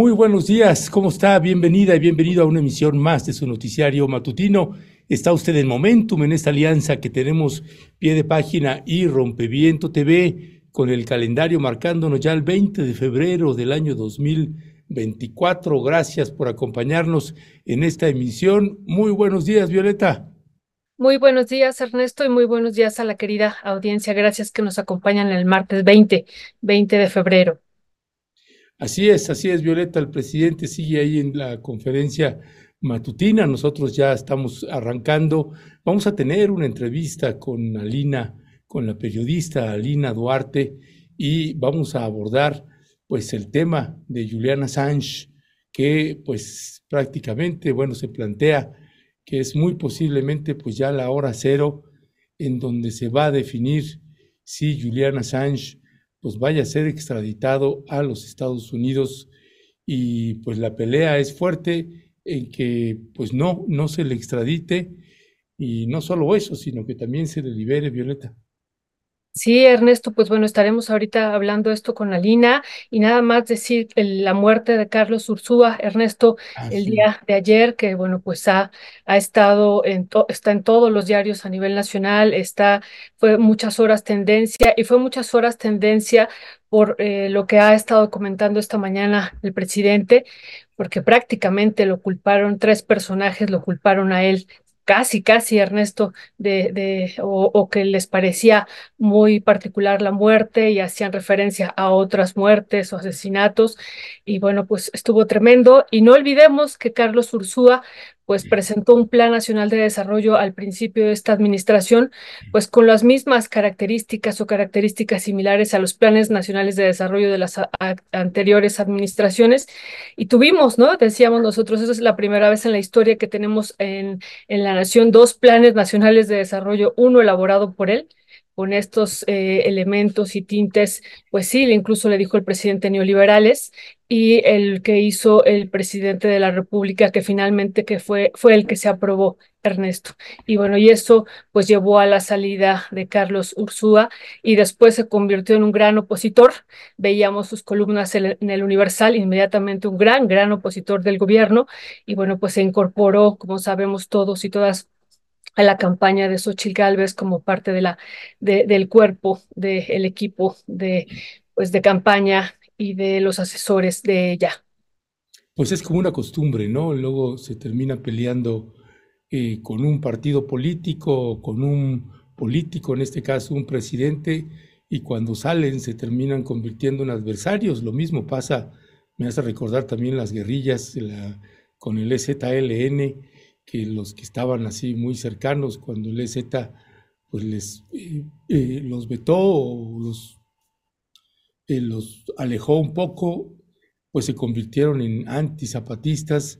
Muy buenos días, ¿cómo está? Bienvenida y bienvenido a una emisión más de su noticiario matutino. Está usted en Momentum, en esta alianza que tenemos pie de página y Rompeviento TV, con el calendario marcándonos ya el 20 de febrero del año 2024. Gracias por acompañarnos en esta emisión. Muy buenos días, Violeta. Muy buenos días, Ernesto, y muy buenos días a la querida audiencia. Gracias que nos acompañan el martes 20, 20 de febrero. Así es, así es, Violeta. El presidente sigue ahí en la conferencia matutina. Nosotros ya estamos arrancando. Vamos a tener una entrevista con Alina, con la periodista Alina Duarte, y vamos a abordar pues el tema de Juliana Assange, que pues prácticamente, bueno, se plantea que es muy posiblemente pues ya la hora cero en donde se va a definir si Julian Assange pues vaya a ser extraditado a los Estados Unidos y pues la pelea es fuerte en que pues no, no se le extradite y no solo eso, sino que también se le libere Violeta. Sí, Ernesto, pues bueno, estaremos ahorita hablando esto con Alina y nada más decir la muerte de Carlos Ursúa, Ernesto, ah, el día de ayer, que bueno, pues ha, ha estado en está en todos los diarios a nivel nacional, está, fue muchas horas tendencia y fue muchas horas tendencia por eh, lo que ha estado comentando esta mañana el presidente, porque prácticamente lo culparon, tres personajes lo culparon a él casi, casi, Ernesto, de, de o, que les parecía muy particular la muerte y hacían referencia a otras muertes o asesinatos. Y bueno, pues estuvo tremendo. Y no olvidemos que Carlos Ursúa pues presentó un Plan Nacional de Desarrollo al principio de esta administración, pues con las mismas características o características similares a los planes nacionales de desarrollo de las anteriores administraciones. Y tuvimos, ¿no? Decíamos nosotros, esa es la primera vez en la historia que tenemos en, en la nación dos planes nacionales de desarrollo, uno elaborado por él con estos eh, elementos y tintes, pues sí, incluso le dijo el presidente neoliberales, y el que hizo el presidente de la República, que finalmente que fue, fue el que se aprobó, Ernesto. Y bueno, y eso pues llevó a la salida de Carlos Ursúa y después se convirtió en un gran opositor. Veíamos sus columnas en el Universal, inmediatamente un gran, gran opositor del gobierno y bueno, pues se incorporó, como sabemos todos y todas, a la campaña de Xochitl Gálvez como parte de la, de, del cuerpo del equipo de, pues, de campaña y de los asesores de ella. Pues es como una costumbre, ¿no? Luego se termina peleando eh, con un partido político, con un político, en este caso un presidente, y cuando salen se terminan convirtiendo en adversarios. Lo mismo pasa, me hace recordar también las guerrillas con el EZLN, que los que estaban así muy cercanos cuando el EZ pues les eh, eh, los vetó o los, eh, los alejó un poco, pues se convirtieron en antizapatistas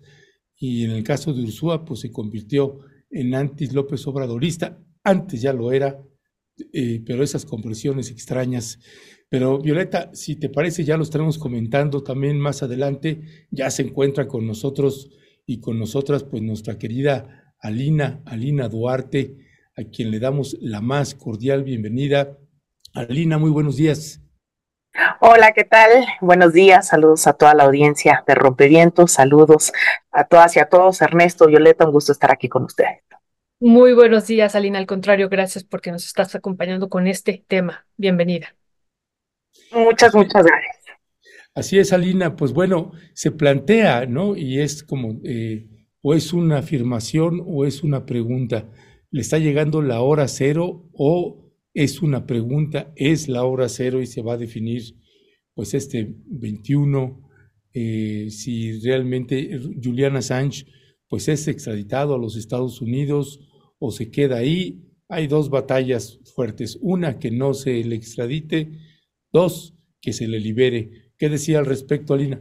y en el caso de Ursúa pues se convirtió en anti López Obradorista. Antes ya lo era, pero esas compresiones extrañas. Pero Violeta, si te parece, ya lo estaremos comentando también más adelante. Ya se encuentra con nosotros y con nosotras pues nuestra querida Alina, Alina Duarte, a quien le damos la más cordial bienvenida. Alina, muy buenos días. Hola, ¿qué tal? Buenos días, saludos a toda la audiencia de Rompevientos, saludos a todas y a todos. Ernesto, Violeta, un gusto estar aquí con ustedes. Muy buenos días, Alina. Al contrario, gracias porque nos estás acompañando con este tema. Bienvenida. Muchas, muchas gracias. Así es, Alina, pues bueno, se plantea, ¿no? Y es como, eh, o es una afirmación o es una pregunta. ¿Le está llegando la hora cero o es una pregunta? ¿Es la hora cero y se va a definir, pues, este 21, eh, si realmente Julian Assange, pues, es extraditado a los Estados Unidos o se queda ahí? Hay dos batallas fuertes. Una, que no se le extradite. Dos, que se le libere. ¿Qué decía al respecto, Alina?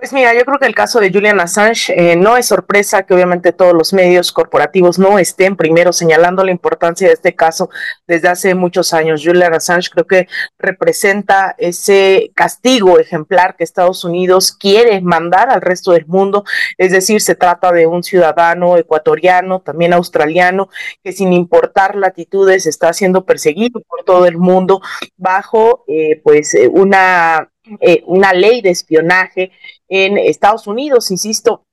Pues mira, yo creo que el caso de Julian Assange eh, no es sorpresa que obviamente todos los medios corporativos no estén primero señalando la importancia de este caso desde hace muchos años. Julian Assange creo que representa ese castigo ejemplar que Estados Unidos quiere mandar al resto del mundo, es decir, se trata de un ciudadano ecuatoriano, también australiano, que sin importar latitudes está siendo perseguido por todo el mundo bajo eh, pues eh, una eh, una ley de espionaje en Estados Unidos, insisto,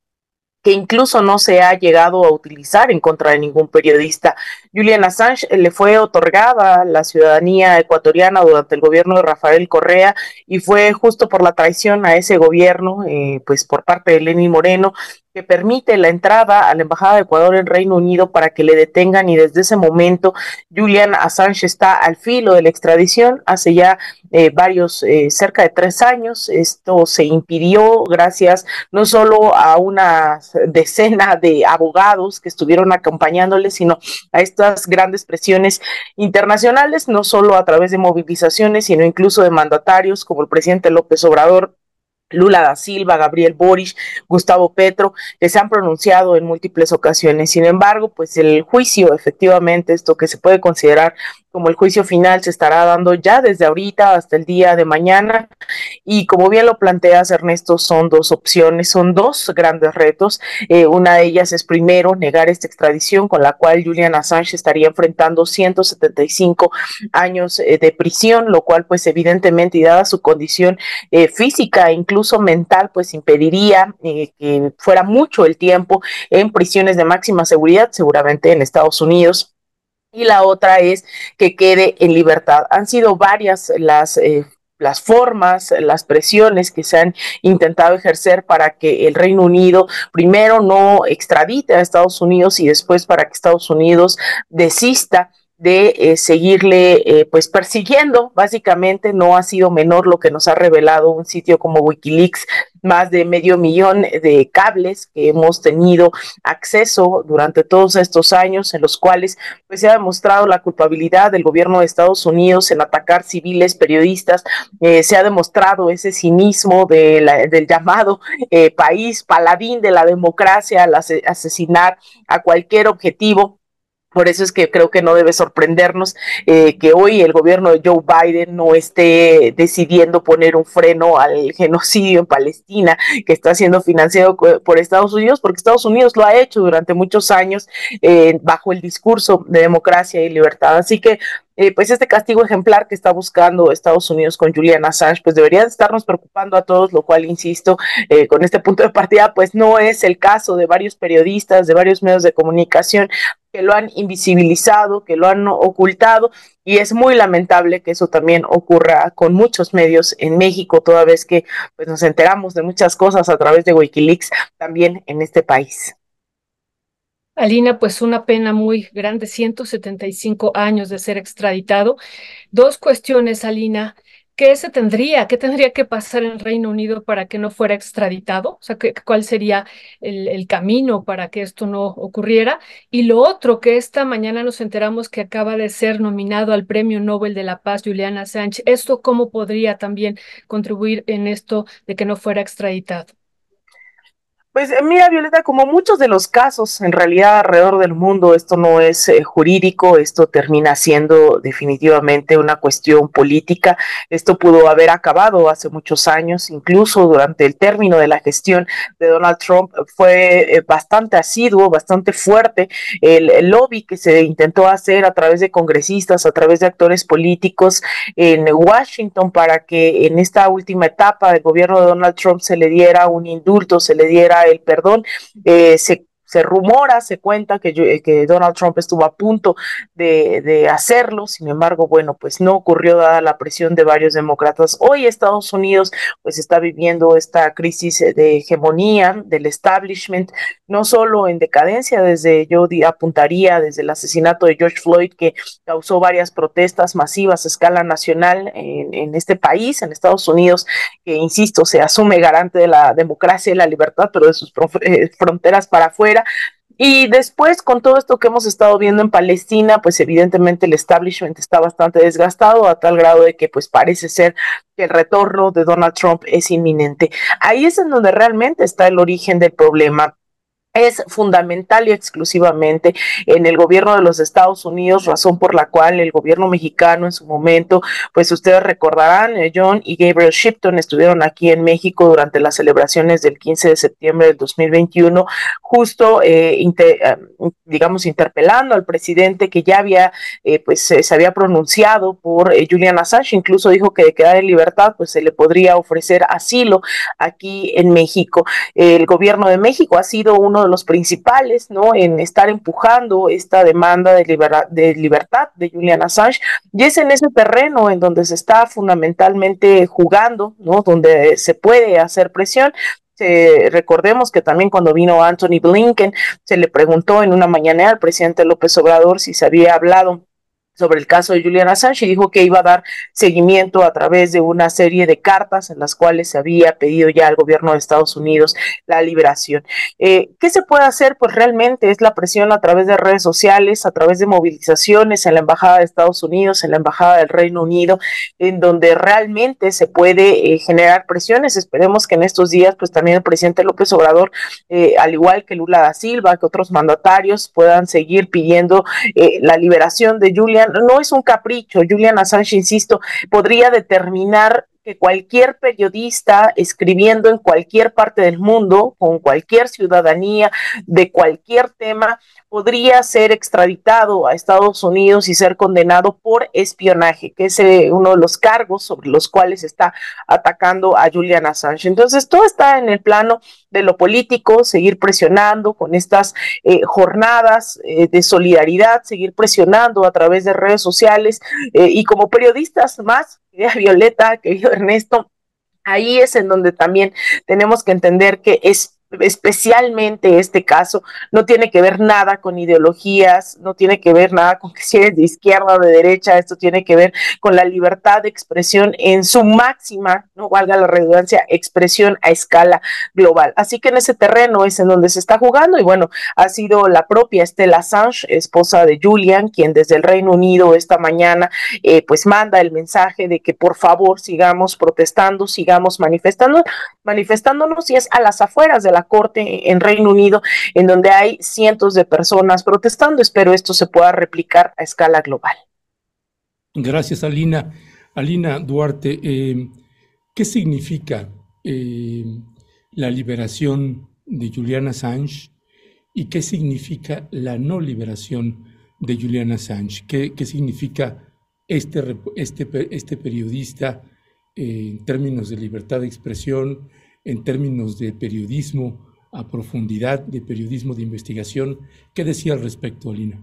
que incluso no se ha llegado a utilizar en contra de ningún periodista. Julian Assange le fue otorgada la ciudadanía ecuatoriana durante el gobierno de Rafael Correa y fue justo por la traición a ese gobierno, eh, pues por parte de Lenín Moreno, que permite la entrada a la Embajada de Ecuador en Reino Unido para que le detengan y desde ese momento Julian Assange está al filo de la extradición hace ya eh, varios, eh, cerca de tres años. Esto se impidió gracias no solo a una decena de abogados que estuvieron acompañándole, sino a estas grandes presiones internacionales, no solo a través de movilizaciones, sino incluso de mandatarios como el presidente López Obrador Lula da Silva, Gabriel Boric, Gustavo Petro, que se han pronunciado en múltiples ocasiones. Sin embargo, pues el juicio, efectivamente, esto que se puede considerar como el juicio final se estará dando ya desde ahorita hasta el día de mañana. Y como bien lo planteas, Ernesto, son dos opciones, son dos grandes retos. Eh, una de ellas es primero negar esta extradición con la cual Julian Assange estaría enfrentando 175 años eh, de prisión, lo cual pues evidentemente y dada su condición eh, física e incluso mental, pues impediría que fuera mucho el tiempo en prisiones de máxima seguridad, seguramente en Estados Unidos y la otra es que quede en libertad. Han sido varias las... Eh, las formas, las presiones que se han intentado ejercer para que el Reino Unido primero no extradite a Estados Unidos y después para que Estados Unidos desista de eh, seguirle eh, pues persiguiendo. Básicamente no ha sido menor lo que nos ha revelado un sitio como Wikileaks más de medio millón de cables que hemos tenido acceso durante todos estos años en los cuales pues se ha demostrado la culpabilidad del gobierno de Estados Unidos en atacar civiles periodistas. Eh, se ha demostrado ese cinismo de del llamado país paladín de la democracia al asesinar a cualquier objetivo por eso es que creo que no debe sorprendernos eh, que hoy el gobierno de Joe Biden no esté decidiendo poner un freno al genocidio en Palestina que está siendo financiado por Estados Unidos, porque Estados Unidos lo ha hecho durante muchos años eh, bajo el discurso de democracia y libertad. Así que eh, pues este castigo ejemplar que está buscando Estados Unidos con Julian Assange, pues debería estarnos preocupando a todos, lo cual, insisto, eh, con este punto de partida, pues no es el caso de varios periodistas, de varios medios de comunicación que lo han invisibilizado, que lo han ocultado, y es muy lamentable que eso también ocurra con muchos medios en México, toda vez que pues, nos enteramos de muchas cosas a través de Wikileaks también en este país. Alina, pues una pena muy grande, 175 años de ser extraditado. Dos cuestiones, Alina. ¿Qué se tendría, qué tendría que pasar en Reino Unido para que no fuera extraditado? O sea, ¿cuál sería el, el, camino para que esto no ocurriera? Y lo otro, que esta mañana nos enteramos que acaba de ser nominado al Premio Nobel de la Paz, Juliana Sánchez. ¿Esto cómo podría también contribuir en esto de que no fuera extraditado? Pues eh, mira, Violeta, como muchos de los casos en realidad alrededor del mundo, esto no es eh, jurídico, esto termina siendo definitivamente una cuestión política. Esto pudo haber acabado hace muchos años, incluso durante el término de la gestión de Donald Trump fue eh, bastante asiduo, bastante fuerte el, el lobby que se intentó hacer a través de congresistas, a través de actores políticos en Washington para que en esta última etapa del gobierno de Donald Trump se le diera un indulto, se le diera el perdón, eh, se se rumora, se cuenta que, eh, que Donald Trump estuvo a punto de, de, hacerlo, sin embargo, bueno, pues no ocurrió dada la presión de varios demócratas. Hoy Estados Unidos pues está viviendo esta crisis de hegemonía del establishment, no solo en decadencia, desde yo apuntaría desde el asesinato de George Floyd que causó varias protestas masivas a escala nacional en, en este país, en Estados Unidos, que insisto, se asume garante de la democracia y la libertad, pero de sus eh, fronteras para afuera y después, con todo esto que hemos estado viendo en Palestina, pues evidentemente el establishment está bastante desgastado a tal grado de que pues parece ser que el retorno de Donald Trump es inminente. Ahí es en donde realmente está el origen del problema es fundamental y exclusivamente en el gobierno de los Estados Unidos, razón por la cual el gobierno mexicano en su momento, pues ustedes recordarán, eh, John y Gabriel Shipton estuvieron aquí en México durante las celebraciones del 15 de septiembre del 2021, justo, eh, eh, digamos, interpelando al presidente que ya había, pues se había pronunciado por Julian Assange, incluso dijo que de quedar en libertad, pues se le podría ofrecer asilo aquí en México. El gobierno de México ha sido uno de los principales, ¿no? En estar empujando esta demanda de, libertad de Julian Assange. Y es en ese terreno en donde se está fundamentalmente jugando, ¿no? Donde se puede hacer presión. recordemos que también cuando vino Anthony Blinken, se le preguntó en una mañana al presidente López Obrador si se había hablado sobre el caso de Julian Assange y dijo que iba a dar seguimiento a través de una serie de cartas en las cuales se había pedido ya al gobierno de Estados Unidos la liberación. Eh, ¿Qué se puede hacer? Pues realmente es la presión a través de redes sociales, a través de movilizaciones en la Embajada de Estados Unidos, en la Embajada del Reino Unido, en donde realmente se puede eh, generar presiones. Esperemos que en estos días, pues también el presidente López Obrador, eh, al igual que Lula da Silva, que otros mandatarios puedan seguir pidiendo la liberación de Julian no es un capricho. Julian Assange, insisto, podría determinar que cualquier periodista escribiendo en cualquier parte del mundo, con cualquier ciudadanía, de cualquier tema, podría ser extraditado a Estados Unidos y ser condenado por espionaje, que es eh, uno de los cargos sobre los cuales está atacando a Julian Assange. Entonces, todo está en el plano de lo político, seguir presionando con estas eh, jornadas eh, de solidaridad, seguir presionando a través de redes sociales y como periodistas más, querida Violeta, querido Ernesto, ahí es en donde también tenemos que entender que es especialmente este caso, no tiene que ver nada con ideologías, no tiene que ver nada con que si eres de izquierda o de derecha, esto tiene que ver con la libertad de expresión en su máxima, no valga la redundancia, expresión a escala global. Así que en ese terreno es en donde se está jugando y bueno, ha sido la propia Stella Assange, esposa de Julian, quien desde el Reino Unido esta mañana eh, pues manda el mensaje de que por favor sigamos protestando, sigamos manifestando, manifestándonos y es a las afueras de la corte en Reino Unido, en donde hay cientos de personas protestando. Espero esto se pueda replicar a escala global. Gracias, Alina. Alina Duarte, eh, ¿qué significa eh, la liberación de Julian Assange y qué significa la no liberación de Julian Assange? ¿Qué, qué significa este, este, este periodista eh, en términos de libertad de expresión, en términos de periodismo a profundidad, de periodismo de investigación. ¿Qué decía al respecto, Alina?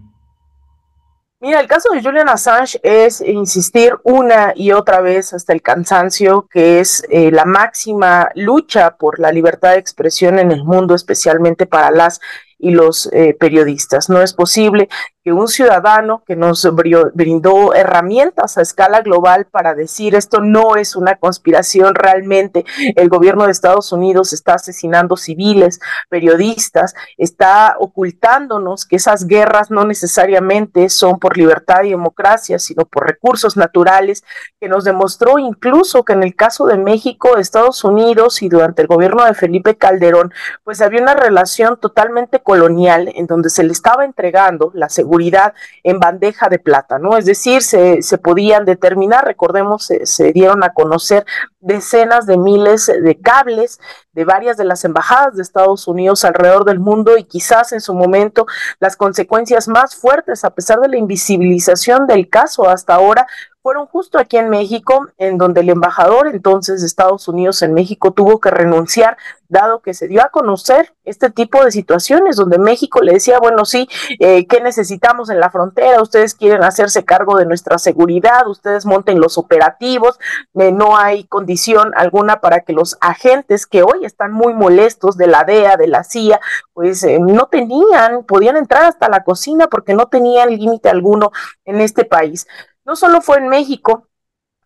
Mira, el caso de Julian Assange es insistir una y otra vez hasta el cansancio que es eh, la máxima lucha por la libertad de expresión en el mundo, especialmente para las y los eh, periodistas. No es posible que un ciudadano que nos brindó herramientas a escala global para decir esto no es una conspiración realmente, el gobierno de Estados Unidos está asesinando civiles, periodistas, está ocultándonos que esas guerras no necesariamente son por libertad y democracia, sino por recursos naturales, que nos demostró incluso que en el caso de México, Estados Unidos y durante el gobierno de Felipe Calderón, pues había una relación totalmente colonial en donde se le estaba entregando la seguridad en bandeja de plata, ¿no? Es decir, se, se podían determinar, recordemos, se, se dieron a conocer decenas de miles de cables de varias de las embajadas de Estados Unidos alrededor del mundo y quizás en su momento las consecuencias más fuertes, a pesar de la invisibilización del caso hasta ahora, fueron justo aquí en México, en donde el embajador entonces de Estados Unidos en México tuvo que renunciar, dado que se dio a conocer este tipo de situaciones, donde México le decía, bueno, sí, eh, ¿qué necesitamos en la frontera? Ustedes quieren hacerse cargo de nuestra seguridad, ustedes monten los operativos, eh, no hay condición alguna para que los agentes que hoy están muy molestos de la DEA, de la CIA, pues eh, no tenían, podían entrar hasta la cocina porque no tenían límite alguno en este país. No solo fue en México,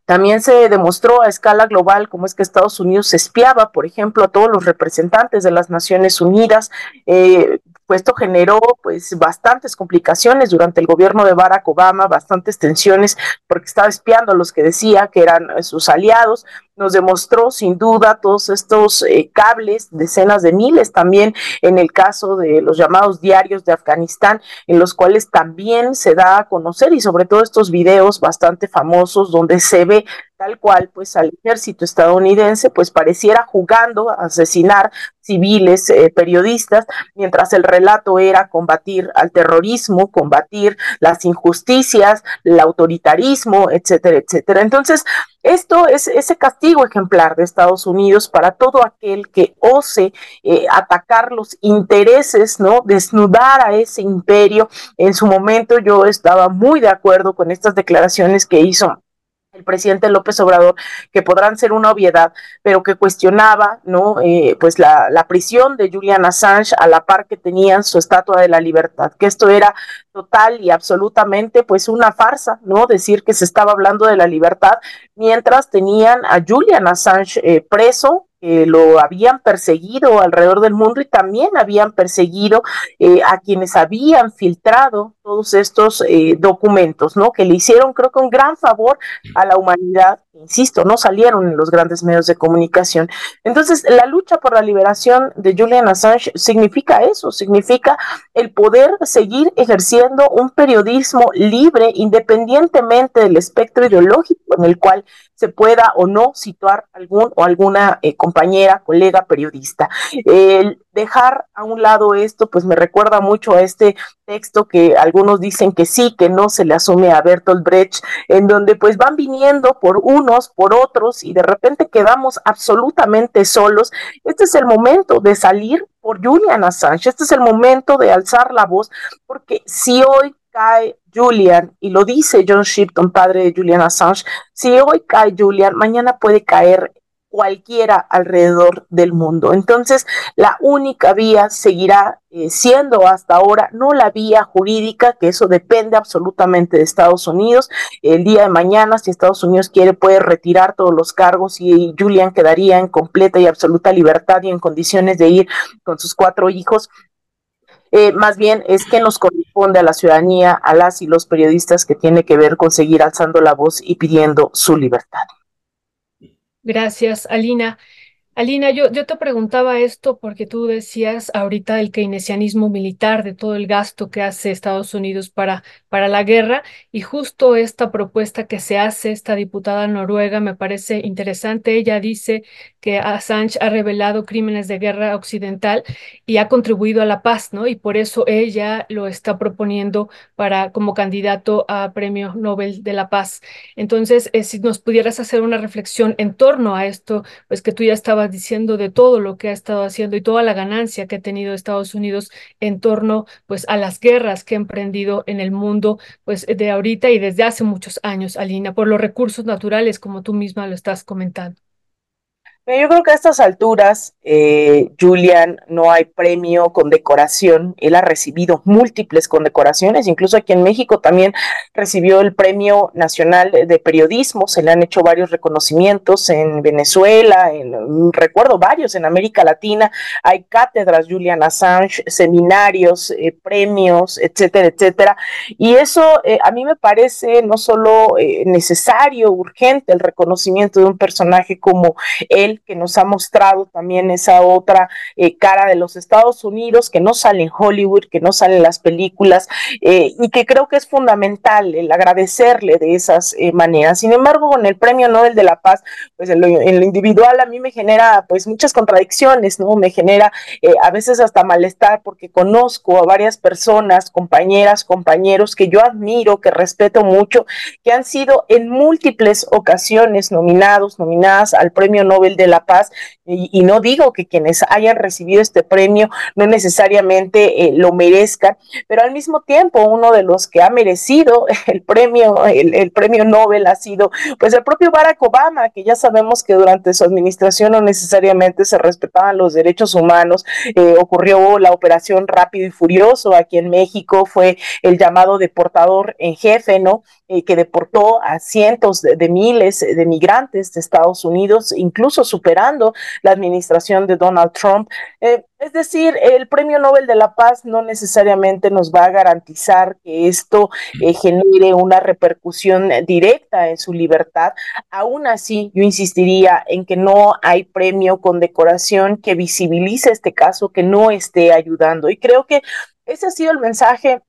también se demostró a escala global cómo es que Estados Unidos espiaba, por ejemplo, a todos los representantes de las Naciones Unidas. Eh, pues esto generó pues bastantes complicaciones durante el gobierno de Barack Obama, bastantes tensiones porque estaba espiando a los que decía que eran sus aliados nos demostró sin duda todos estos eh, cables, decenas de miles también en el caso de los llamados diarios de Afganistán, en los cuales también se da a conocer y sobre todo estos videos bastante famosos donde se ve tal cual pues al ejército estadounidense pues pareciera jugando a asesinar civiles, eh, periodistas, mientras el relato era combatir al terrorismo, combatir las injusticias, el autoritarismo, etcétera, etcétera. Entonces, esto es ese castigo ejemplar de Estados Unidos para todo aquel que ose eh, atacar los intereses, ¿no? Desnudar a ese imperio. En su momento yo estaba muy de acuerdo con estas declaraciones que hizo el presidente López Obrador, que podrán ser una obviedad, pero que cuestionaba, ¿no? Eh, pues la, la, prisión de Julian Assange a la par que tenían su estatua de la libertad, que esto era total y absolutamente, pues una farsa, ¿no? Decir que se estaba hablando de la libertad mientras tenían a Julian Assange eh, preso que lo habían perseguido alrededor del mundo y también habían perseguido eh, a quienes habían filtrado todos estos eh, documentos, ¿no? Que le hicieron, creo que un gran favor a la humanidad, insisto, no salieron en los grandes medios de comunicación. Entonces, la lucha por la liberación de Julian Assange significa eso, significa el poder seguir ejerciendo un periodismo libre, independientemente del espectro ideológico en el cual se pueda o no situar algún o alguna eh, compañera, colega periodista. Dejar a un lado esto, pues me recuerda mucho a este texto que algunos dicen que sí, que no se le asume a Bertolt Brecht, en donde pues van viniendo por unos, por otros, y de repente quedamos absolutamente solos. Este es el momento de salir por Julian Assange, este es el momento de alzar la voz, porque si hoy cae Julian, y lo dice John Shipton, padre de Julian Assange, si hoy cae Julian, mañana puede caer cualquiera alrededor del mundo. Entonces, la única vía seguirá eh, siendo hasta ahora no la vía jurídica, que eso depende absolutamente de Estados Unidos. El día de mañana, si Estados Unidos quiere, puede retirar todos los cargos y Julian quedaría en completa y absoluta libertad y en condiciones de ir con sus cuatro hijos eh, más bien es que nos corresponde a la ciudadanía, a las y los periodistas que tiene que ver con seguir alzando la voz y pidiendo su libertad. Gracias, Alina. Alina, yo, yo te preguntaba esto porque tú decías ahorita el keynesianismo militar, de todo el gasto que hace Estados Unidos para, para la guerra, y justo esta propuesta que se hace, esta diputada noruega, me parece interesante. Ella dice que Assange ha revelado crímenes de guerra occidental y ha contribuido a la paz, ¿no? Y por eso ella lo está proponiendo para como candidato a Premio Nobel de la Paz. Entonces, eh, si nos pudieras hacer una reflexión en torno a esto, pues que tú ya estabas diciendo de todo lo que ha estado haciendo y toda la ganancia que ha tenido Estados Unidos en torno pues a las guerras que ha emprendido en el mundo pues de ahorita y desde hace muchos años, Alina, por los recursos naturales como tú misma lo estás comentando. Yo creo que a estas alturas, eh, Julian, no hay premio, condecoración. Él ha recibido múltiples condecoraciones, incluso aquí en México también recibió el Premio Nacional de Periodismo. Se le han hecho varios reconocimientos en Venezuela, en, recuerdo varios en América Latina. Hay cátedras, Julian Assange, seminarios, eh, premios, etcétera, etcétera. Y eso eh, a mí me parece no solo necesario, urgente, el reconocimiento de un personaje como él, que nos ha mostrado también esa otra eh, cara de los Estados Unidos, que no sale en Hollywood, que no sale en las películas, eh, y que creo que es fundamental el agradecerle de esas eh, maneras. Sin embargo, con el Premio Nobel de la Paz, pues en lo, individual a mí me genera pues muchas contradicciones, ¿no? Me genera a veces hasta malestar porque conozco a varias personas, compañeras, compañeros que yo admiro, que respeto mucho, que han sido en múltiples ocasiones nominados, nominadas al Premio Nobel de la Paz, y, no digo que quienes hayan recibido este premio no necesariamente eh, lo merezcan, pero al mismo tiempo uno de los que ha merecido el premio, el, premio Nobel ha sido pues el propio Barack Obama, que ya sabemos que durante su administración no necesariamente se respetaban los derechos humanos, eh, ocurrió la operación Rápido y Furioso aquí en México, fue el llamado deportador en jefe, ¿no? Eh, que deportó a cientos de, de miles de migrantes de Estados Unidos, incluso superando la administración de Donald Trump. Eh, es decir, el Premio Nobel de la Paz no necesariamente nos va a garantizar que esto eh, genere una repercusión directa en su libertad. Aún así, yo insistiría en que no hay premio con decoración que visibilice este caso, que no esté ayudando. Y creo que ese ha sido el mensaje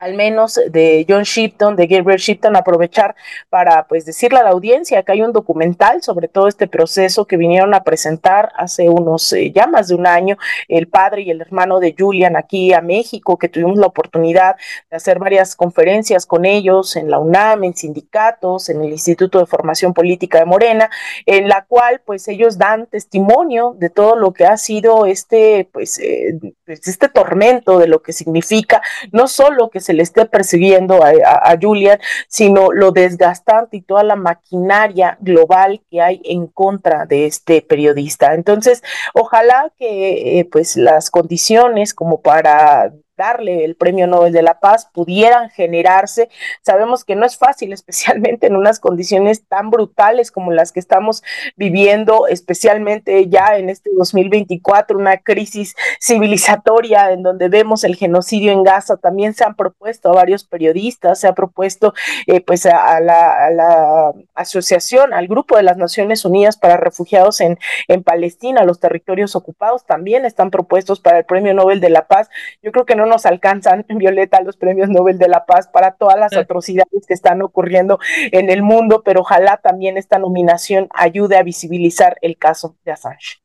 al menos de John Shipton, de Gabriel Shipton, aprovechar para pues decirle a la audiencia que hay un documental sobre todo este proceso que vinieron a presentar hace unos eh, ya más de un año el padre y el hermano de Julian aquí a México, que tuvimos la oportunidad de hacer varias conferencias con ellos en la UNAM, en sindicatos, en el Instituto de Formación Política de Morena, en la cual pues ellos dan testimonio de todo lo que ha sido este pues, eh, este tormento de lo que significa no solo que se le esté persiguiendo a, Julian, sino lo desgastante y toda la maquinaria global que hay en contra de este periodista. Entonces, ojalá que eh, pues las condiciones como para darle el Premio Nobel de la Paz pudieran generarse. Sabemos que no es fácil, especialmente en unas condiciones tan brutales como las que estamos viviendo, especialmente ya en este 2024, una crisis civilizatoria en donde vemos el genocidio en Gaza. También se han propuesto a varios periodistas, se ha propuesto eh, pues a, la, asociación, al grupo de las Naciones Unidas para Refugiados en, en Palestina, los territorios ocupados, también están propuestos para el Premio Nobel de la Paz. Yo creo que no nos alcanzan, Violeta, los premios Nobel de la Paz para todas las atrocidades que están ocurriendo en el mundo, pero ojalá también esta nominación ayude a visibilizar el caso de Assange.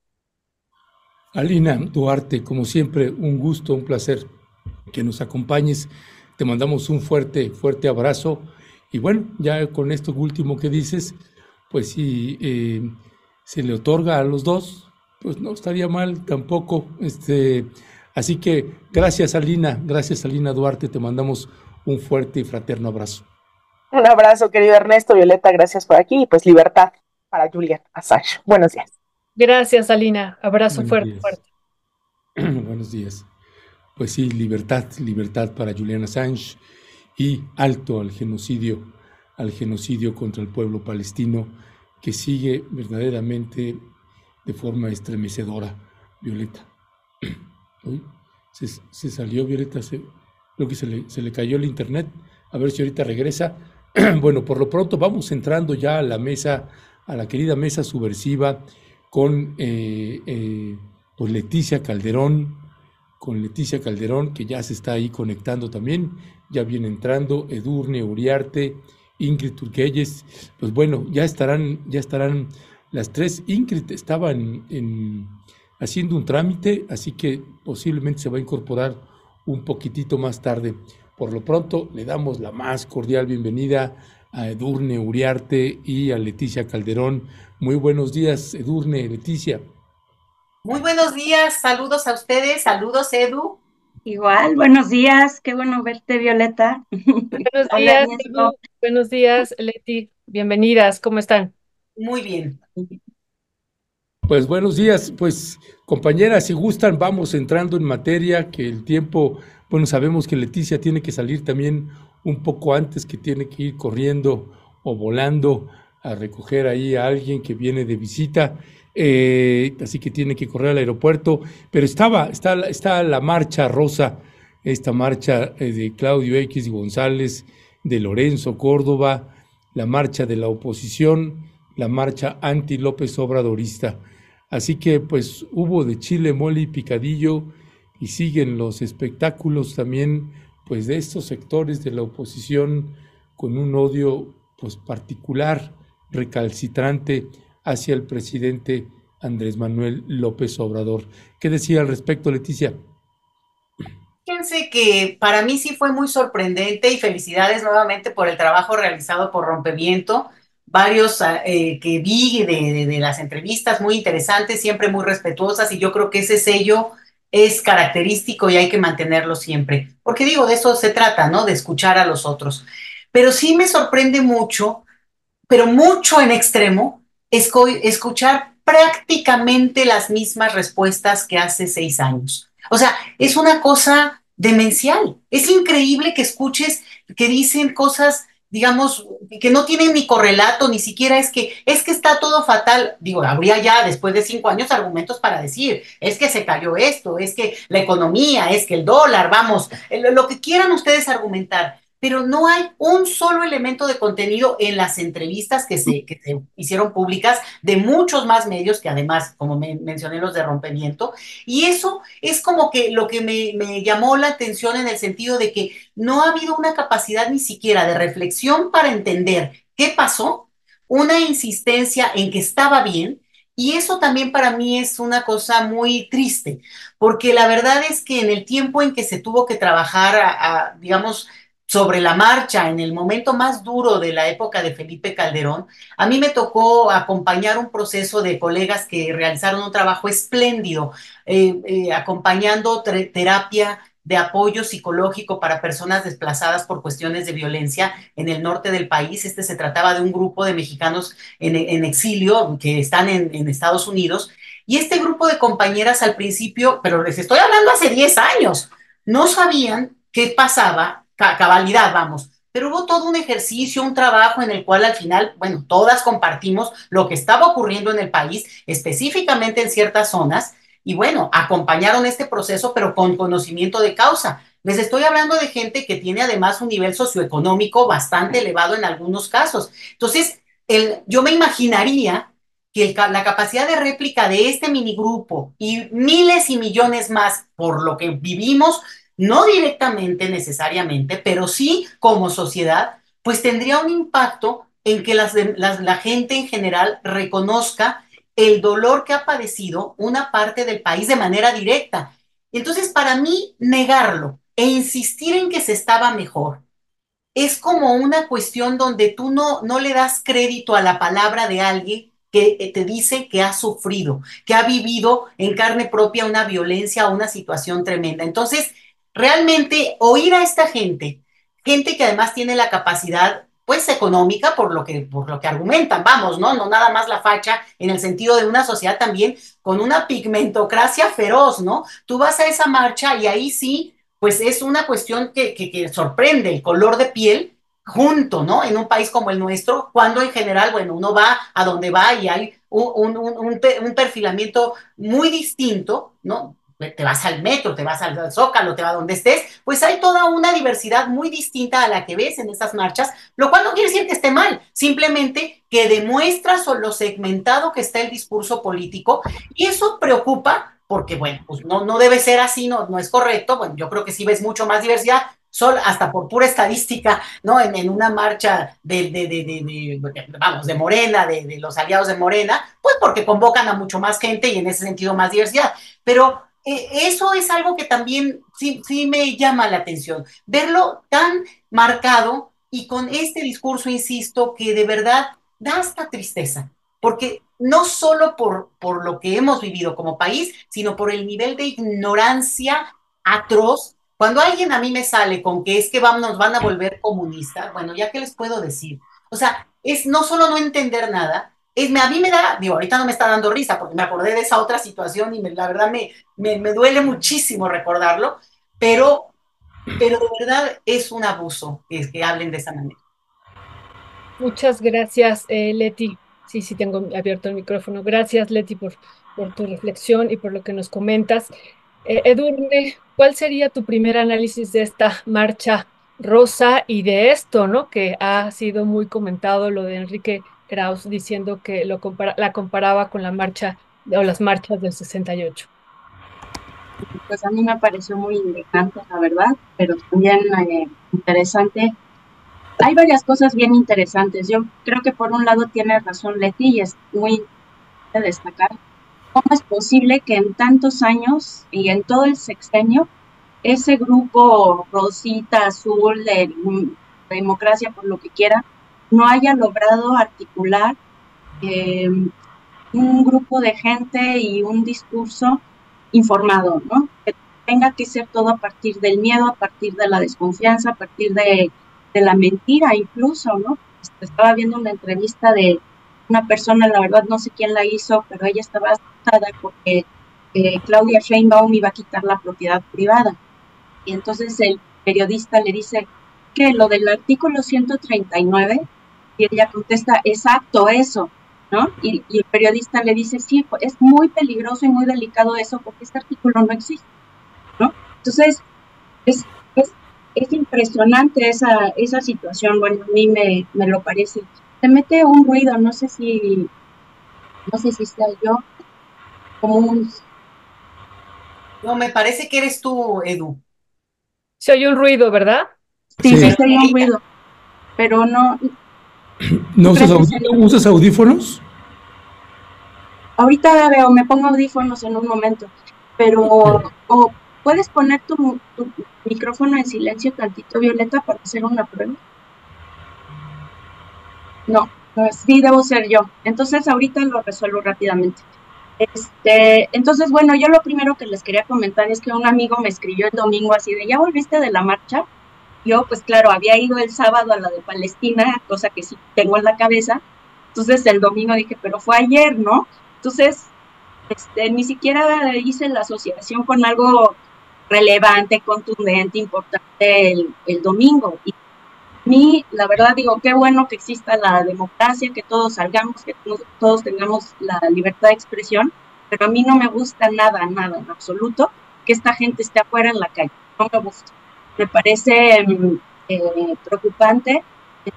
Alina Duarte, como siempre, un gusto, un placer que nos acompañes. Te mandamos un fuerte, fuerte abrazo. Y bueno, ya con esto último que dices, pues si eh, se le otorga a los dos, pues no estaría mal tampoco. Este, Así que gracias Alina, gracias Alina Duarte, te mandamos un fuerte y fraterno abrazo. Un abrazo, querido Ernesto, Violeta, gracias por aquí y pues libertad para Julian Assange. Buenos días. Gracias, Alina. Abrazo fuerte, fuerte. Buenos días. Pues sí, libertad, libertad para Julian Assange y alto al genocidio, al genocidio contra el pueblo palestino que sigue verdaderamente de forma estremecedora, Violeta. se, salió Violeta, creo que se le, se le cayó el internet, a ver si ahorita regresa. bueno, por lo pronto vamos entrando ya a la mesa, a la querida mesa subversiva con eh, eh, pues Leticia Calderón, con Leticia Calderón, que ya se está ahí conectando también, ya viene entrando, Edurne Uriarte, Ingrid Turquelles, pues bueno, ya estarán, ya estarán las tres. Ingrid estaba en haciendo un trámite, así que posiblemente se va a incorporar un poquitito más tarde. Por lo pronto, le damos la más cordial bienvenida a Edurne Uriarte y a Leticia Calderón. Muy buenos días, Edurne, Leticia. Muy buenos días, saludos a ustedes, saludos, Edu. Igual, buenos días, qué bueno verte, Violeta. Buenos días, Edu. buenos días, Leti, bienvenidas, ¿cómo están? Muy bien. Pues buenos días, pues compañeras, si gustan, vamos entrando en materia, que el tiempo, bueno, sabemos que Leticia tiene que salir también un poco antes, que tiene que ir corriendo o volando a recoger ahí a alguien que viene de visita, eh, así que tiene que correr al aeropuerto, pero estaba, está, está la marcha rosa, esta marcha eh, de Claudio X González, de Lorenzo Córdoba, la marcha de la oposición, la marcha anti López Obradorista. Así que pues hubo de chile, mole y picadillo y siguen los espectáculos también pues de estos sectores de la oposición con un odio pues particular, recalcitrante hacia el presidente Andrés Manuel López Obrador. ¿Qué decía al respecto, Leticia? Fíjense que para mí sí fue muy sorprendente y felicidades nuevamente por el trabajo realizado por Rompeviento varios ah, eh, que vi de, las entrevistas muy interesantes, siempre muy respetuosas, y yo creo que ese sello es característico y hay que mantenerlo siempre. Porque digo, de eso se trata, ¿no? De escuchar a los otros. Pero sí me sorprende mucho, pero mucho en extremo, escuchar prácticamente las mismas respuestas que hace seis años. O sea, es una cosa demencial. Es increíble que escuches que dicen cosas digamos, que no tienen ni correlato, ni siquiera es que, es que está todo fatal. Digo, habría ya después de cinco años argumentos para decir, es que se cayó esto, es que la economía, es que el dólar, vamos, lo que quieran ustedes argumentar pero no hay un solo elemento de contenido en las entrevistas que se, hicieron públicas de muchos más medios que además, como mencioné, los de rompimiento. Y eso es como que lo que me, me llamó la atención en el sentido de que no ha habido una capacidad ni siquiera de reflexión para entender qué pasó, una insistencia en que estaba bien, y eso también para mí es una cosa muy triste, porque la verdad es que en el tiempo en que se tuvo que trabajar, a digamos, sobre la marcha en el momento más duro de la época de Felipe Calderón, a mí me tocó acompañar un proceso de colegas que realizaron un trabajo espléndido, eh, eh, acompañando terapia de apoyo psicológico para personas desplazadas por cuestiones de violencia en el norte del país. Este se trataba de un grupo de mexicanos en, exilio que están en, Estados Unidos. Y este grupo de compañeras al principio, pero les estoy hablando hace 10 años, no sabían qué pasaba cabalidad, vamos. Pero hubo todo un ejercicio, un trabajo en el cual al final, bueno, todas compartimos lo que estaba ocurriendo en el país, específicamente en ciertas zonas, y bueno, acompañaron este proceso, pero con conocimiento de causa. Les estoy hablando de gente que tiene además un nivel socioeconómico bastante elevado en algunos casos. Entonces, el, yo me imaginaría que la capacidad de réplica de este minigrupo y miles y millones más por lo que vivimos no directamente necesariamente, pero sí como sociedad, pues tendría un impacto en que la gente en general reconozca el dolor que ha padecido una parte del país de manera directa. Entonces, para mí, negarlo e insistir en que se estaba mejor es como una cuestión donde tú no, no le das crédito a la palabra de alguien que te dice que ha sufrido, que ha vivido en carne propia una violencia o una situación tremenda. Entonces, realmente oír a esta gente, gente que además tiene la capacidad pues económica por lo que por lo que argumentan, vamos, ¿no? No nada más la facha en el sentido de una sociedad también con una pigmentocracia feroz, ¿no? Tú vas a esa marcha y ahí sí, pues es una cuestión que, que, sorprende el color de piel junto, ¿no? En un país como el nuestro, cuando en general, bueno, uno va a donde va y hay un, un, un perfilamiento muy distinto, ¿no? Te vas al metro, te vas al zócalo, te vas donde estés, pues hay toda una diversidad muy distinta a la que ves en esas marchas, lo cual no quiere decir que esté mal, simplemente que demuestra lo segmentado que está el discurso político y eso preocupa porque, bueno, pues no, no debe ser así, no, no es correcto, bueno, yo creo que sí ves mucho más diversidad, solo hasta por pura estadística, ¿no? En, una marcha de, de, de, vamos, de Morena, de, los aliados de Morena, pues porque convocan a mucho más gente y en ese sentido más diversidad. Pero eh, eso es algo que también sí, sí me llama la atención, verlo tan marcado y con este discurso, insisto, que de verdad da hasta tristeza, porque no solo por, por lo que hemos vivido como país, sino por el nivel de ignorancia atroz. Cuando alguien a mí me sale con que es que vamos, nos van a volver comunistas, bueno, ya que les puedo decir, o sea, es no solo no entender nada, es, a mí me da, digo, ahorita no me está dando risa porque me acordé de esa otra situación y la verdad me, me, duele muchísimo recordarlo, pero, pero de verdad es un abuso que, que hablen de esa manera. Muchas gracias, eh, Leti. Sí, sí, tengo abierto el micrófono. Gracias, Leti, por, por tu reflexión y por lo que nos comentas. Eh, Edurne, ¿cuál sería tu primer análisis de esta marcha rosa y de esto, ¿no? Que ha sido muy comentado, lo de Enrique Kraus diciendo que lo la comparaba con la marcha o las marchas del 68. Pues a mí me pareció muy indignante, la verdad, pero también eh, interesante. Hay varias cosas bien interesantes. Yo creo que por un lado tiene razón Leti y es muy de destacar cómo es posible que en tantos años y en todo el sexenio ese grupo rosita, azul, de democracia, por lo que quiera, no haya logrado articular eh, un grupo de gente y un discurso informado, ¿no? Que tenga que ser todo a partir del miedo, a partir de la desconfianza, a partir de, la mentira incluso, ¿no? Este, estaba viendo una entrevista de una persona, la verdad no sé quién la hizo, pero ella estaba asustada porque eh, Claudia Sheinbaum iba a quitar la propiedad privada. Y entonces el periodista le dice, que lo del artículo 139, y ella contesta, exacto, eso, ¿no? Y, y, el periodista le dice, sí, es muy peligroso y muy delicado eso porque este artículo no existe, ¿no? Entonces, es, es, es impresionante esa, esa situación, bueno, a mí me, me lo parece. Se mete un ruido, no sé si, no sé si sea yo, como un... No, me parece que eres tú, Edu. Se oye un ruido, ¿verdad? Sí, sí, se oye un ruido, pero no... ¿No usas, usas audífonos? Ahorita veo, me pongo audífonos en un momento, pero o puedes poner tu, tu, micrófono en silencio tantito, Violeta, para hacer una prueba. No, sí debo ser yo. Entonces ahorita lo resuelvo rápidamente. Este, entonces, bueno, yo lo primero que les quería comentar es que un amigo me escribió el domingo así de, ¿ya volviste de la marcha? Yo, pues claro, había ido el sábado a la de Palestina, cosa que sí tengo en la cabeza. Entonces el domingo dije, pero fue ayer, ¿no? Entonces, este, ni siquiera hice la asociación con algo relevante, contundente, importante el, el domingo. Y a mí, la verdad, digo, qué bueno que exista la democracia, que todos salgamos, que todos tengamos la libertad de expresión, pero a mí no me gusta nada, nada en absoluto que esta gente esté afuera en la calle. No me gusta. Me parece eh, preocupante.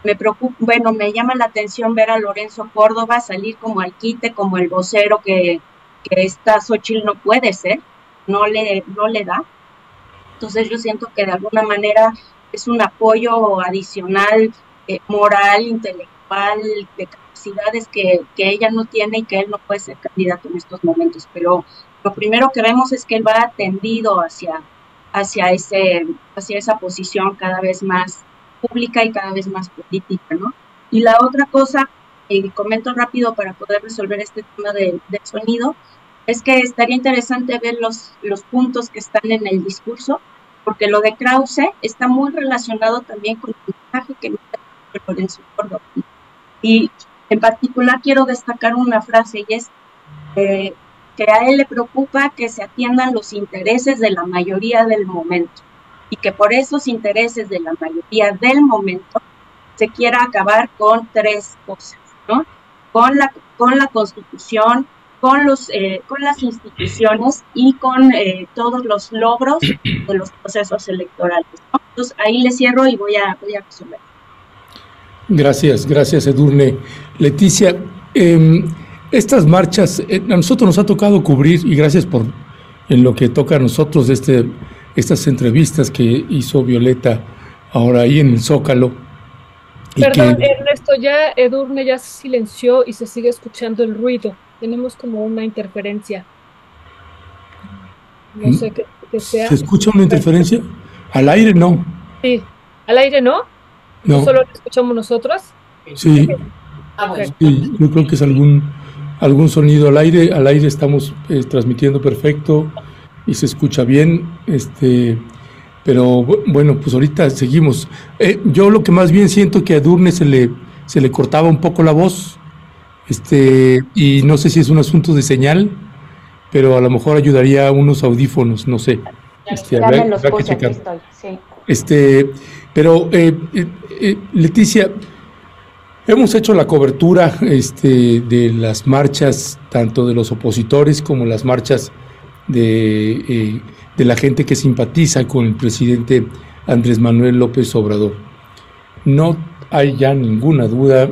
Me preocupa, bueno, me llama la atención ver a Lorenzo Córdoba salir como al quite, como el vocero que, que esta Xochitl no puede ser, no le, no le da. Entonces yo siento que de alguna manera es un apoyo adicional, eh, moral, intelectual, de capacidades que, que, ella no tiene y que él no puede ser candidato en estos momentos. Pero lo primero que vemos es que él va atendido hacia, hacia, ese, hacia esa posición cada vez más pública y cada vez más política, ¿no? Y la otra cosa, y comento rápido para poder resolver este tema del de sonido, es que estaría interesante ver los, los puntos que están en el discurso, porque lo de Krause está muy relacionado también con el mensaje que me Lorenzo Córdoba. Y en particular quiero destacar una frase y es eh, que a él le preocupa que se atiendan los intereses de la mayoría del momento y que por esos intereses de la mayoría del momento se quiera acabar con tres cosas, ¿no? Con la, con la constitución, con, los, eh, con las instituciones y con eh, todos los logros de los procesos electorales. Entonces ahí le cierro y voy a, voy a resolver. Gracias, gracias Edurne. Leticia, eh, estas marchas, eh, a nosotros nos ha tocado cubrir, y gracias por en lo que toca a nosotros este, estas entrevistas que hizo Violeta ahora ahí en el Zócalo. Perdón, que, Ernesto, ya Edurne ya se silenció y se sigue escuchando el ruido tenemos como una interferencia. No sé qué, qué sea. ¿Se escucha una interferencia? Al aire no. Sí, al aire no. No. ¿Solo lo escuchamos nosotros? Sí. Ah, bueno. sí. Yo creo que es algún, algún sonido al aire. Al aire estamos eh, transmitiendo perfecto y se escucha bien. Este, pero bueno, pues ahorita seguimos. Eh, yo lo que más bien siento que a Durne se le, se le cortaba un poco la voz. Este, y no sé si es un asunto de señal, pero a lo mejor ayudaría a unos audífonos, no sé. Este, habrá, habrá que checar. Estoy, sí. Este, pero eh, Leticia, hemos hecho la cobertura este, de las marchas, tanto de los opositores como las marchas de, eh, de la gente que simpatiza con el presidente Andrés Manuel López Obrador. No hay ya ninguna duda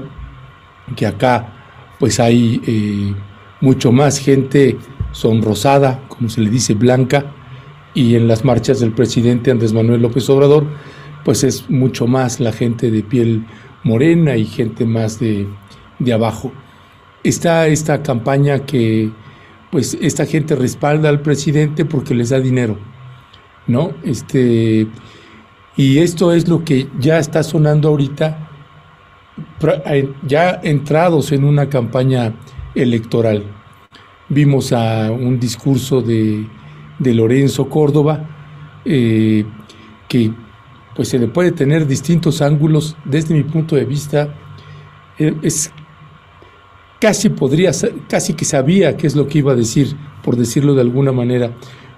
que acá pues hay eh, mucho más gente sonrosada, como se le dice, blanca, y en las marchas del presidente Andrés Manuel López Obrador, pues es mucho más la gente de piel morena y gente más de, de abajo. Está esta campaña que, pues, esta gente respalda al presidente porque les da dinero, ¿no? Este, y esto es lo que ya está sonando ahorita ya entrados en una campaña electoral. Vimos a un discurso de, de Lorenzo Córdoba eh, que pues se le puede tener distintos ángulos desde mi punto de vista. Eh, es casi podría casi que sabía qué es lo que iba a decir por decirlo de alguna manera.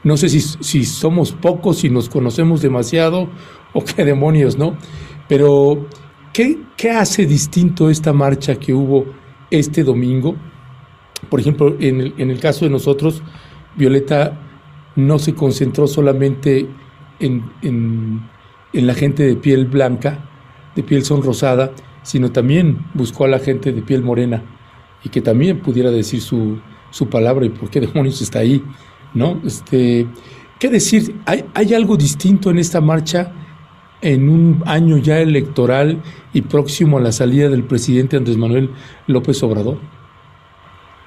No sé si, si somos pocos si nos conocemos demasiado o qué demonios no Pero, ¿qué, ¿qué hace distinto esta marcha que hubo este domingo? Por ejemplo, en el, en el caso de nosotros, Violeta no se concentró solamente en, en, en, la gente de piel blanca, de piel sonrosada, sino también buscó a la gente de piel morena y que también pudiera decir su, su palabra y por qué demonios está ahí, ¿no? Este, ¿Qué decir? ¿Hay, ¿Hay algo distinto en esta marcha en un año ya electoral y próximo a la salida del presidente Andrés Manuel López Obrador?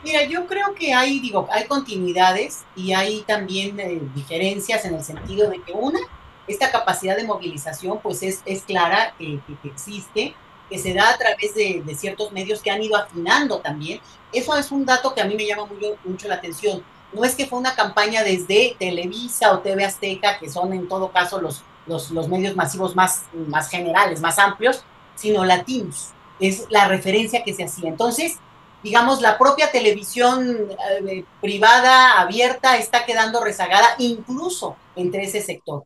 Mira, yo creo que hay, digo, hay continuidades y hay también eh, diferencias en el sentido de que una, esta capacidad de movilización pues es, es clara que, existe, que se da a través de, de, ciertos medios que han ido afinando también. Eso es un dato que a mí me llama mucho la atención. No es que fue una campaña desde Televisa o TV Azteca, que son en todo caso los, los, los medios masivos más, más generales, más amplios, sino latinos. Es la referencia que se hacía. Entonces, digamos, la propia televisión eh, privada, abierta, está quedando rezagada incluso entre ese sector.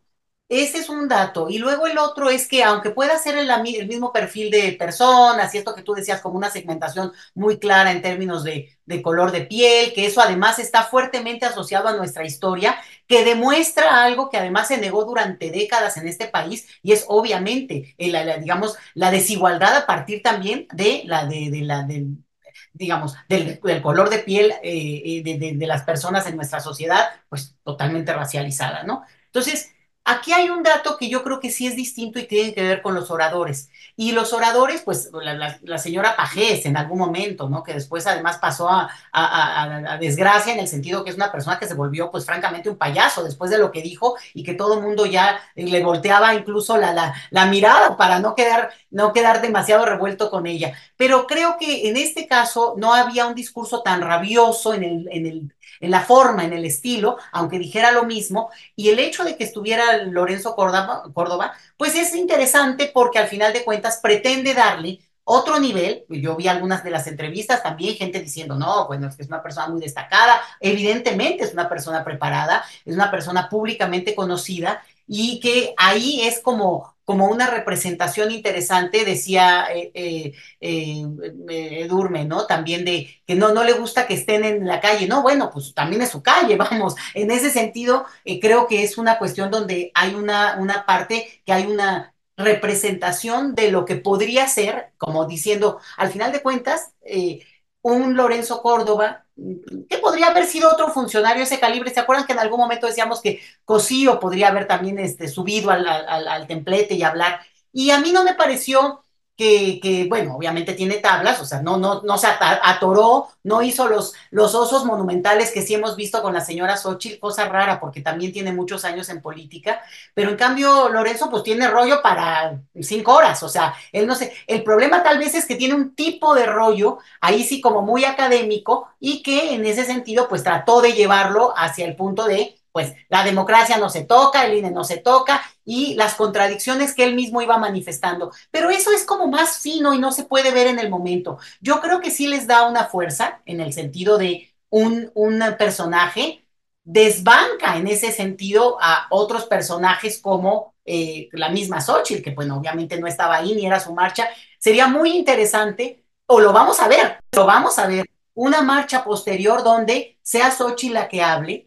Ese es un dato. Y luego el otro es que aunque pueda ser el, el, mismo perfil de personas y esto que tú decías como una segmentación muy clara en términos de, color de piel, que eso además está fuertemente asociado a nuestra historia, que demuestra algo que además se negó durante décadas en este país y es obviamente, la, la, digamos, la desigualdad a partir también de la, de, la, de, digamos, del, del, color de piel eh, de, de, de, las personas en nuestra sociedad, pues totalmente racializada, ¿no? Entonces, aquí hay un dato que yo creo que sí es distinto y tiene que ver con los oradores. Y los oradores, pues la, señora Pajés en algún momento, ¿no? Que después además pasó a, desgracia en el sentido que es una persona que se volvió, pues francamente, un payaso después de lo que dijo y que todo el mundo ya le volteaba incluso la, la, la mirada para no quedar, no quedar demasiado revuelto con ella. Pero creo que en este caso no había un discurso tan rabioso en el, en el en la forma, en el estilo, aunque dijera lo mismo, y el hecho de que estuviera Lorenzo Córdoba, pues es interesante porque al final de cuentas pretende darle otro nivel, yo vi algunas de las entrevistas también, gente diciendo, no, bueno, es que es una persona muy destacada, evidentemente es una persona preparada, es una persona públicamente conocida y que ahí es como como una representación interesante, decía eh, eh, eh, Edurme, ¿no? También de que no, no le gusta que estén en la calle. No, bueno, pues también es su calle, vamos. En ese sentido, eh, creo que es una cuestión donde hay una, una parte que hay una representación de lo que podría ser, como diciendo, al final de cuentas, eh, un Lorenzo Córdoba, que podría haber sido otro funcionario ese calibre. ¿Se acuerdan que en algún momento decíamos que Cosío podría haber también este, subido al, al, al templete y hablar? Y a mí no me pareció que, que, bueno, obviamente tiene tablas, o sea, no, no, no se atoró, no hizo los, los osos monumentales que sí hemos visto con la señora Xochitl, cosa rara porque también tiene muchos años en política, pero en cambio Lorenzo pues tiene rollo para cinco horas, o sea, él no sé, el problema tal vez es que tiene un tipo de rollo, ahí sí como muy académico, y que en ese sentido pues trató de llevarlo hacia el punto de pues la democracia no se toca, el INE no se toca y las contradicciones que él mismo iba manifestando. Pero eso es como más fino y no se puede ver en el momento. Yo creo que sí les da una fuerza en el sentido de un, un personaje, desbanca en ese sentido a otros personajes como eh, la misma Xochitl, que bueno, obviamente no estaba ahí ni era su marcha. Sería muy interesante, o lo vamos a ver, lo vamos a ver, una marcha posterior donde sea Xochitl la que hable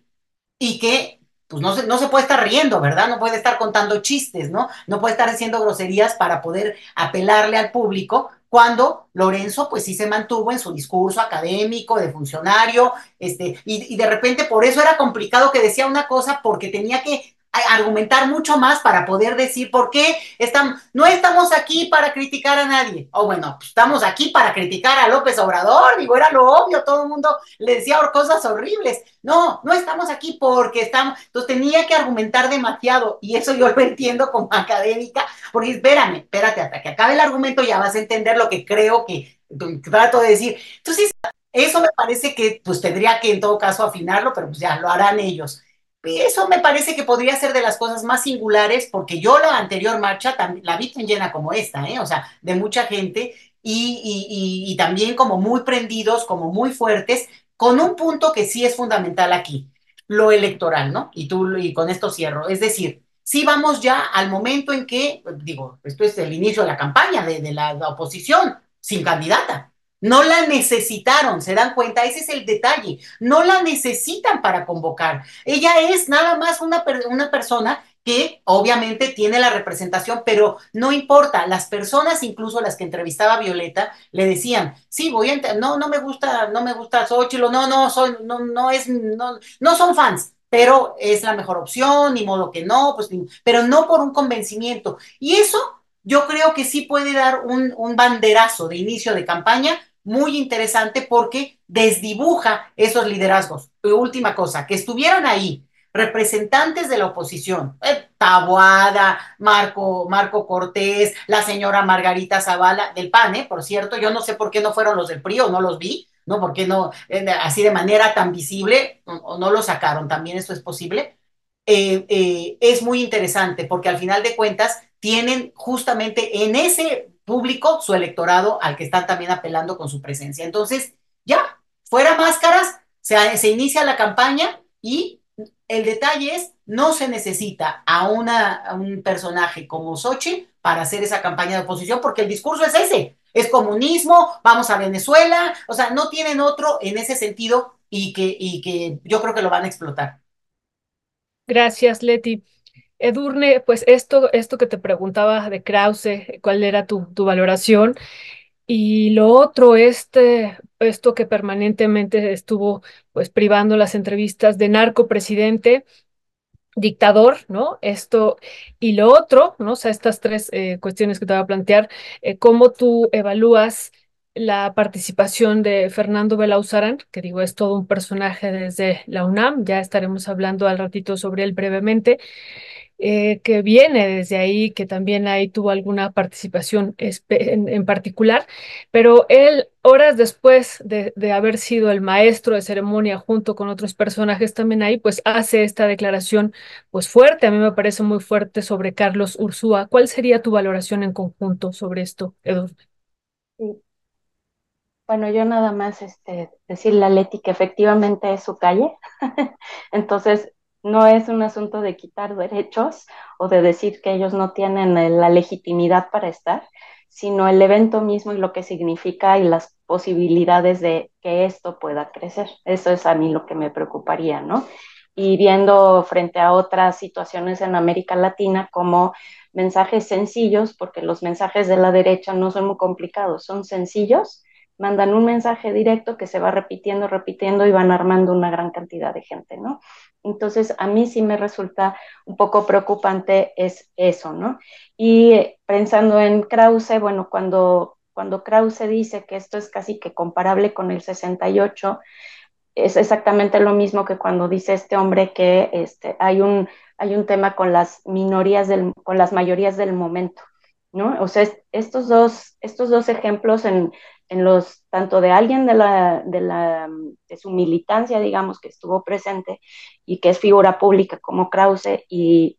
y que pues no se, no se puede estar riendo, ¿verdad? No puede estar contando chistes, ¿no? No puede estar haciendo groserías para poder apelarle al público, cuando Lorenzo pues sí se mantuvo en su discurso académico de funcionario, este, y, y de repente por eso era complicado que decía una cosa porque tenía que argumentar mucho más para poder decir por qué estamos, no estamos aquí para criticar a nadie. O bueno, pues estamos aquí para criticar a López Obrador, digo, era lo obvio, todo el mundo le decía cosas horribles. No, no estamos aquí porque estamos, entonces tenía que argumentar demasiado y eso yo lo entiendo como académica, porque espérame, espérate, hasta que acabe el argumento ya vas a entender lo que creo que trato de decir. Entonces, eso me parece que pues tendría que en todo caso afinarlo, pero pues ya lo harán ellos eso me parece que podría ser de las cosas más singulares, porque yo la anterior marcha la vi tan llena como esta, ¿eh? o sea, de mucha gente y, y, y, y, también como muy prendidos, como muy fuertes, con un punto que sí es fundamental aquí, lo electoral, ¿no? Y tú, y con esto cierro, es decir, sí vamos ya al momento en que, digo, esto es el inicio de la campaña de, de la, oposición sin candidata. No la necesitaron, se dan cuenta, ese es el detalle. No la necesitan para convocar. Ella es nada más una, una persona que obviamente tiene la representación, pero no importa, las personas, incluso las que entrevistaba Violeta, le decían, sí, voy a, no, no me gusta, no me gusta Xochitl, no, no, son, no, no es, no, no son fans, pero es la mejor opción, ni modo que no, pues, pero no por un convencimiento. Y eso yo creo que sí puede dar un, un banderazo de inicio de campaña muy interesante porque desdibuja esos liderazgos. última cosa, que estuvieran ahí representantes de la oposición, eh, Taboada, Marco, Marco Cortés, la señora Margarita Zavala, del PAN, ¿eh? por cierto, yo no sé por qué no fueron los del PRI o no los vi, ¿no? ¿Por no, eh, así de manera tan visible, o, no lo sacaron, también eso es posible? Eh, es muy interesante porque al final de cuentas tienen justamente en ese público su electorado al que están también apelando con su presencia. Entonces, ya, fuera máscaras, se, inicia la campaña y el detalle es, no se necesita a, una, un personaje como Xochitl para hacer esa campaña de oposición, porque el discurso es ese, es comunismo, vamos a Venezuela, o sea, no tienen otro en ese sentido y que, y que yo creo que lo van a explotar. Gracias, Leti. Edurne, pues esto, esto que te preguntaba de Krause, cuál era tu, tu valoración, y lo otro, este, esto que permanentemente estuvo pues privando las entrevistas de narco presidente, dictador, ¿no? Esto y lo otro, ¿no? O sea, estas tres eh, cuestiones que te voy a plantear, eh, ¿cómo tú evalúas la participación de Fernando Belauzarán, que digo es todo un personaje desde la UNAM, ya estaremos hablando al ratito sobre él brevemente, eh, que viene desde ahí, que también ahí tuvo alguna participación en, particular, pero él, horas después de, haber sido el maestro de ceremonia junto con otros personajes también ahí, pues hace esta declaración pues fuerte, a mí me parece muy fuerte sobre Carlos Ursúa. ¿Cuál sería tu valoración en conjunto sobre esto, Eduardo? Bueno, yo nada más este, decirle a Leti que efectivamente es su calle. Entonces, no es un asunto de quitar derechos o de decir que ellos no tienen eh, la legitimidad para estar, sino el evento mismo y lo que significa y las posibilidades de que esto pueda crecer. Eso es a mí lo que me preocuparía, ¿no? Y viendo frente a otras situaciones en América Latina como mensajes sencillos, porque los mensajes de la derecha no son muy complicados, son sencillos, mandan un mensaje directo que se va repitiendo, repitiendo y van armando una gran cantidad de gente, ¿no? Entonces, a mí sí me resulta un poco preocupante es eso, ¿no? Y pensando en Krause, bueno, cuando, cuando Krause dice que esto es casi que comparable con el 68, es exactamente lo mismo que cuando dice este hombre que este, hay, un, hay un tema con las minorías, del, con las mayorías del momento, ¿no? O sea, estos dos, estos dos ejemplos en, en los, tanto de alguien de, la, de, la, de su militancia, digamos, que estuvo presente y que es figura pública como Krause, y,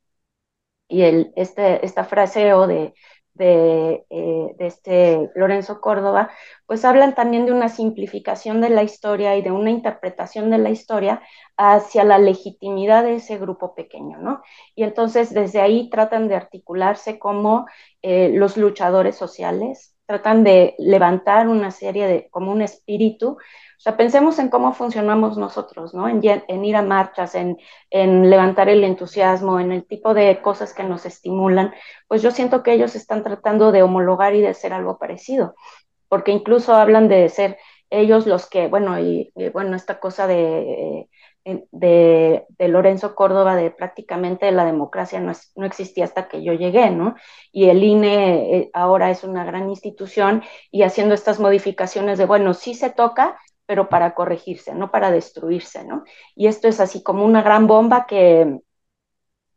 y el, este, esta fraseo de, de, eh, de, este Lorenzo Córdoba, pues hablan también de una simplificación de la historia y de una interpretación de la historia hacia la legitimidad de ese grupo pequeño, ¿no? Y entonces desde ahí tratan de articularse como eh, los luchadores sociales, tratan de levantar una serie de, como un espíritu. O sea, pensemos en cómo funcionamos nosotros, ¿no? En, ir a marchas, en, en, levantar el entusiasmo, en el tipo de cosas que nos estimulan. Pues yo siento que ellos están tratando de homologar y de ser algo parecido, porque incluso hablan de ser ellos los que, bueno, y, bueno, esta cosa de de, Lorenzo Córdoba de prácticamente la democracia no, no, existía hasta que yo llegué, ¿no? Y el INE eh, ahora es una gran institución y haciendo estas modificaciones de, bueno, sí se toca, pero para corregirse, no para destruirse, ¿no? Y esto es así como una gran bomba que,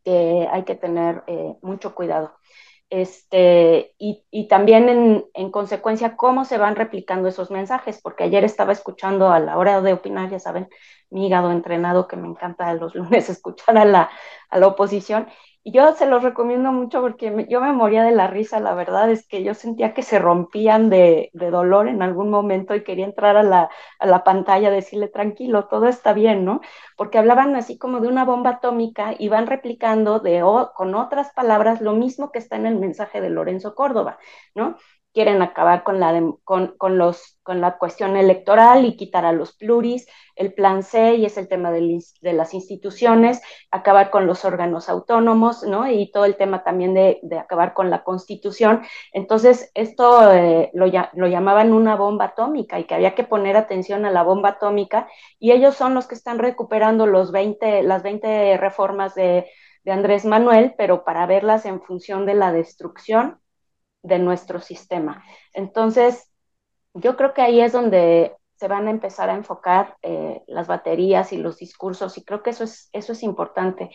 hay que tener eh, mucho cuidado. Este, y, también en, consecuencia cómo se van replicando esos mensajes, porque ayer estaba escuchando a la hora de opinar, ya saben, mi hígado entrenado, que me encanta los lunes escuchar a la, a la oposición. Y yo se los recomiendo mucho porque yo me moría de la risa, la verdad es que yo sentía que se rompían de, dolor en algún momento y quería entrar a la, a la pantalla, decirle tranquilo, todo está bien, ¿no? Porque hablaban así como de una bomba atómica y van replicando de, con otras palabras lo mismo que está en el mensaje de Lorenzo Córdoba, ¿no? Quieren acabar con la, con, con, los, con la cuestión electoral y quitar a los pluris, el plan C, y es el tema de, las instituciones, acabar con los órganos autónomos, ¿no? Y todo el tema también de, acabar con la constitución. Entonces, esto eh, lo, llamaban una bomba atómica y que había que poner atención a la bomba atómica, y ellos son los que están recuperando los 20, las 20 reformas de Andrés Manuel, pero para verlas en función de la destrucción de nuestro sistema. Entonces, yo creo que ahí es donde se van a empezar a enfocar eh, las baterías y los discursos, y creo que eso es, eso es importante.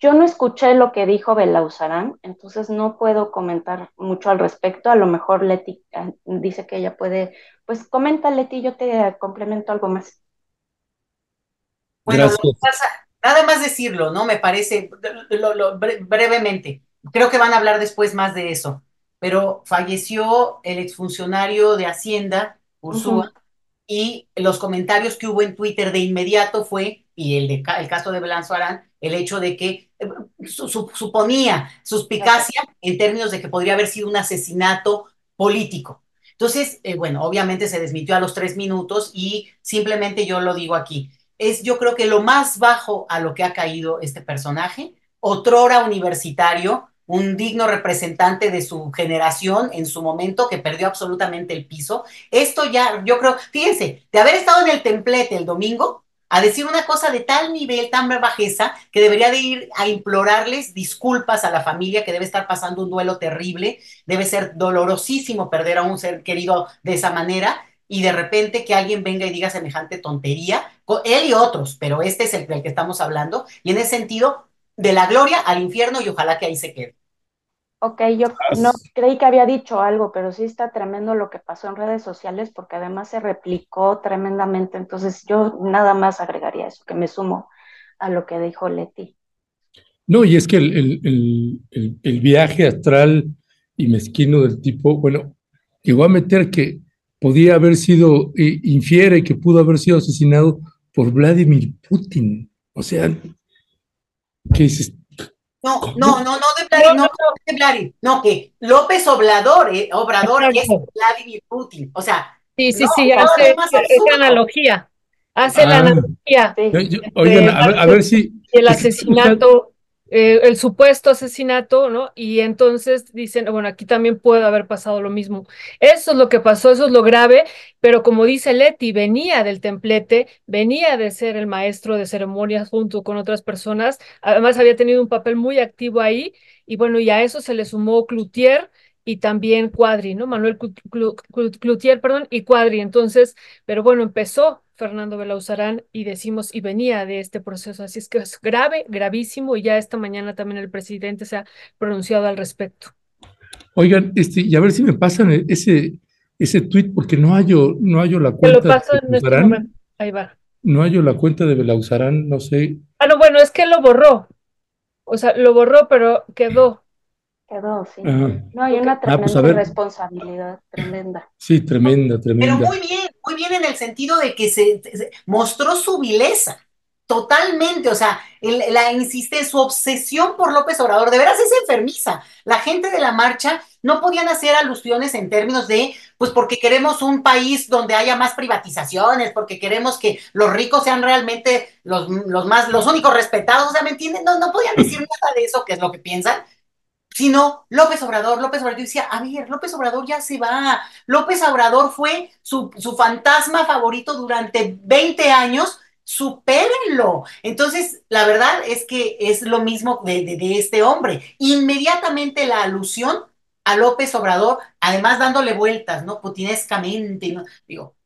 Yo no escuché lo que dijo Belauzarán, entonces no puedo comentar mucho al respecto. A lo mejor Leti ah, dice que ella puede, pues comenta Leti, yo te complemento algo más. Bueno, nada más decirlo, ¿no? Me parece, brevemente, creo que van a hablar después más de eso pero falleció el exfuncionario de Hacienda, Ursúa, y los comentarios que hubo en Twitter de inmediato fue, y el, de, el caso de Belanzo Arán, el hecho de que eh, suponía suspicacia en términos de que podría haber sido un asesinato político. Entonces, eh, bueno, obviamente se desmitió a los tres minutos y simplemente yo lo digo aquí. Es yo creo que lo más bajo a lo que ha caído este personaje, otrora universitario, un digno representante de su generación en su momento que perdió absolutamente el piso. Esto ya, yo creo, fíjense, de haber estado en el templete el domingo, a decir una cosa de tal nivel, tan bajeza, que debería de ir a implorarles disculpas a la familia que debe estar pasando un duelo terrible, debe ser dolorosísimo perder a un ser querido de esa manera, y de repente que alguien venga y diga semejante tontería, él y otros, pero este es el del que estamos hablando, y en ese sentido, de la gloria al infierno y ojalá que ahí se quede. Ok, yo no creí que había dicho algo, pero sí está tremendo lo que pasó en redes sociales porque además se replicó tremendamente. Entonces yo nada más agregaría eso, que me sumo a lo que dijo Leti. No, y es que el, el viaje astral y mezquino del tipo, bueno, llegó a meter que podía haber sido, eh, infiere que pudo haber sido asesinado por Vladimir Putin. O sea, ¿qué dices? No, no, no, no de Vladimir, no, de Vladimir, no, que López Obrador, eh, Obrador es Vladimir Putin, o sea. Sí, sí, sí, hace esa analogía, hace la ah. analogía. oigan, a ver, si. El asesinato eh, el supuesto asesinato, ¿no? Y entonces dicen, bueno, aquí también puede haber pasado lo mismo. Eso es lo que pasó, eso es lo grave, pero como dice Leti, venía del templete, venía de ser el maestro de ceremonias junto con otras personas, además había tenido un papel muy activo ahí, y bueno, y a eso se le sumó Cloutier, y también Cuadri, ¿no? Manuel Cloutier, perdón, y Cuadri. Entonces, pero bueno, empezó Fernando Belauzarán y decimos, y venía de este proceso. Así es que es grave, gravísimo, y ya esta mañana también el presidente se ha pronunciado al respecto. Oigan, este, y a ver si me pasan ese, ese tweet, porque no hallo, no hallo la cuenta. Te lo paso en este momento. Ahí va. No hallo la cuenta de Belauzarán, no sé. Ah, no, bueno, es que lo borró. O sea, lo borró, pero quedó. Quedó, sí. No, hay una ah, pues tremenda responsabilidad, tremenda. Sí, tremenda, tremenda. Pero muy bien, muy bien en el sentido de que se, mostró su vileza, totalmente, o sea, la insiste, su obsesión por López Obrador, de veras es enfermiza. La gente de la marcha no podían hacer alusiones en términos de, pues porque queremos un país donde haya más privatizaciones, porque queremos que los ricos sean realmente los, los más, los únicos respetados, o sea, ¿me entienden? No, no podían decir nada de eso, que es lo que piensan sino López Obrador, López Obrador. Yo decía, a ver, López Obrador ya se va. López Obrador fue su, fantasma favorito durante 20 años. Supérenlo. Entonces, la verdad es que es lo mismo de, este hombre. Inmediatamente la alusión a López Obrador, además dándole vueltas, ¿no? Putinescamente. Digo.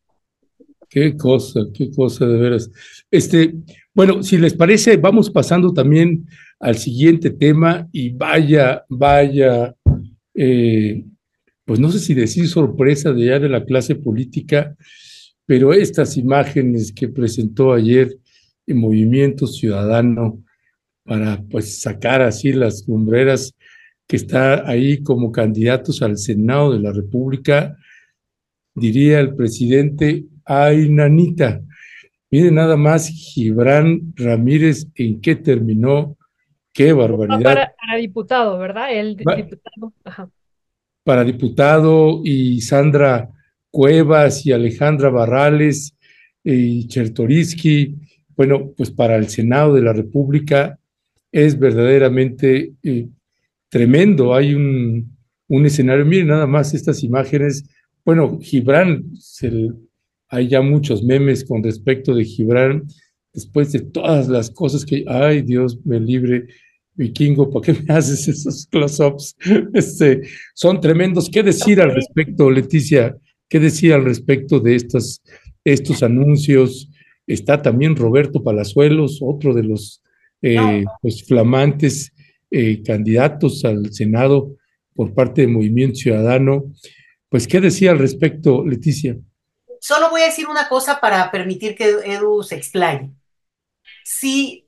Qué cosa, qué cosa de veras. Este, bueno, si les parece, vamos pasando también al siguiente tema y vaya, vaya, eh, pues no sé si decir sorpresa de ya de la clase política, pero estas imágenes que presentó ayer el Movimiento Ciudadano para pues sacar así las lumbreras que está ahí como candidatos al Senado de la República, diría el presidente, ay, nanita, mire nada más Gibran Ramírez en qué terminó, qué barbaridad. Para, diputado, ¿verdad? El diputado. Para diputado y Sandra Cuevas y Alejandra Barrales y Chertoriski, bueno, pues para el Senado de la República es verdaderamente eh, tremendo. Hay un, un, escenario, miren nada más estas imágenes. Bueno, Gibran, hay ya muchos memes con respecto de Gibran, después de todas las cosas que, ay Dios me libre, vikingo, ¿por qué me haces esos close-ups? Este, son tremendos. ¿Qué decir al respecto, Leticia? ¿Qué decir al respecto de estos, estos anuncios? Está también Roberto Palazuelos, otro de los eh, pues, flamantes eh, candidatos al Senado por parte del Movimiento Ciudadano. Pues, ¿qué decía al respecto, Leticia? Solo voy a decir una cosa para permitir que Edu se explaye. Si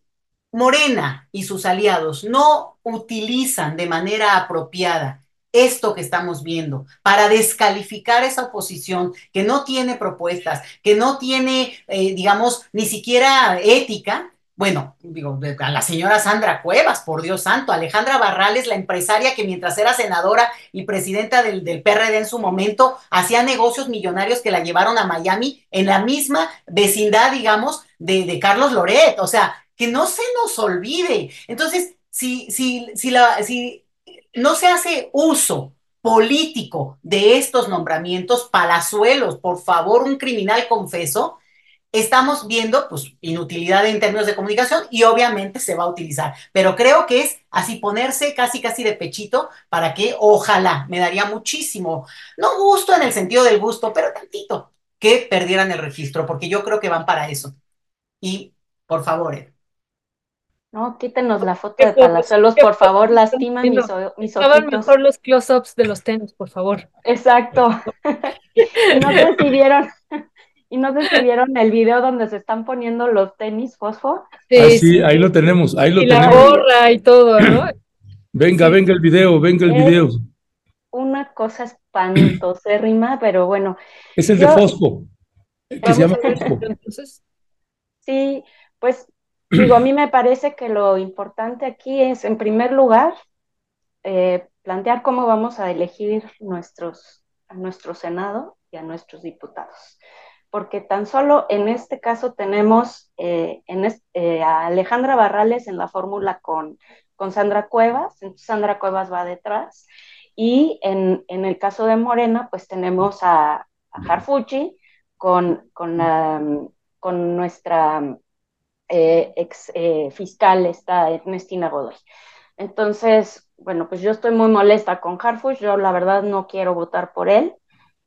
Morena y sus aliados no utilizan de manera apropiada esto que estamos viendo, para descalificar esa oposición que no tiene propuestas, que no tiene, eh, digamos, ni siquiera ética. Bueno, digo, a la señora Sandra Cuevas, por Dios santo, Alejandra Barrales, la empresaria que mientras era senadora y presidenta del, del PRD en su momento, hacía negocios millonarios que la llevaron a Miami en la misma vecindad, digamos, de, de Carlos Loret. O sea, que no se nos olvide. Entonces, si, si, si, la, si no se hace uso político de estos nombramientos, palazuelos, por favor, un criminal confeso, estamos viendo pues inutilidad en términos de comunicación y obviamente se va a utilizar. Pero creo que es así ponerse casi casi de pechito para que ojalá, me daría muchísimo, no gusto en el sentido del gusto, pero tantito, que perdieran el registro, porque yo creo que van para eso. Y por favor, Ed. No, quítenos la foto de Palazuelos, por favor, lastiman mis, mis ojitos. mejor los close-ups de los tenis, por favor. Exacto. no vieron, y no sé si vieron el video donde se están poniendo los tenis fosfo. Sí, ah, sí, ahí lo tenemos, ahí lo y tenemos. la gorra y todo, ¿no? venga, venga el video, venga el video. Una cosa espantosérrima, pero bueno. Es el de fosfo, que se llama fosfo. Sí, pues Digo, a mí me parece que lo importante aquí es, en primer lugar, eh, plantear cómo vamos a elegir nuestros, a nuestro Senado y a nuestros diputados. Porque tan solo en este caso tenemos eh, eh, a Alejandra Barrales en la fórmula con, con Sandra Cuevas, entonces Sandra Cuevas va detrás. Y en, en el caso de Morena, pues tenemos a, a Harfuchi con, con, con nuestra eh, ex fiscal, está Ernestina Godoy. Entonces, bueno, pues yo estoy muy molesta con Harfush, yo la verdad no quiero votar por él,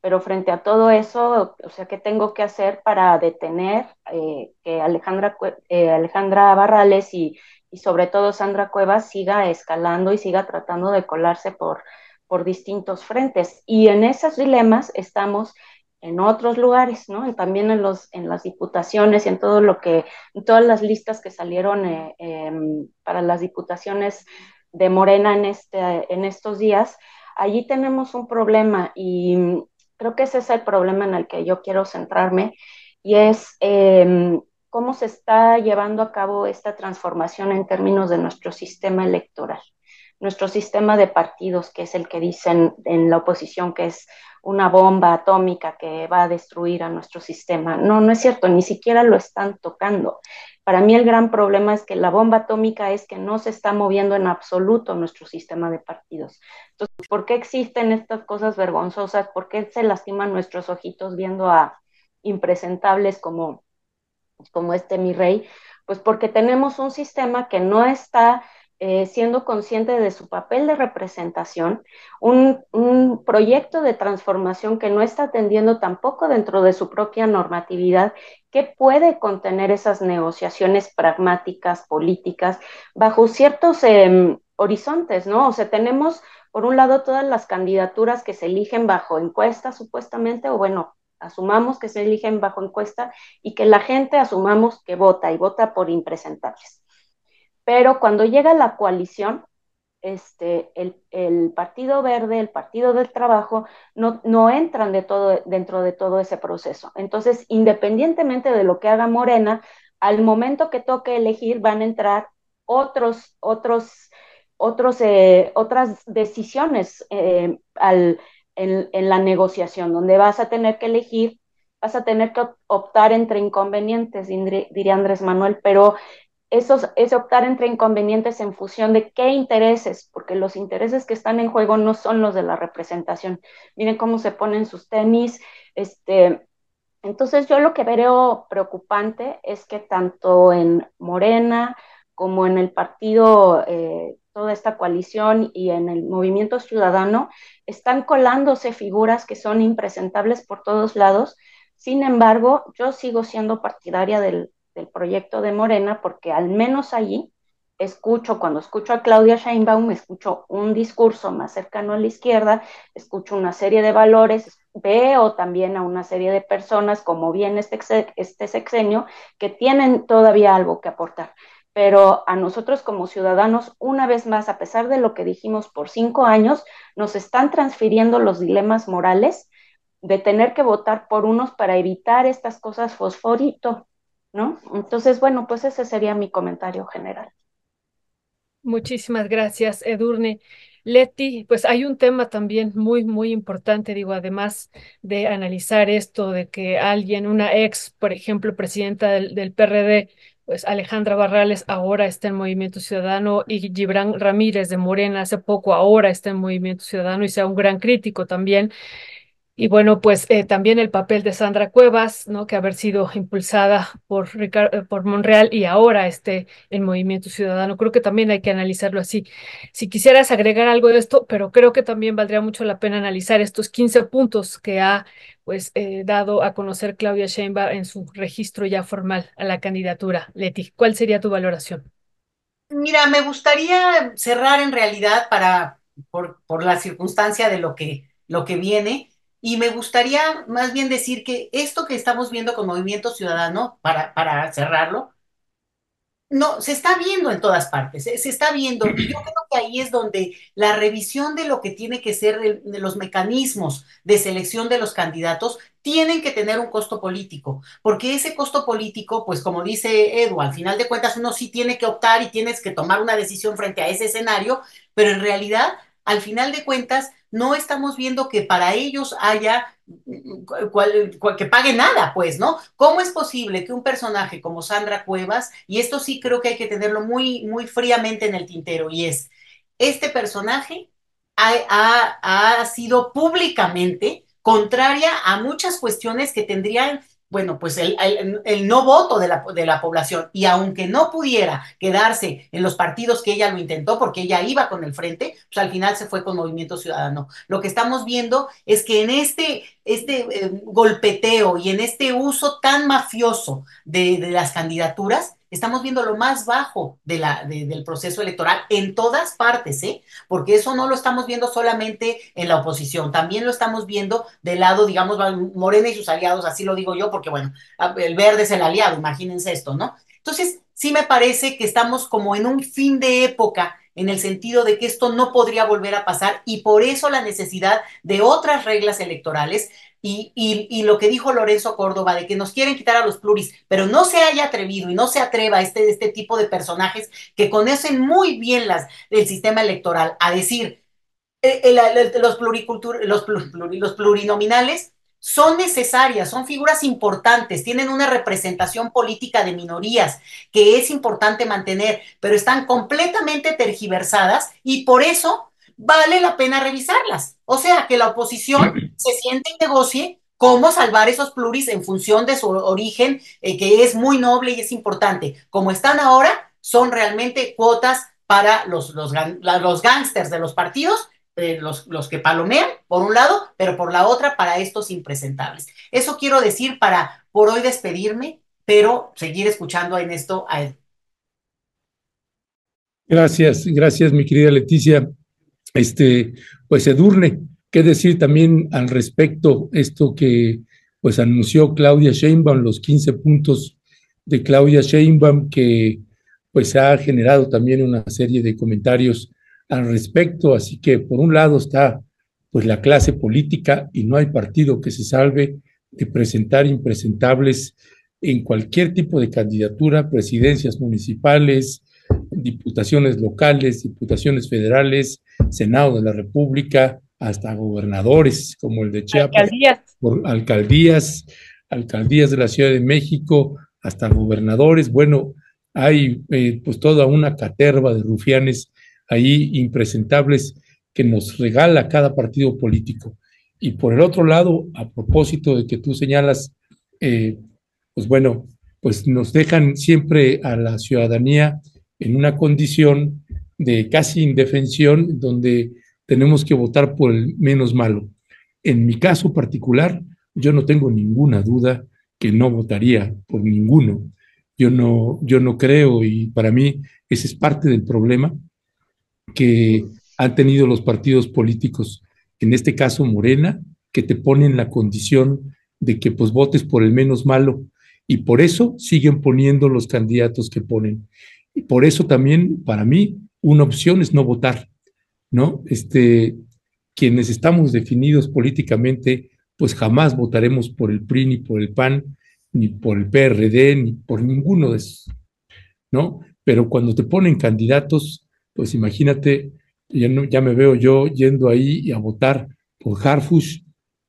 pero frente a todo eso, o sea, ¿qué tengo que hacer para detener eh, que Alejandra, Alejandra Barrales y, y, sobre todo Sandra Cuevas siga escalando y siga tratando de colarse por, por distintos frentes? Y en esos dilemas estamos en otros lugares, ¿no? También en, los, en las diputaciones y en todo lo que, todas las listas que salieron eh, em, para las diputaciones de Morena en, este, en estos días, allí tenemos un problema y creo que ese es el problema en el que yo quiero centrarme y es em, cómo se está llevando a cabo esta transformación en términos de nuestro sistema electoral nuestro sistema de partidos, que es el que dicen en la oposición que es una bomba atómica que va a destruir a nuestro sistema. No, no es cierto, ni siquiera lo están tocando. Para mí el gran problema es que la bomba atómica es que no se está moviendo en absoluto nuestro sistema de partidos. Entonces, ¿por qué existen estas cosas vergonzosas? ¿Por qué se lastiman nuestros ojitos viendo a impresentables como, como este mi rey? Pues porque tenemos un sistema que no está eh, siendo consciente de su papel de representación, un, proyecto de transformación que no está atendiendo tampoco dentro de su propia normatividad, que puede contener esas negociaciones pragmáticas, políticas, bajo ciertos em, horizontes, ¿no? O sea, tenemos, por un lado, todas las candidaturas que se eligen bajo encuesta, supuestamente, o bueno, asumamos que se eligen bajo encuesta y que la gente asumamos que vota y vota por impresentables Pero cuando llega la coalición, este, el, Partido Verde, el Partido del Trabajo, no, no entran de todo, dentro de todo ese proceso. Entonces, independientemente de lo que haga Morena, al momento que toque elegir van a entrar otros, otros, otros, eh, otras decisiones eh, al, en, en, la negociación, donde vas a tener que elegir, vas a tener que optar entre inconvenientes, diría Andrés Manuel, pero esos, es optar entre inconvenientes en función de qué intereses, porque los intereses que están en juego no son los de la representación. Miren cómo se ponen sus tenis. Este, entonces yo lo que veo preocupante es que tanto en Morena como en el partido, eh, toda esta coalición y en el movimiento ciudadano, están colándose figuras que son impresentables por todos lados. Sin embargo, yo sigo siendo partidaria del, del proyecto de Morena, porque al menos allí escucho, cuando escucho a Claudia Sheinbaum, escucho un discurso más cercano a la izquierda, escucho una serie de valores, veo también a una serie de personas, como bien este, este sexenio, que tienen todavía algo que aportar. Pero a nosotros como ciudadanos, una vez más, a pesar de lo que dijimos por cinco años, nos están transfiriendo los dilemas morales de tener que votar por unos para evitar estas cosas fosforito, Entonces, bueno, pues ese sería mi comentario general. Muchísimas gracias, Edurne. Leti, pues hay un tema también muy, muy importante, digo, además de analizar esto de que alguien, una ex, por ejemplo, presidenta del, del PRD, pues Alejandra Barrales ahora está en Movimiento Ciudadano y Gibran Ramírez de Morena hace poco ahora está en Movimiento Ciudadano y sea un gran crítico también. Y bueno, pues eh, también el papel de Sandra Cuevas, ¿no? que haber sido impulsada por, eh, por Monreal y ahora esté en Movimiento Ciudadano. Creo que también hay que analizarlo así. Si quisieras agregar algo de esto, pero creo que también valdría mucho la pena analizar estos 15 puntos que ha pues eh, dado a conocer Claudia Sheinbaum en su registro ya formal a la candidatura. Leti, ¿cuál sería tu valoración? Mira, me gustaría cerrar en realidad para por, por la circunstancia de lo que, lo que viene y me gustaría más bien decir que esto que estamos viendo con Movimiento Ciudadano, para, para cerrarlo, no, se está viendo en todas partes, se, está viendo, y yo creo que ahí es donde la revisión de lo que tiene que ser los mecanismos de selección de los candidatos tienen que tener un costo político, porque ese costo político, pues como dice Edu, al final de cuentas uno sí tiene que optar y tienes que tomar una decisión frente a ese escenario, pero en realidad, al final de cuentas, no estamos viendo que para ellos haya que pague nada, pues, ¿no? ¿Cómo es posible que un personaje como Sandra Cuevas, y esto sí creo que hay que tenerlo muy, muy fríamente en el tintero, y es, este personaje ha, ha sido públicamente contraria a muchas cuestiones que tendrían bueno, pues el, no voto de la, de la, población. Y aunque no pudiera quedarse en los partidos que ella lo intentó, porque ella iba con el frente, pues al final se fue con Movimiento Ciudadano. Lo que estamos viendo es que en este, este eh, golpeteo y en este uso tan mafioso de, de las candidaturas, estamos viendo lo más bajo de la, del proceso electoral en todas partes, ¿eh? Porque eso no lo estamos viendo solamente en la oposición, también lo estamos viendo del lado, digamos, Morena y sus aliados, así lo digo yo, porque bueno, el verde es el aliado, imagínense esto, ¿no? Entonces, sí me parece que estamos como en un fin de época en el sentido de que esto no podría volver a pasar y por eso la necesidad de otras reglas electorales. Y, y, lo que dijo Lorenzo Córdoba de que nos quieren quitar a los pluris, pero no se haya atrevido y no se atreva este, este tipo de personajes que conocen muy bien las, el sistema electoral a decir eh, eh, los, pluricultur, los, los plurinominales son necesarias, son figuras importantes, tienen una representación política de minorías que es importante mantener, pero están completamente tergiversadas y por eso vale la pena revisarlas. O sea, que la oposición se siente y negocie cómo salvar esos pluris en función de su origen, eh, que es muy noble y es importante. Como están ahora, son realmente cuotas para los, los, los gángsters de los partidos los, los, que palomean, por un lado, pero por la otra, para estos impresentables. Eso quiero decir para por hoy despedirme, pero seguir escuchando en esto a él. Gracias, gracias, mi querida Leticia. Este, pues Edurne, qué decir también al respecto, esto que pues anunció Claudia Sheinbaum, los 15 puntos de Claudia Sheinbaum que pues ha generado también una serie de comentarios al respecto. Así que por un lado está pues la clase política y no hay partido que se salve de presentar impresentables en cualquier tipo de candidatura, presidencias municipales, diputaciones locales, diputaciones federales, Senado de la República, hasta gobernadores como el de Chiapas, alcaldías, por alcaldías, alcaldías de la Ciudad de México, hasta gobernadores. Bueno, hay eh, pues toda una caterva de rufianes ahí impresentables que nos regala cada partido político. Y por el otro lado, a propósito de que tú señalas, eh, pues bueno, pues nos dejan siempre a la ciudadanía en una condición de casi indefensión donde tenemos que votar por el menos malo. En mi caso particular, yo no tengo ninguna duda que no votaría por ninguno. Yo no, yo no creo y para mí ese es parte del problema que han tenido los partidos políticos, en este caso Morena, que te ponen la condición de que pues votes por el menos malo y por eso siguen poniendo los candidatos que ponen. Y por eso también para mí una opción es no votar, ¿no? Este, quienes estamos definidos políticamente, pues jamás votaremos por el PRI, ni por el PAN, ni por el PRD, ni por ninguno de esos, ¿no? Pero cuando te ponen candidatos, pues imagínate, ya, no, ya me veo yo yendo ahí a votar por Harfush,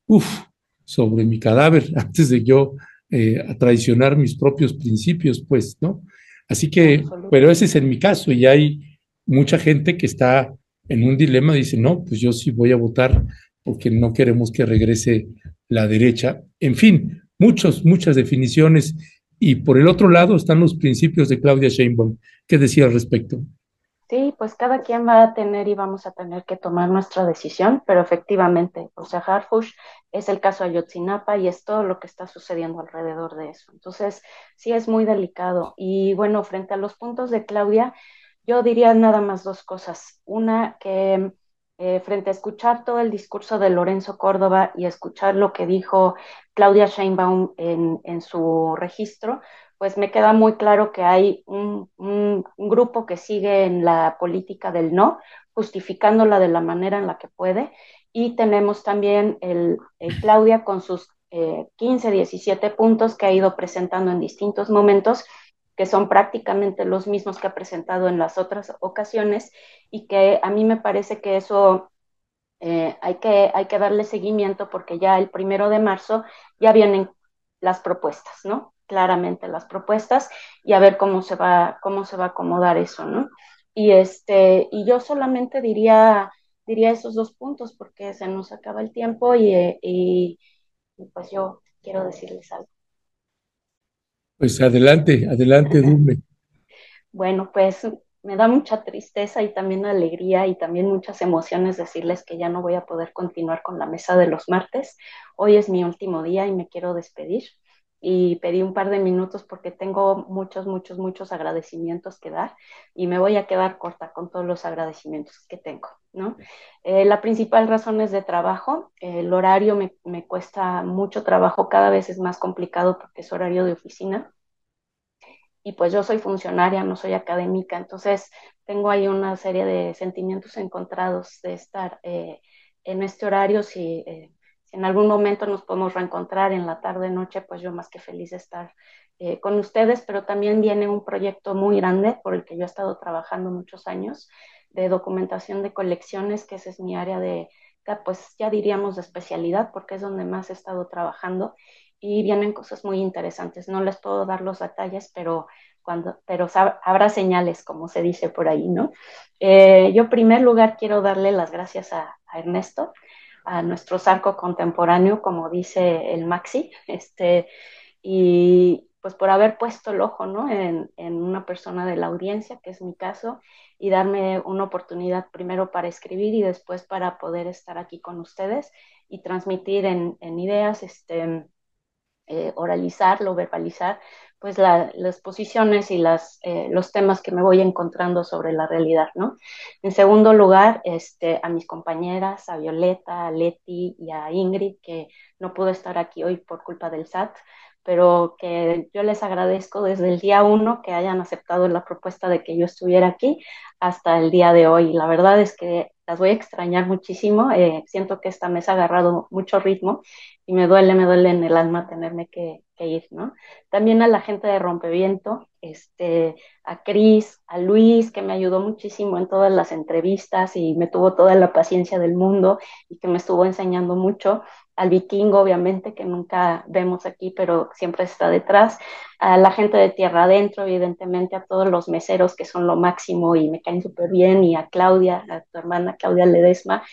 uff, sobre mi cadáver, antes de yo eh, a traicionar mis propios principios, pues, ¿no? Así que, pero ese es en mi caso y hay mucha gente que está en un dilema, dice, no, pues yo sí voy a votar porque no queremos que regrese la derecha. En fin, muchos, muchas definiciones. Y por el otro lado están los principios de Claudia Sheinbaum. ¿Qué decía al respecto? Sí, pues cada quien va a tener y vamos a tener que tomar nuestra decisión, pero efectivamente, o sea, Harfush es el caso Ayotzinapa y es todo lo que está sucediendo alrededor de eso. Entonces, sí es muy delicado. Y bueno, frente a los puntos de Claudia, yo diría nada más dos cosas. Una, que eh, frente a escuchar todo el discurso de Lorenzo Córdoba y escuchar lo que dijo Claudia Sheinbaum en, en su registro, pues me queda muy claro que hay un, grupo que sigue en la política del no, justificándola de la manera en la que puede. Y tenemos también el, Claudia con sus 15, eh, 17 puntos que ha ido presentando en distintos momentos, que son prácticamente los mismos que ha presentado en las otras ocasiones y que a mí me parece que eso eh, hay, que, hay que darle seguimiento porque ya el primero de marzo ya vienen las propuestas, ¿no? Claramente las propuestas y a ver cómo se va, cómo se va a acomodar eso, ¿no? Y este, y yo solamente diría, diría esos dos puntos porque se nos acaba el tiempo y, y, pues yo quiero decirles algo. Pues adelante, adelante, Dume. bueno, pues me da mucha tristeza y también alegría y también muchas emociones decirles que ya no voy a poder continuar con la mesa de los martes. Hoy es mi último día y me quiero despedir y pedí un par de minutos porque tengo muchos, muchos, muchos agradecimientos que dar y me voy a quedar corta con todos los agradecimientos que tengo, ¿no? Eh, la principal razón es de trabajo, el horario me, me, cuesta mucho trabajo, cada vez es más complicado porque es horario de oficina y pues yo soy funcionaria, no soy académica, entonces tengo ahí una serie de sentimientos encontrados de estar eh, en este horario, si eh, en algún momento nos podemos reencontrar en la tarde noche, pues yo más que feliz de estar eh, con ustedes, pero también viene un proyecto muy grande por el que yo he estado trabajando muchos años de documentación de colecciones, que ese es mi área de, pues ya diríamos de especialidad, porque es donde más he estado trabajando y vienen cosas muy interesantes. No les puedo dar los detalles, pero cuando, pero habrá señales, como se dice por ahí, ¿no? Eh, yo en primer lugar quiero darle las gracias a Ernesto a nuestro arco contemporáneo, como dice el Maxi, este, y pues por haber puesto el ojo ¿no? en, una persona de la audiencia, que es mi caso, y darme una oportunidad primero para escribir y después para poder estar aquí con ustedes y transmitir en, ideas, este, eh, oralizarlo, verbalizar pues las posiciones y las, eh, los temas que me voy encontrando sobre la realidad, ¿no? En segundo lugar, este, a mis compañeras, a Violeta, a Leti y a Ingrid, que no pudo estar aquí hoy por culpa del SAT, pero que yo les agradezco desde el día uno que hayan aceptado la propuesta de que yo estuviera aquí hasta el día de hoy. La verdad es que las voy a extrañar muchísimo. Eh, siento que esta mesa ha agarrado mucho ritmo y me duele, me duele en el alma tenerme que, ir, ¿no? También a la gente de Rompeviento, este, a Cris, a Luis, que me ayudó muchísimo en todas las entrevistas y me tuvo toda la paciencia del mundo y que me estuvo enseñando mucho al vikingo, obviamente, que nunca vemos aquí, pero siempre está detrás, a la gente de tierra adentro, evidentemente, a todos los meseros que son lo máximo y me caen súper bien, y a Claudia, a tu hermana Claudia Ledesma,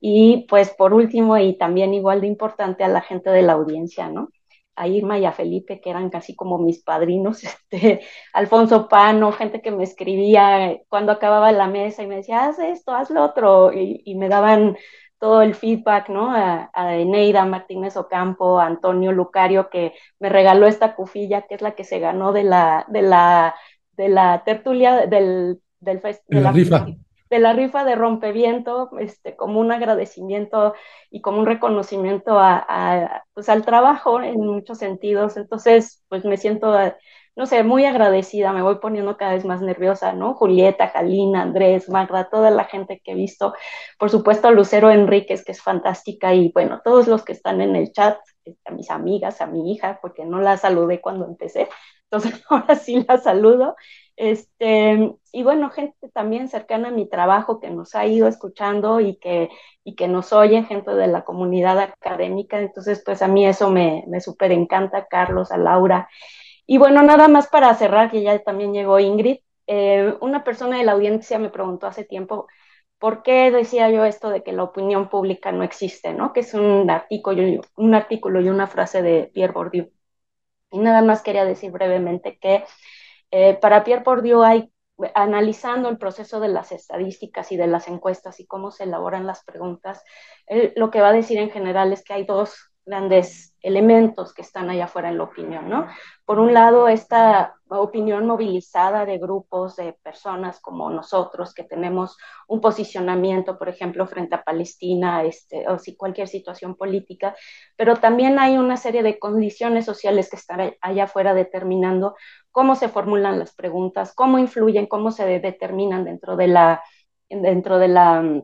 y pues por último, y también igual de importante, a la gente de la audiencia, ¿no? A Irma y a Felipe, que eran casi como mis padrinos, este, Alfonso Pano, gente que me escribía cuando acababa la mesa y me decía, haz esto, haz lo otro, y, y me daban todo el feedback, ¿no? A, a Eneida Martínez Ocampo, a Antonio Lucario, que me regaló esta cufilla, que es la que se ganó de la, de la, de la tertulia del, del de, la, rifa. de la rifa de rompeviento, este, como un agradecimiento y como un reconocimiento a, a, pues, al trabajo en muchos sentidos. Entonces, pues me siento no sé, muy agradecida, me voy poniendo cada vez más nerviosa, ¿no? Julieta, Jalina, Andrés, Magda, toda la gente que he visto, por supuesto Lucero Enríquez, que es fantástica, y bueno, todos los que están en el chat, este, a mis amigas, a mi hija, porque no la saludé cuando empecé, entonces ahora sí la saludo. Este, y bueno, gente también cercana a mi trabajo que nos ha ido escuchando y que, y que nos oye, gente de la comunidad académica. Entonces, pues a mí eso me, me súper encanta, Carlos, a Laura. Y bueno, nada más para cerrar, que ya también llegó Ingrid, eh, una persona de la audiencia me preguntó hace tiempo, ¿por qué decía yo esto de que la opinión pública no existe, ¿no? Que es un artículo, un artículo y una frase de Pierre Bourdieu. Y nada más quería decir brevemente que eh, para Pierre Bourdieu hay, analizando el proceso de las estadísticas y de las encuestas y cómo se elaboran las preguntas, lo que va a decir en general es que hay dos grandes elementos que están allá afuera en la opinión, ¿no? Por un lado, esta opinión movilizada de grupos de personas como nosotros que tenemos un posicionamiento, por ejemplo, frente a Palestina, este, o si cualquier situación política, pero también hay una serie de condiciones sociales que están allá afuera determinando cómo se formulan las preguntas, cómo influyen, cómo se determinan dentro de la dentro de la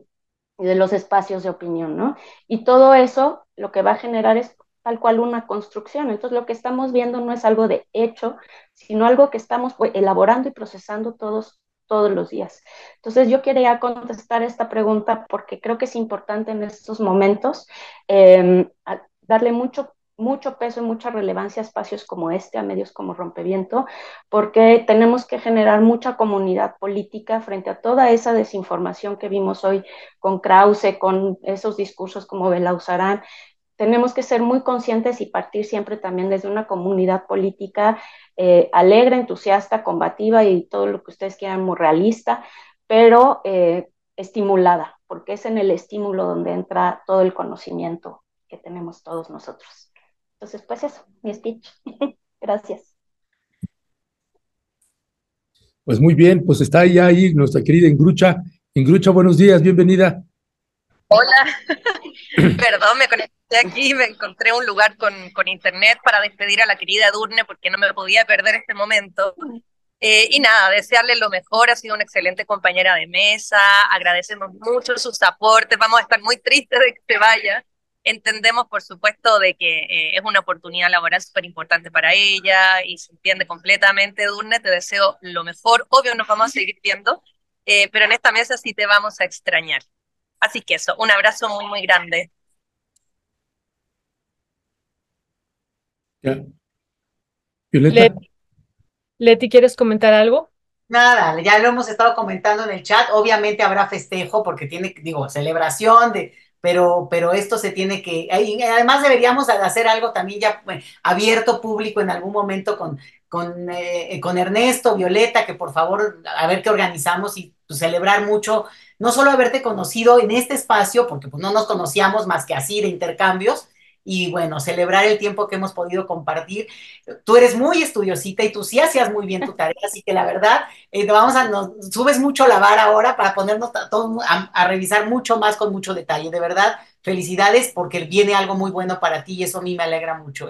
de los espacios de opinión, ¿no? Y todo eso lo que va a generar es tal cual una construcción. Entonces, lo que estamos viendo no es algo de hecho, sino algo que estamos pues, elaborando y procesando todos todos los días. Entonces, yo quería contestar esta pregunta porque creo que es importante en estos momentos eh, darle mucho mucho peso y mucha relevancia a espacios como este, a medios como Rompeviento, porque tenemos que generar mucha comunidad política frente a toda esa desinformación que vimos hoy con Krause, con esos discursos como Belauzarán. Tenemos que ser muy conscientes y partir siempre también desde una comunidad política eh, alegre, entusiasta, combativa y todo lo que ustedes quieran, muy realista, pero eh, estimulada, porque es en el estímulo donde entra todo el conocimiento que tenemos todos nosotros. Entonces, pues eso, mi speech. Gracias. Pues muy bien, pues está ya ahí nuestra querida Ingrucha. Ingrucha, buenos días, bienvenida. Hola, perdón, me conecté aquí, me encontré un lugar con, con, internet para despedir a la querida Durne porque no me podía perder este momento. Eh, y nada, desearle lo mejor, ha sido una excelente compañera de mesa, agradecemos mucho sus aportes, vamos a estar muy tristes de que se vaya, Entendemos, por supuesto, de que eh, es una oportunidad laboral súper importante para ella y se entiende completamente, Durne. Te deseo lo mejor. Obvio, nos vamos a seguir viendo, eh, pero en esta mesa sí te vamos a extrañar. Así que eso, un abrazo muy, muy grande. Leti, ¿quieres comentar algo? Nada, ya lo hemos estado comentando en el chat. Obviamente habrá festejo porque tiene, digo, celebración de pero, pero esto se tiene que, además deberíamos hacer algo también ya abierto, público en algún momento con, con, eh, con Ernesto, Violeta, que por favor, a ver qué organizamos y pues, celebrar mucho, no solo haberte conocido en este espacio, porque pues no nos conocíamos más que así de intercambios, y bueno, celebrar el tiempo que hemos podido compartir. Tú eres muy estudiosita y tú sí hacías muy bien tu tarea, así que la verdad, eh, vamos a, nos subes mucho la vara ahora para ponernos a, a, revisar mucho más con mucho detalle. De verdad, felicidades porque viene algo muy bueno para ti y eso a mí me alegra mucho.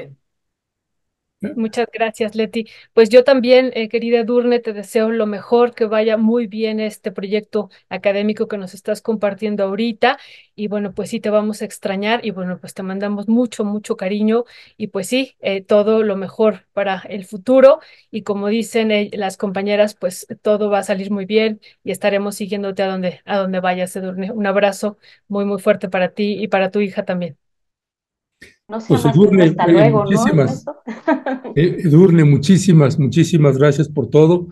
Muchas gracias, Leti. Pues yo también, eh, querida Durne, te deseo lo mejor, que vaya muy bien este proyecto académico que nos estás compartiendo ahorita. Y bueno, pues sí, te vamos a extrañar y bueno, pues te mandamos mucho, mucho cariño y pues sí, eh, todo lo mejor para el futuro. Y como dicen eh, las compañeras, pues todo va a salir muy bien y estaremos siguiéndote a donde, a donde vayas, Edurne. Un abrazo muy, muy fuerte para ti y para tu hija también. No sé, pues Edurne, hasta luego, muchísimas, ¿no? Eh, Edurne, muchísimas, muchísimas gracias por todo.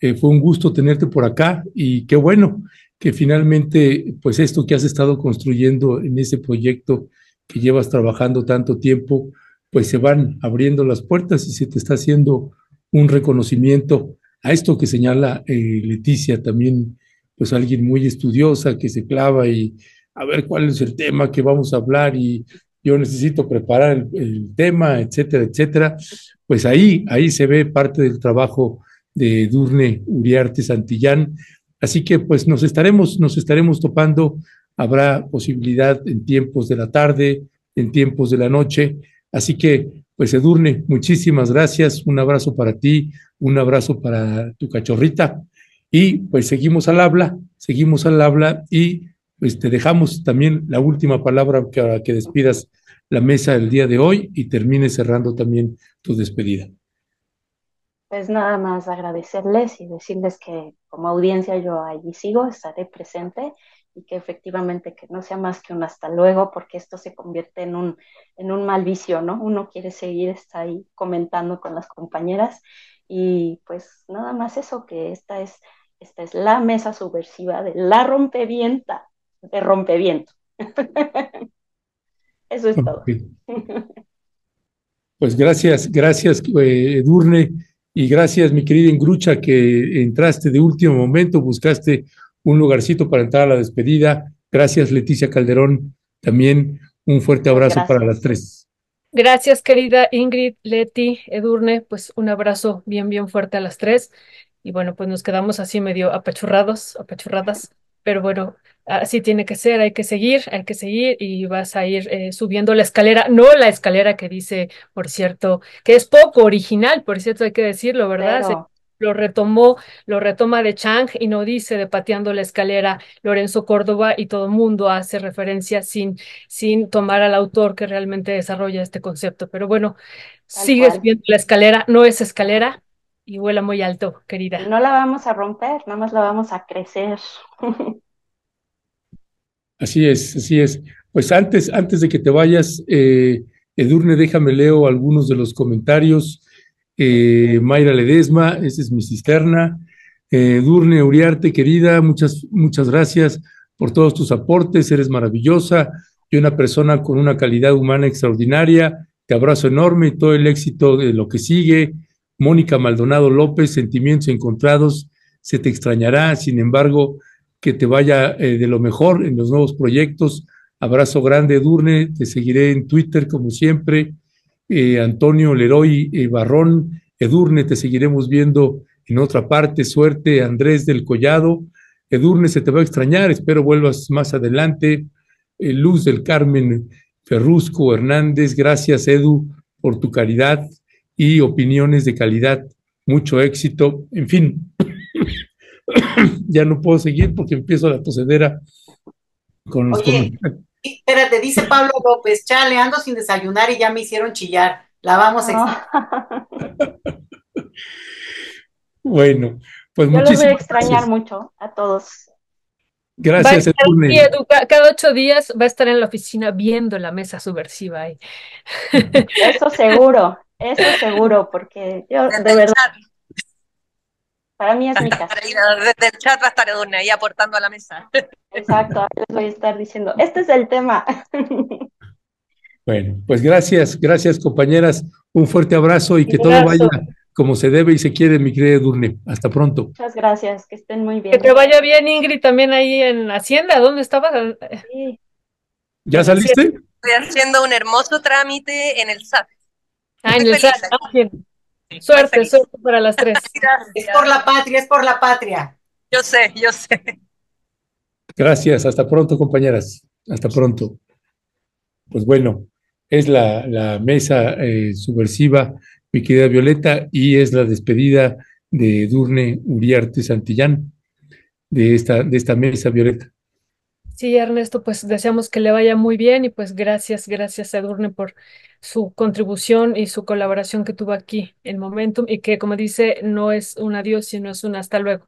Eh, fue un gusto tenerte por acá y qué bueno que finalmente, pues esto que has estado construyendo en ese proyecto que llevas trabajando tanto tiempo, pues se van abriendo las puertas y se te está haciendo un reconocimiento a esto que señala eh, Leticia, también pues alguien muy estudiosa que se clava y a ver cuál es el tema que vamos a hablar y yo necesito preparar el, tema, etcétera, etcétera, pues ahí, ahí se ve parte del trabajo de Durne Uriarte Santillán. Así que pues nos estaremos, nos estaremos topando. Habrá posibilidad en tiempos de la tarde, en tiempos de la noche. Así que, pues Edurne, muchísimas gracias. Un abrazo para ti, un abrazo para tu cachorrita. Y pues seguimos al habla, seguimos al habla y pues te dejamos también la última palabra para que despidas la mesa el día de hoy y termine cerrando también tu despedida. Pues nada más agradecerles y decirles que como audiencia yo allí sigo, estaré presente y que efectivamente que no sea más que un hasta luego, porque esto se convierte en un, en un mal vicio, ¿no? Uno quiere seguir, está ahí comentando con las compañeras y pues nada más eso, que esta es, esta es la mesa subversiva de la rompevienta de rompeviento. Eso es todo. Pues gracias, gracias eh, Edurne y gracias mi querida Ingrucha que entraste de último momento, buscaste un lugarcito para entrar a la despedida. Gracias Leticia Calderón, también un fuerte abrazo para las tres. Gracias querida Ingrid, Leti, Edurne, pues un abrazo bien, bien fuerte a las tres. Y bueno, pues nos quedamos así medio apachurrados, apachurradas, pero bueno, así tiene que ser, hay que seguir, hay que seguir y vas a ir eh, subiendo la escalera, no la escalera que dice, por cierto, que es poco original, por cierto, hay que decirlo, ¿verdad? lo retomó, lo retoma de Chang y no dice de pateando la escalera Lorenzo Córdoba y todo el mundo hace referencia sin, sin tomar al autor que realmente desarrolla este concepto. Pero bueno, sigues viendo la escalera, no es escalera y vuela muy alto, querida. No la vamos a romper, nada más la vamos a crecer. Así es, así es. Pues antes, antes de que te vayas, eh, Edurne, déjame leo algunos de los comentarios. Eh, Mayra Ledesma, esa es mi cisterna. Eh, Edurne Uriarte, querida, muchas, muchas gracias por todos tus aportes, eres maravillosa y una persona con una calidad humana extraordinaria. Te abrazo enorme y todo el éxito de lo que sigue. Mónica Maldonado López, sentimientos encontrados, se te extrañará, sin embargo, que te vaya eh, de lo mejor en los nuevos proyectos. Abrazo grande, Durne, te seguiré en Twitter como siempre. Eh, Antonio Leroy eh, Barrón, Edurne, te seguiremos viendo en otra parte. Suerte, Andrés del Collado. Edurne, se te va a extrañar, espero vuelvas más adelante. Luz del Carmen Ferrusco Hernández, gracias, Edu, por tu caridad y opiniones de calidad. Mucho éxito. En fin, ya no puedo seguir porque empiezo la tosedera con los Oye, espérate, dice Pablo López, chale, ando sin desayunar y ya me hicieron chillar. La vamos a Bueno, pues Yo los voy a extrañar mucho a todos. Gracias, Educa, Cada ocho días va a estar en la oficina viendo la mesa subversiva ahí. Eso seguro, eso seguro, porque yo de verdad para mí es mi casa. Desde el chat va a estar Edurne ahí aportando a la mesa. Exacto, les voy a estar diciendo, este es el tema. Bueno, pues gracias, gracias compañeras, un fuerte abrazo y que todo vaya como se debe y se quiere, mi querida Edurne. Hasta pronto. Muchas gracias, que estén muy bien. Que te vaya bien, Ingrid, también ahí en Hacienda, ¿dónde estabas? Sí. ¿Ya saliste? Estoy haciendo un hermoso trámite en el SAT. En el SAT. Suerte, suerte para las tres. Es por la patria, es por la patria. Yo sé, yo sé. Gracias, hasta pronto, compañeras. Hasta pronto. Pues bueno, es la, mesa eh, subversiva mi querida Violeta, y es la despedida de Durne Uriarte Santillán de esta, de esta mesa, Violeta. Sí, Ernesto, pues deseamos que le vaya muy bien y pues gracias, gracias a Edurne por su contribución y su colaboración que tuvo aquí en Momentum y que como dice, no es un adiós, sino es un hasta luego.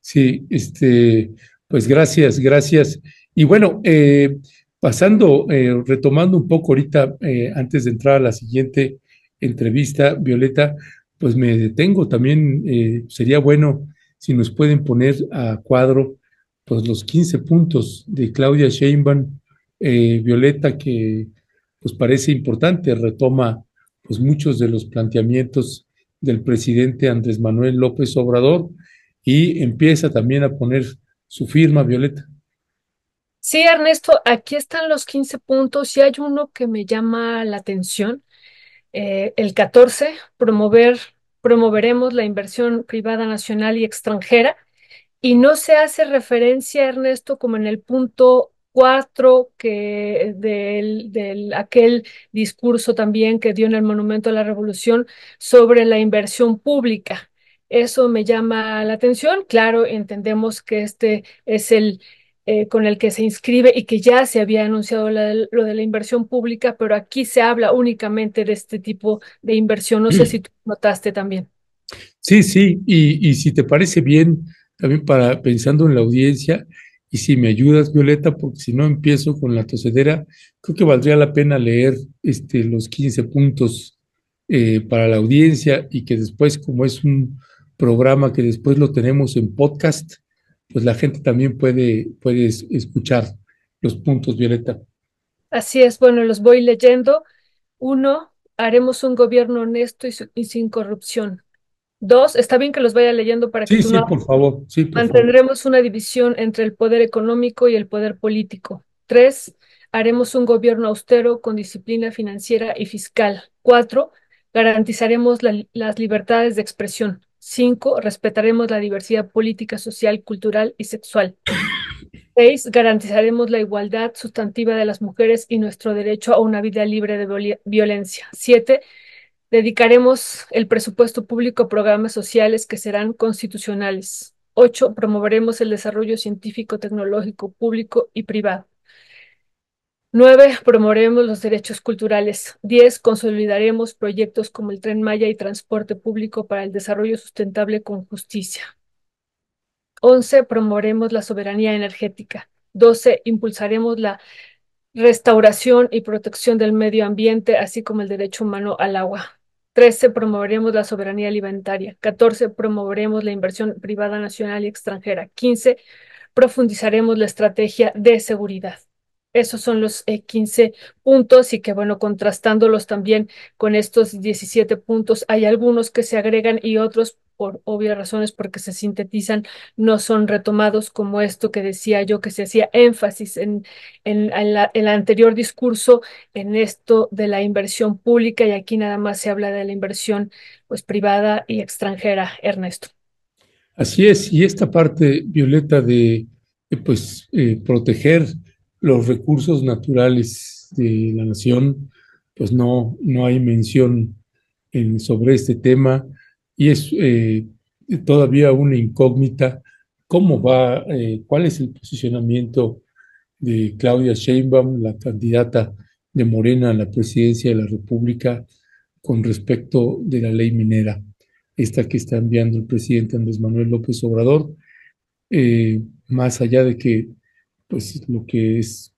Sí, este, pues gracias, gracias. Y bueno, eh, pasando, eh, retomando un poco ahorita, eh, antes de entrar a la siguiente entrevista, Violeta, pues me detengo también, sería bueno si nos pueden poner a cuadro pues los 15 puntos de Claudia Sheinbaum, eh, Violeta, que pues parece importante, retoma pues muchos de los planteamientos del presidente Andrés Manuel López Obrador y empieza también a poner su firma, Violeta. Sí, Ernesto, aquí están los 15 puntos y hay uno que me llama la atención. Eh, el 14, promover, promoveremos la inversión privada nacional y extranjera y no se hace referencia, Ernesto, como en el punto cuatro que del, del, aquel discurso también que dio en el Monumento a la Revolución sobre la inversión pública. Eso me llama la atención. Claro, entendemos que este es el eh, con el que se inscribe y que ya se había anunciado lo de la inversión pública, pero aquí se habla únicamente de este tipo de inversión. No sé si tú notaste también. Sí, sí, y, y si te parece bien, también para pensando en la audiencia, y si me ayudas, Violeta, porque si no empiezo con la tosedera, creo que valdría la pena leer este, los 15 puntos eh, para la audiencia y que después, como es un programa que después lo tenemos en podcast, pues la gente también puede, puede escuchar los puntos, Violeta. Así es, bueno, los voy leyendo. Uno, haremos un gobierno honesto y sin corrupción. Dos, está bien que los vaya leyendo para que sí, tú sí, por favor. Sí, por mantendremos una división entre el poder económico y el poder político. Tres, haremos un gobierno austero con disciplina financiera y fiscal. Cuatro, garantizaremos las libertades de expresión. Cinco, respetaremos la diversidad política, social, cultural y sexual. Seis, garantizaremos la igualdad sustantiva de las mujeres y nuestro derecho a una vida libre de violencia. Siete, Dedicaremos el presupuesto público a programas sociales que serán constitucionales. Ocho, promoveremos el desarrollo científico, tecnológico, público y privado. Nueve, promoveremos los derechos culturales. Diez, consolidaremos proyectos como el Tren Maya y transporte público para el desarrollo sustentable con justicia. Once, promoveremos la soberanía energética. Doce, impulsaremos la restauración y protección del medio ambiente, así como el derecho humano al agua. 13. Promoveremos la soberanía alimentaria. 14. Promoveremos la inversión privada nacional y extranjera. 15. Profundizaremos la estrategia de seguridad. Esos son los 15 eh, puntos y que, bueno, contrastándolos también con estos 17 puntos, hay algunos que se agregan y otros, por obvias razones, porque se sintetizan, no son retomados como esto que decía yo, que se hacía énfasis en, en, el anterior discurso, en esto de la inversión pública y aquí nada más se habla de la inversión pues privada y extranjera, Ernesto. Así es, y esta parte, Violeta, de pues eh, proteger los recursos naturales de la nación, pues no, no hay mención en, sobre este tema y es eh, todavía una incógnita cómo va, eh, cuál es el posicionamiento de Claudia Sheinbaum, la candidata de Morena a la presidencia de la República con respecto de la ley minera, esta que está enviando el presidente Andrés Manuel López Obrador, eh, más allá de que pues lo que es,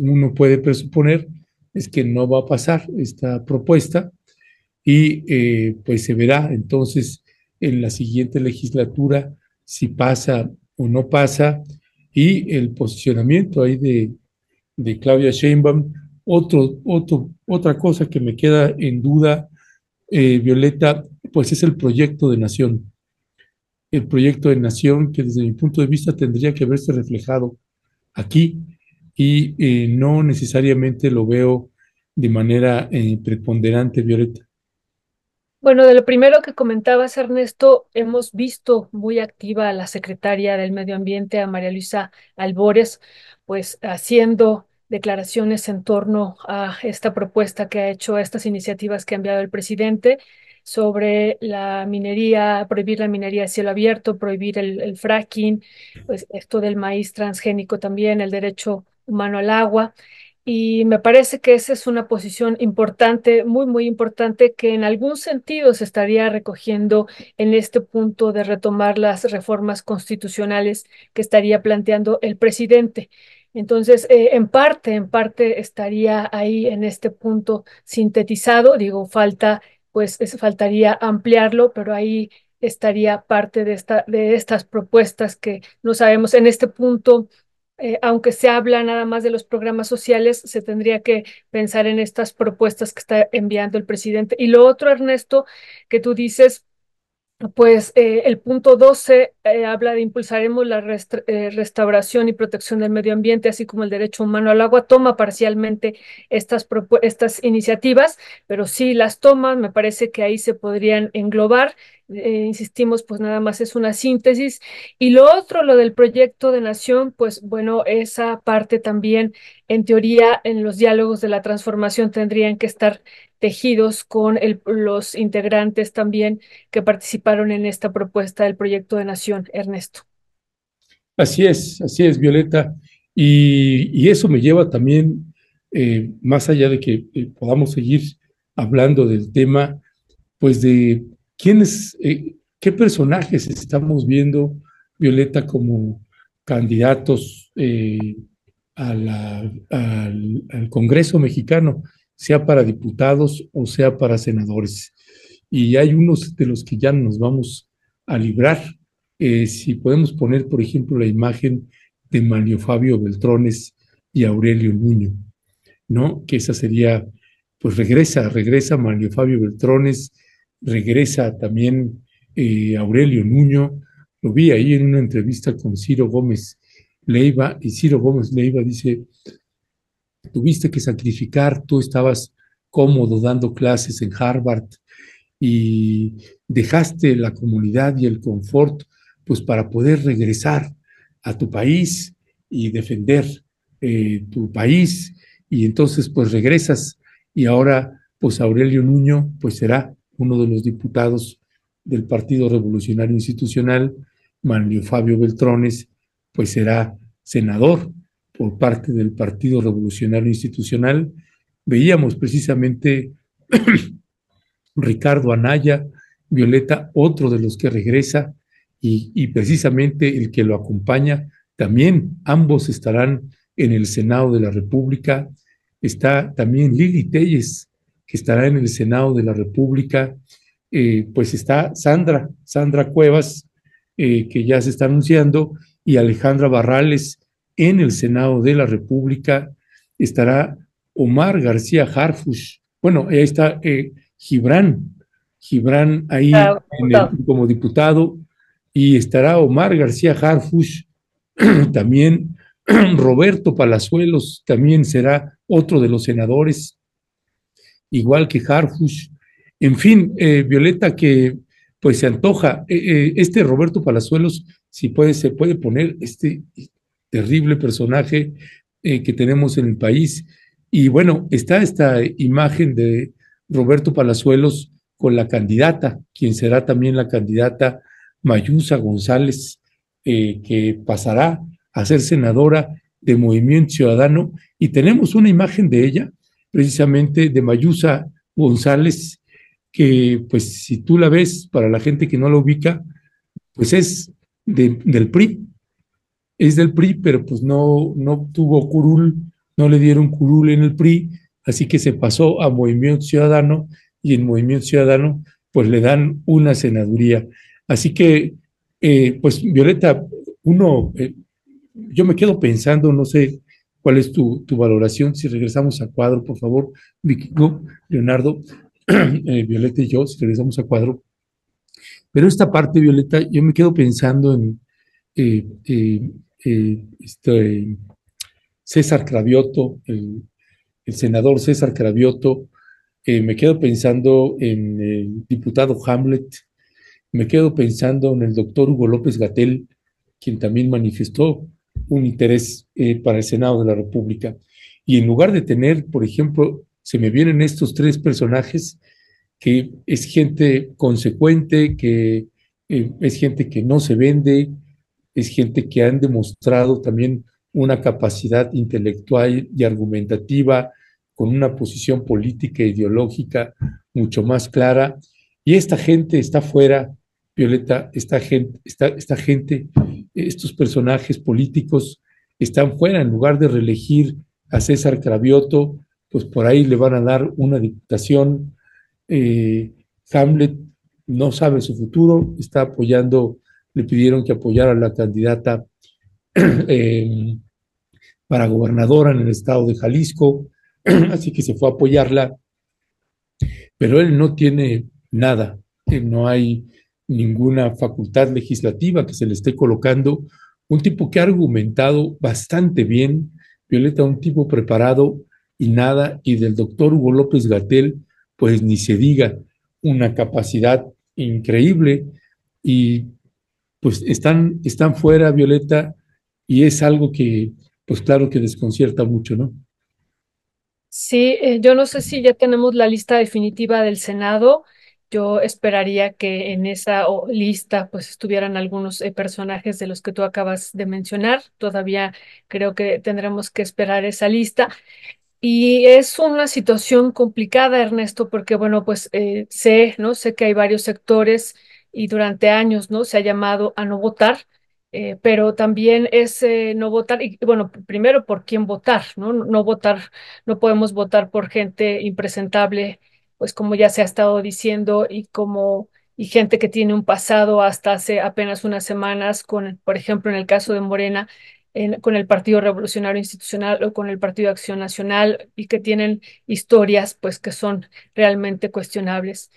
uno puede presuponer es que no va a pasar esta propuesta y eh, pues se verá entonces en la siguiente legislatura si pasa o no pasa y el posicionamiento ahí de, de Claudia Sheinbaum. Otro, otro, otra cosa que me queda en duda, eh, Violeta, pues es el proyecto de nación. El proyecto de nación que desde mi punto de vista tendría que verse reflejado aquí y eh, no necesariamente lo veo de manera preponderante, Violeta. Bueno, de lo primero que comentabas, Ernesto, hemos visto muy activa a la secretaria del Medio Ambiente, a María Luisa Albores, pues haciendo declaraciones en torno a esta propuesta que ha hecho, a estas iniciativas que ha enviado el presidente sobre la minería, prohibir la minería a cielo abierto, prohibir el, fracking, pues esto del maíz transgénico también, el derecho humano al agua. Y me parece que esa es una posición importante, muy, muy importante, que en algún sentido se estaría recogiendo en este punto de retomar las reformas constitucionales que estaría planteando el presidente. Entonces, eh, en parte, en parte estaría ahí en este punto sintetizado, digo, falta pues faltaría ampliarlo, pero ahí estaría parte de, esta, de estas propuestas que no sabemos en este punto. Eh, aunque se habla nada más de los programas sociales, se tendría que pensar en estas propuestas que está enviando el presidente. Y lo otro, Ernesto, que tú dices, pues eh, el punto 12 eh, habla de impulsaremos la restauración y protección del medio ambiente, así como el derecho humano al agua. Toma parcialmente estas, estas iniciativas, pero sí las toma. Me parece que ahí se podrían englobar eh, insistimos, pues nada más es una síntesis. Y lo otro, lo del proyecto de nación, pues bueno, esa parte también, en teoría, en los diálogos de la transformación tendrían que estar tejidos con los integrantes también que participaron en esta propuesta del proyecto de nación. Ernesto. Así es, así es, Violeta. Y, eso me lleva también, eh, más allá de que eh, podamos seguir hablando del tema, pues de ¿Quiénes, eh, qué personajes estamos viendo, Violeta, como candidatos eh, al, Congreso mexicano, sea para diputados o sea para senadores? Y hay unos de los que ya nos vamos a librar. Eh, si podemos poner, por ejemplo, la imagen de Manlio Fabio Beltrones y Aurelio Nuño, ¿no? Que esa sería, pues regresa, regresa Manlio Fabio Beltrones regresa también eh, Aurelio Nuño, lo vi ahí en una entrevista con Ciro Gómez Leiva, y Ciro Gómez Leiva dice, tuviste que sacrificar, tú estabas cómodo dando clases en Harvard y dejaste la comunidad y el confort pues para poder regresar a tu país y defender eh, tu país. Y entonces pues regresas. Y ahora pues Aurelio Nuño pues será uno de los diputados del Partido Revolucionario Institucional, Manlio Fabio Beltrones, pues será senador por parte del Partido Revolucionario Institucional. Veíamos precisamente Ricardo Anaya, Violeta, otro de los que regresa, y, y, precisamente el que lo acompaña, también ambos estarán en el Senado de la República. Está también Lili Telles, que estará en el Senado de la República, eh, pues está Sandra, Sandra Cuevas, eh, que ya se está anunciando, y Alejandra Barrales en el Senado de la República. Estará Omar García Harfush. Bueno, ahí está eh, Gibran, Gibran ahí como diputado, y estará Omar García Harfush, también Roberto Palazuelos, también será otro de los senadores igual que Harfush. En fin, eh, Violeta, que pues se antoja. Eh, eh, este Roberto Palazuelos, si puede, se puede poner este terrible personaje que tenemos en el país. Y bueno, está esta imagen de Roberto Palazuelos con la candidata, quien será también la candidata Mayusa González, que pasará a ser senadora de Movimiento Ciudadano. Y tenemos una imagen de ella precisamente de Mayusa González, que pues si tú la ves, para la gente que no la ubica, pues es del PRI, es del PRI, pero pues no, no tuvo curul, no le dieron curul en el PRI, así que se pasó a Movimiento Ciudadano y en Movimiento Ciudadano pues le dan una senaduría. Así que, eh, pues Violeta, uno, eh, yo me quedo pensando, no sé, ¿Cuál es tu, valoración? Si regresamos a cuadro, por favor, Vicky, Leonardo, eh, Violeta y yo, si regresamos a cuadro. Pero esta parte, Violeta, yo me quedo pensando en eh, eh, este, César Cravioto, el, senador César Cravioto, me quedo pensando en el diputado Hamlet, me quedo pensando en el doctor Hugo López Gatel, quien también manifestó un interés eh, para el Senado de la República. Y en lugar de tener, por ejemplo, se me vienen estos tres personajes que es gente consecuente, que eh, es gente que no se vende, es gente que han demostrado también una capacidad intelectual y argumentativa, con una posición política e ideológica mucho más clara. Y esta gente está fuera, Violeta, esta gente, esta, gente, estos personajes políticos están fuera, en lugar de reelegir a César Cravioto, pues por ahí le van a dar una diputación. Eh, Hamlet no sabe su futuro, está apoyando, le pidieron que apoyara a la candidata eh, para gobernadora en el estado de Jalisco, así que se fue a apoyarla, pero él no tiene nada, no hay ninguna facultad legislativa que se le esté colocando, un tipo que ha argumentado bastante bien, Violeta, un tipo preparado y nada, y del doctor Hugo López Gatel, pues ni se diga, una capacidad increíble y pues están, están fuera, Violeta, y es algo que, pues claro que desconcierta mucho, ¿no? Sí, eh, yo no sé si ya tenemos la lista definitiva del Senado. Yo esperaría que en esa lista pues estuvieran algunos eh, personajes de los que tú acabas de mencionar. Todavía creo que tendremos que esperar esa lista. Y es una situación complicada, Ernesto, porque bueno, pues eh, sé, ¿no? Sé que hay varios sectores y durante años, ¿no? Se ha llamado a no votar, eh, pero también es eh, no votar, y bueno, primero por quién votar, ¿no? No votar, no podemos votar por gente impresentable, pues como ya se ha estado diciendo, y como y gente que tiene un pasado hasta hace apenas unas semanas, con, por ejemplo, en el caso de Morena, con el Partido Revolucionario Institucional o con el Partido de Acción Nacional y que tienen historias pues que son realmente cuestionables.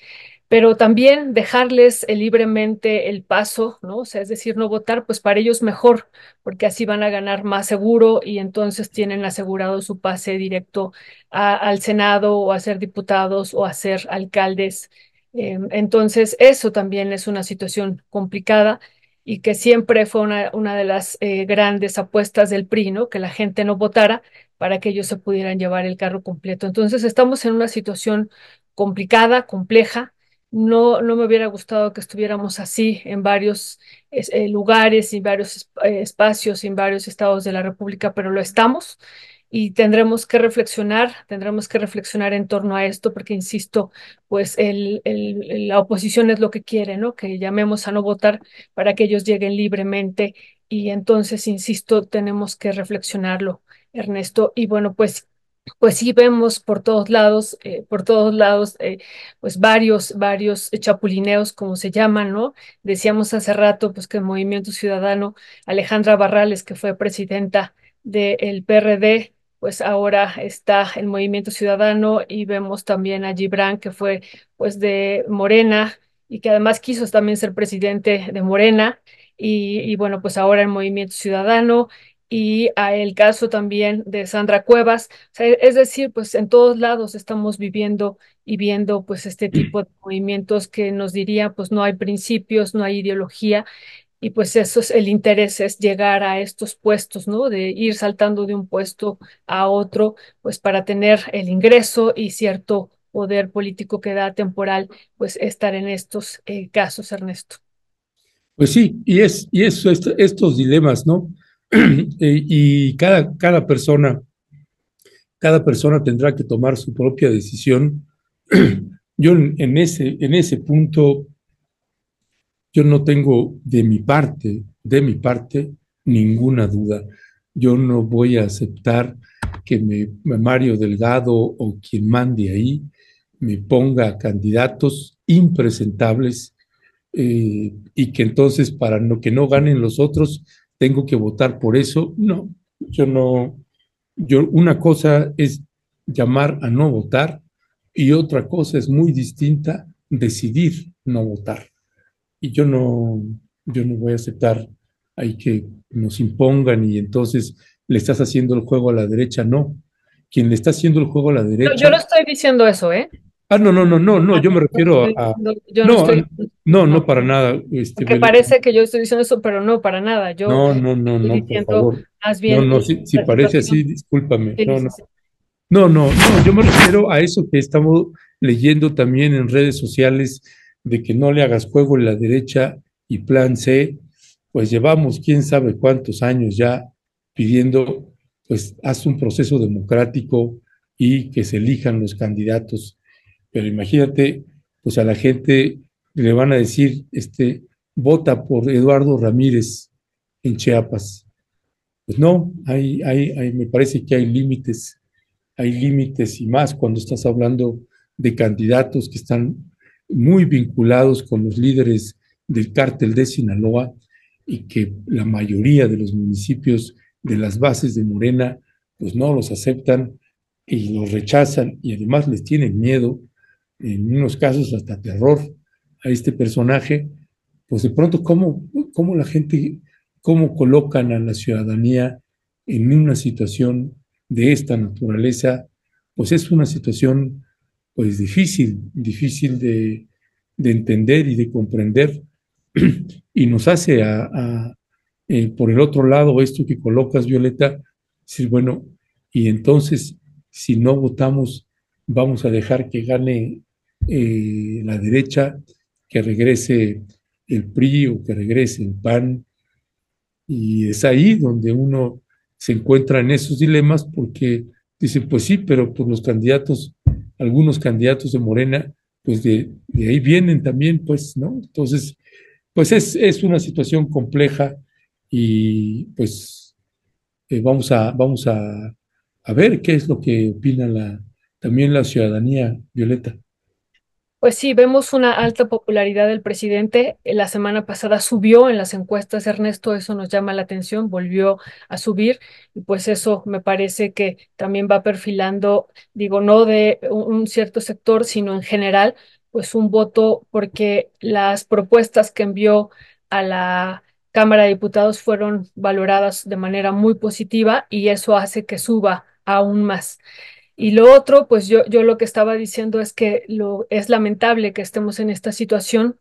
Pero también dejarles eh, libremente el paso, ¿no? O sea, es decir, no votar, pues para ellos mejor, porque así van a ganar más seguro y entonces tienen asegurado su pase directo al Senado o a ser diputados o a ser alcaldes. Em, entonces, eso también es una situación complicada y que siempre fue una, una de las eh, grandes apuestas del PRI, ¿no? Que la gente no votara para que ellos se pudieran llevar el carro completo. Entonces estamos en una situación complicada, compleja. No, no me hubiera gustado que estuviéramos así en varios eh, lugares y varios eh, espacios y en varios estados de la República, pero lo estamos y tendremos que reflexionar, tendremos que reflexionar en torno a esto, porque insisto, pues el, el, la oposición es lo que quiere, ¿no? Que llamemos a no votar para que ellos lleguen libremente y entonces, insisto, tenemos que reflexionarlo, Ernesto. Y bueno, pues pues sí vemos por todos lados, eh, por todos lados, eh, pues varios, varios chapulineos, como se llaman, ¿no? Decíamos hace rato, pues que el Movimiento Ciudadano, Alejandra Barrales, que fue presidenta del PRD, pues ahora está el Movimiento Ciudadano y vemos también a Gibran, que fue pues de Morena y que además quiso también ser presidente de Morena y, bueno, pues ahora el Movimiento Ciudadano y a el caso también de Sandra Cuevas. es decir, pues en todos lados estamos viviendo y viendo pues este tipo de movimientos que nos diría pues no hay principios, no hay ideología y pues eso es el interés, es llegar a estos puestos, ¿no? De ir saltando de un puesto a otro, pues para tener el ingreso y cierto poder político que da temporal, pues estar en estos eh, casos, Ernesto. Pues sí, y es, y eso, estos dilemas, ¿no? Y cada, cada persona, cada persona tendrá que tomar su propia decisión. Yo en ese, en ese punto yo no tengo de mi parte, de mi parte, ninguna duda. Yo no voy a aceptar que me, Mario Delgado o quien mande ahí me ponga candidatos impresentables eh, y que entonces para no, que no ganen los otros tengo que votar por eso. No, yo no, yo una cosa es llamar a no votar y otra cosa es muy distinta decidir no votar y yo no, yo no voy a aceptar ahí que nos impongan y entonces le estás haciendo el juego a la derecha, no. Quien le está haciendo el juego a la derecha. yo no estoy diciendo eso, ¿eh? Ah, no, no, no, no, no, yo me refiero a. No, no, no, para nada. Este, que parece que yo estoy diciendo eso, pero no, para nada. Yo no, no, no, no, por favor. Más bien, no, no, si, parece así, discúlpame. no, no. No, no, no, yo me refiero a eso que estamos leyendo también en redes sociales de que no le hagas juego en la derecha y plan C, pues llevamos quién sabe cuántos años ya pidiendo, pues haz un proceso democrático y que se elijan los candidatos. Pero imagínate, pues a la gente le van a decir, este, vota por Eduardo Ramírez en Chiapas. Pues no, hay, hay, me parece que hay límites, hay límites y más cuando estás hablando de candidatos que están muy vinculados con los líderes del cártel de Sinaloa y que la mayoría de los municipios de las bases de Morena pues no los aceptan y los rechazan y además les tienen miedo, en unos casos hasta terror a este personaje, pues de pronto cómo, cómo la gente, cómo colocan a la ciudadanía en una situación de esta naturaleza, pues es una situación pues difícil, difícil de, entender y de comprender, y nos hace a, eh, por el otro lado, esto que colocas, Violeta, decir, bueno, y entonces, si no votamos, vamos a dejar que gane eh, la derecha, que regrese el PRI o que regrese el PAN, y es ahí donde uno se encuentra en esos dilemas porque dice, pues sí, pero por los candidatos algunos candidatos de Morena, pues de, ahí vienen también, pues, ¿no? Entonces, pues es, es una situación compleja y pues eh, vamos, a, vamos a, a, ver qué es lo que opina también la ciudadanía, Violeta. Pues sí, vemos una alta popularidad del presidente. La semana pasada subió en las encuestas, Ernesto, eso nos llama la atención, volvió a subir y pues eso me parece que también va perfilando, digo, no de un cierto sector, sino en general, pues un voto porque las propuestas que envió a la Cámara de Diputados fueron valoradas de manera muy positiva y eso hace que suba aún más. Y lo otro, pues yo, yo lo que estaba diciendo es que lo, es lamentable que estemos en esta situación,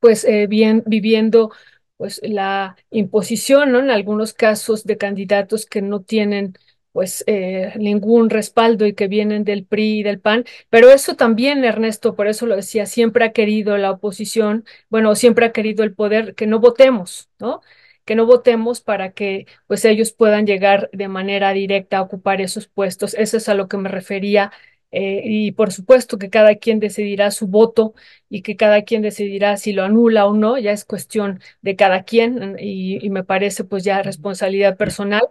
pues eh, bien, viviendo pues la imposición, ¿no? En algunos casos de candidatos que no tienen pues eh, ningún respaldo y que vienen del PRI y del PAN, pero eso también, Ernesto, por eso lo decía, siempre ha querido la oposición, bueno, siempre ha querido el poder que no votemos, ¿no? Que no votemos para que pues ellos puedan llegar de manera directa a ocupar esos puestos. Eso es a lo que me refería. Eh, y por supuesto que cada quien decidirá su voto y que cada quien decidirá si lo anula o no, ya es cuestión de cada quien y, y me parece pues ya responsabilidad personal.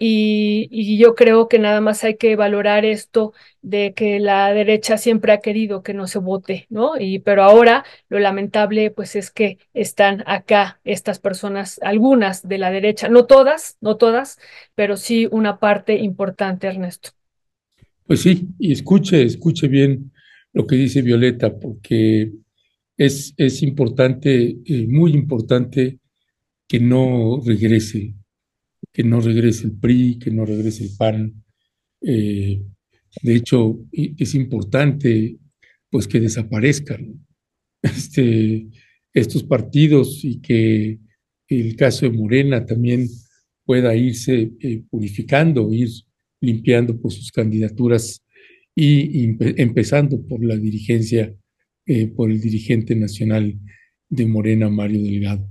Y, yo creo que nada más hay que valorar esto de que la derecha siempre ha querido que no se vote, ¿no? Y pero ahora lo lamentable pues es que están acá estas personas, algunas de la derecha, no todas, no todas, pero sí una parte importante, Ernesto. Pues sí, y escuche, escuche bien lo que dice Violeta, porque es, es importante, eh, muy importante que no regrese que no regrese el PRI, que no regrese el PAN. Eh, de hecho, es importante pues que desaparezcan este, estos partidos y que el caso de Morena también pueda irse eh, purificando, ir limpiando por sus candidaturas y, empezando por la dirigencia, eh, por el dirigente nacional de Morena, Mario Delgado.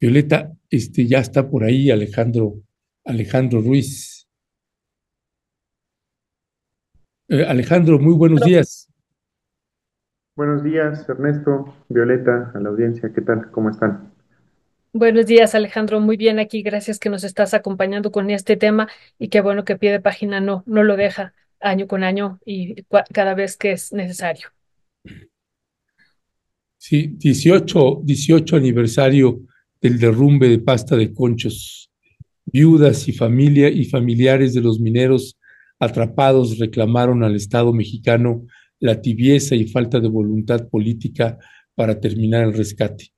Violeta, este, ya está por ahí Alejandro, Alejandro Ruiz. Eh, Alejandro, muy buenos días. Buenos días, Ernesto, Violeta, a la audiencia, ¿qué tal? ¿Cómo están? Buenos días, Alejandro. Muy bien aquí. Gracias que nos estás acompañando con este tema y qué bueno que pie de página no, no lo deja año con año y cada vez que es necesario. Sí, 18, 18 aniversario del derrumbe de pasta de conchos. Viudas y familia y familiares de los mineros atrapados reclamaron al Estado mexicano la tibieza y falta de voluntad política para terminar el rescate.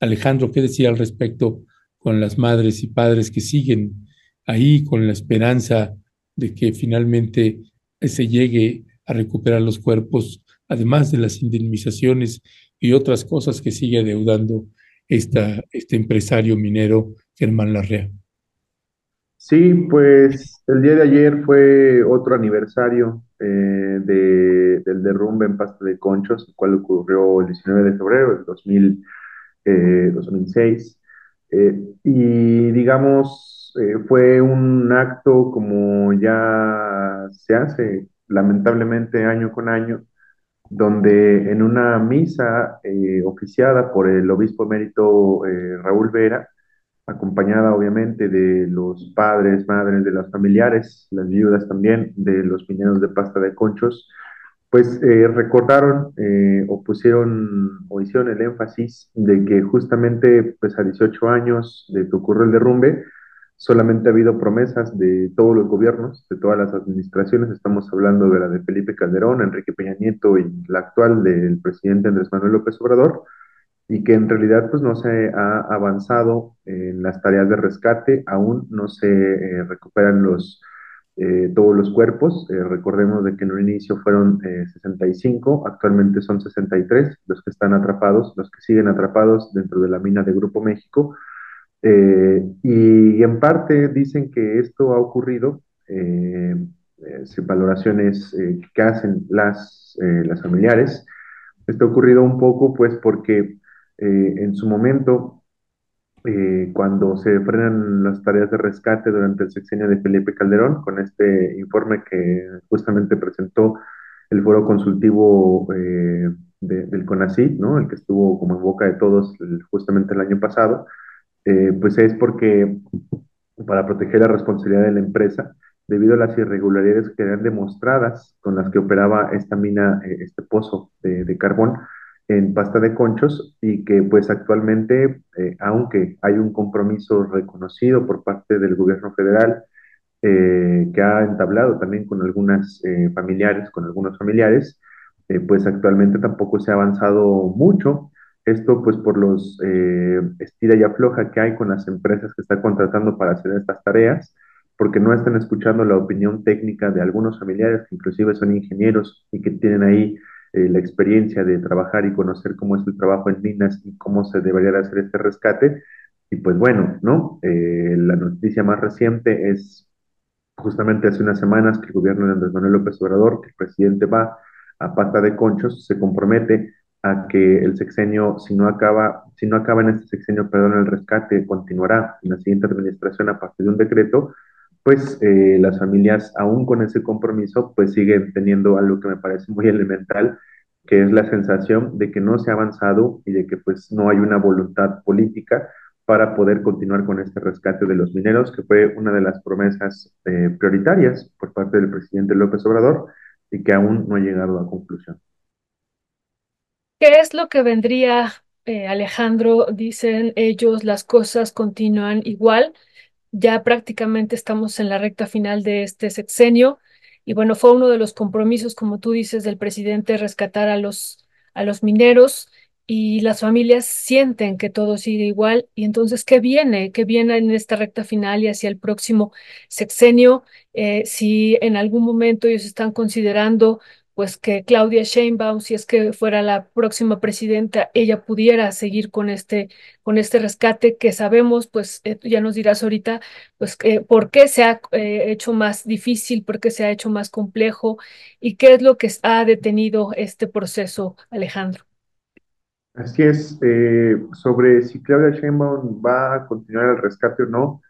Alejandro, ¿qué decía al respecto con las madres y padres que siguen ahí con la esperanza de que finalmente se llegue a recuperar los cuerpos, además de las indemnizaciones y otras cosas que sigue adeudando esta, este empresario minero Germán Larrea. Sí, pues el día de ayer fue otro aniversario eh, de- del derrumbe en Pasta de Conchos, el cual ocurrió el 19 de febrero del 2000, eh, 2006. Eh, y digamos, eh, fue un acto como ya se hace lamentablemente año con año, donde en una misa eh, oficiada por el obispo emérito Raúl Vera, acompañada obviamente de los padres, madres, de los familiares, las viudas también, de los mineros de pasta de conchos, pues eh, recordaron eh, o pusieron o hicieron el énfasis de que justamente pues a 18 años de que ocurrió el derrumbe, solamente ha habido promesas de todos los gobiernos, de todas las administraciones, estamos hablando de la de Felipe Calderón, Enrique Peña Nieto y la actual del presidente Andrés Manuel López Obrador, y que en realidad pues no se ha avanzado en las tareas de rescate, aún no se eh, recuperan los, eh, todos los cuerpos, eh, recordemos de que en un inicio fueron eh, 65, actualmente son 63 los que están atrapados, los que siguen atrapados dentro de la mina de Grupo México, eh, y en parte dicen que esto ha ocurrido, eh, eh, valoraciones eh, que hacen las, eh, las familiares, esto ha ocurrido un poco pues porque eh, en su momento, eh, cuando se frenan las tareas de rescate durante el sexenio de Felipe Calderón, con este informe que justamente presentó el foro consultivo eh, de- del CONACYT, ¿no? El que estuvo como en boca de todos justamente el año pasado, eh, pues es porque para proteger la responsabilidad de la empresa, debido a las irregularidades que eran demostradas con las que operaba esta mina, eh, este pozo de, de carbón en pasta de conchos y que pues actualmente, eh, aunque hay un compromiso reconocido por parte del gobierno federal, eh, que ha entablado también con algunas eh, familiares, con algunos familiares, pues actualmente tampoco se ha avanzado mucho. Esto pues por los estira y afloja que hay con las empresas que están contratando para hacer estas tareas, porque no están escuchando la opinión técnica de algunos familiares que inclusive son ingenieros y que tienen ahí eh, la experiencia de trabajar y conocer cómo es el trabajo en minas y cómo se debería de hacer este rescate. Y pues bueno, ¿no? Eh, la noticia más reciente es Justamente hace unas semanas que el gobierno de Andrés Manuel López Obrador, que el presidente va a pata de conchos, se compromete a que el sexenio, si no acaba, si no acaba en este sexenio, perdón, el rescate continuará en la siguiente administración a partir de un decreto, pues eh, las familias, aún con ese compromiso, pues siguen teniendo algo que me parece muy elemental, que es la sensación de que no se ha avanzado y de que pues no hay una voluntad política para poder continuar con este rescate de los mineros, que fue una de las promesas eh, prioritarias por parte del presidente López Obrador y que aún no ha llegado a conclusión. ¿Qué es lo que vendría, eh, Alejandro? Dicen ellos, las cosas continúan igual. Ya prácticamente estamos en la recta final de este sexenio y bueno, fue uno de los compromisos, como tú dices, del presidente rescatar a los, a los mineros y las familias sienten que todo sigue igual y entonces, ¿qué viene? ¿Qué viene en esta recta final y hacia el próximo sexenio? Eh, si en algún momento ellos están considerando pues que Claudia Sheinbaum, si es que fuera la próxima presidenta, ella pudiera seguir con este, con este rescate que sabemos, pues eh, ya nos dirás ahorita, pues eh, por qué se ha eh, hecho más difícil, por qué se ha hecho más complejo y qué es lo que ha detenido este proceso, Alejandro. Así es, eh, sobre si Claudia Sheinbaum va a continuar el rescate o no,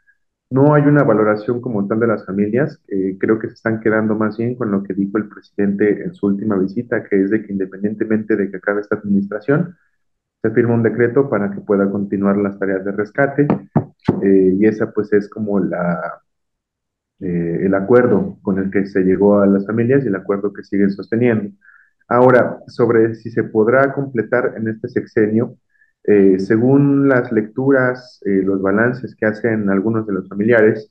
no hay una valoración como tal de las familias. eh, creo que se están quedando más bien con lo que dijo el presidente en su última visita, que es de que independientemente de que acabe esta administración, se firma un decreto para que pueda continuar las tareas de rescate eh, y esa pues es como la, eh, el acuerdo con el que se llegó a las familias y el acuerdo que siguen sosteniendo. Ahora, sobre si se podrá completar en este sexenio, eh, según las lecturas, eh, los balances que hacen algunos de los familiares,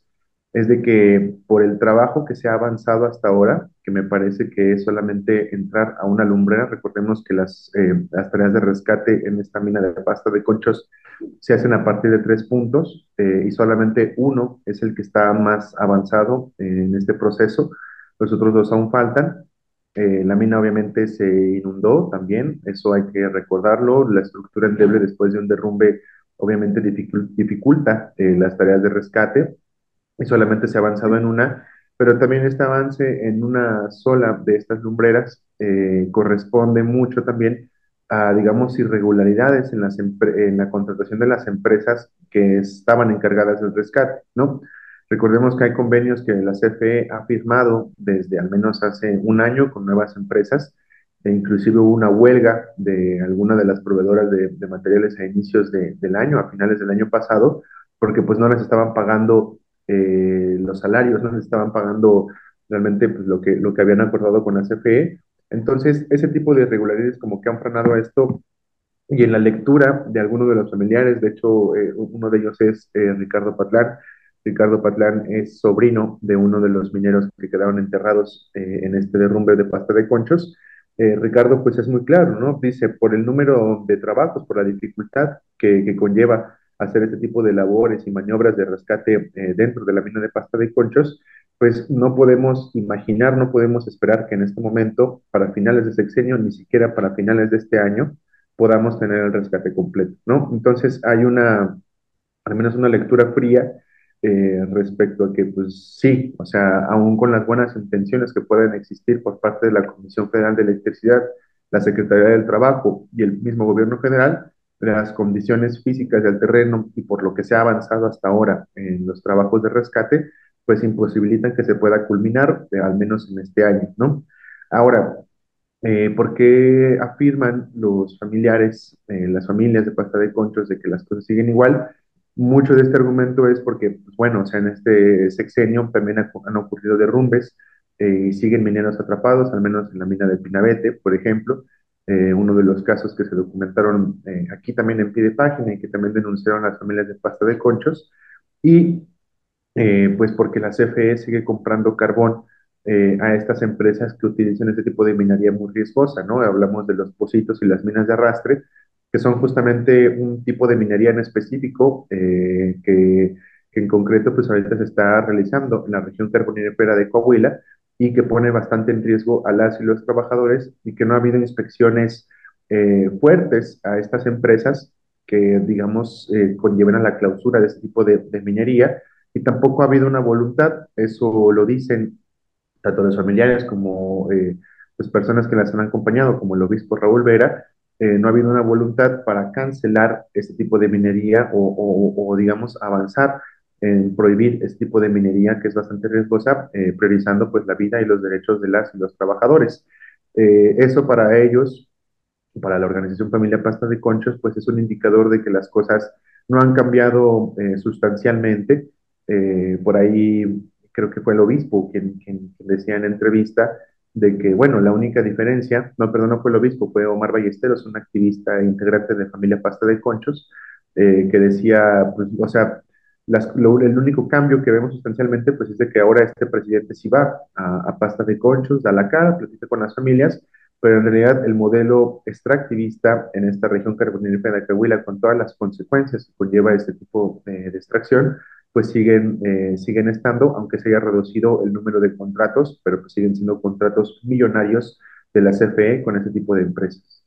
es de que por el trabajo que se ha avanzado hasta ahora, que me parece que es solamente entrar a una lumbrera, recordemos que las, eh, las tareas de rescate en esta mina de pasta de conchos se hacen a partir de tres puntos eh, y solamente uno es el que está más avanzado en este proceso, los otros dos aún faltan. Eh, la mina obviamente se inundó también, eso hay que recordarlo. La estructura endeble después de un derrumbe obviamente dificul- dificulta eh, las tareas de rescate. y solamente se ha avanzado en una, pero también este avance en una sola de estas lumbreras eh, corresponde mucho también a, digamos, irregularidades en, las en la contratación de las empresas que estaban encargadas del rescate, ¿no? Recordemos que hay convenios que la CFE ha firmado desde al menos hace un año con nuevas empresas, e inclusive hubo una huelga de alguna de las proveedoras de, de materiales a inicios de, del año, a finales del año pasado, porque pues no les estaban pagando eh, los salarios, no les estaban pagando realmente pues, lo, que, lo que habían acordado con la CFE. Entonces, ese tipo de irregularidades como que han frenado a esto y en la lectura de algunos de los familiares, de hecho, eh, uno de ellos es eh, Ricardo Patlán. Ricardo Patlán es sobrino de uno de los mineros que quedaron enterrados eh, en este derrumbe de pasta de conchos. Eh, Ricardo, pues es muy claro, ¿no? Dice, por el número de trabajos, por la dificultad que, que conlleva hacer este tipo de labores y maniobras de rescate eh, dentro de la mina de pasta de conchos, pues no podemos imaginar, no podemos esperar que en este momento, para finales de sexenio, ni siquiera para finales de este año, podamos tener el rescate completo, ¿no? Entonces hay una, al menos una lectura fría eh, respecto a que, pues sí, o sea, aún con las buenas intenciones que pueden existir por parte de la Comisión Federal de Electricidad, la Secretaría del Trabajo y el mismo gobierno federal, las condiciones físicas del terreno y por lo que se ha avanzado hasta ahora en los trabajos de rescate, pues imposibilitan que se pueda culminar, eh, al menos en este año, ¿no? Ahora, eh, ¿por qué afirman los familiares, eh, las familias de pasta de conchos, de que las cosas siguen igual? Mucho de este argumento es porque, pues, bueno, o sea, en este sexenio también ha, han ocurrido derrumbes eh, y siguen mineros atrapados, al menos en la mina de Pinabete, por ejemplo, eh, uno de los casos que se documentaron eh, aquí también en pie de página y que también denunciaron las familias de pasta de conchos, y eh, pues porque la CFE sigue comprando carbón eh, a estas empresas que utilizan este tipo de minería muy riesgosa, ¿no? Hablamos de los pocitos y las minas de arrastre, que son justamente un tipo de minería en específico eh, que, en concreto pues ahorita se está realizando en la región carbonífera de Coahuila y que pone bastante en riesgo a las y los trabajadores y que no ha habido inspecciones eh, fuertes a estas empresas que, digamos, eh, conlleven a la clausura de este tipo de, de, minería y tampoco ha habido una voluntad, eso lo dicen tanto los familiares como eh, pues personas que las han acompañado, como el obispo Raúl Vera, eh, no ha habido una voluntad para cancelar este tipo de minería o, digamos, avanzar en prohibir este tipo de minería que es bastante riesgosa, eh, priorizando pues la vida y los derechos de las los trabajadores. Eh, eso para ellos, para la organización Familia Pasta de Conchos, pues es un indicador de que las cosas no han cambiado eh, sustancialmente. Por ahí creo que fue el obispo quien, quien, decía en entrevista de que, bueno, la única diferencia, no, perdón, no fue el obispo, fue Omar Ballesteros, un activista integrante de Familia Pasta de Conchos, eh, que decía, pues, o sea, las, lo, el único cambio que vemos sustancialmente pues es de que ahora este presidente sí va a, a pasta de conchos, da la cara, platica con las familias, pero en realidad el modelo extractivista en esta región carbonífera de Cahuila, con todas las consecuencias que conlleva este tipo de extracción, pues siguen, eh, siguen estando, aunque se haya reducido el número de contratos, pero pues siguen siendo contratos millonarios de la CFE con este tipo de empresas.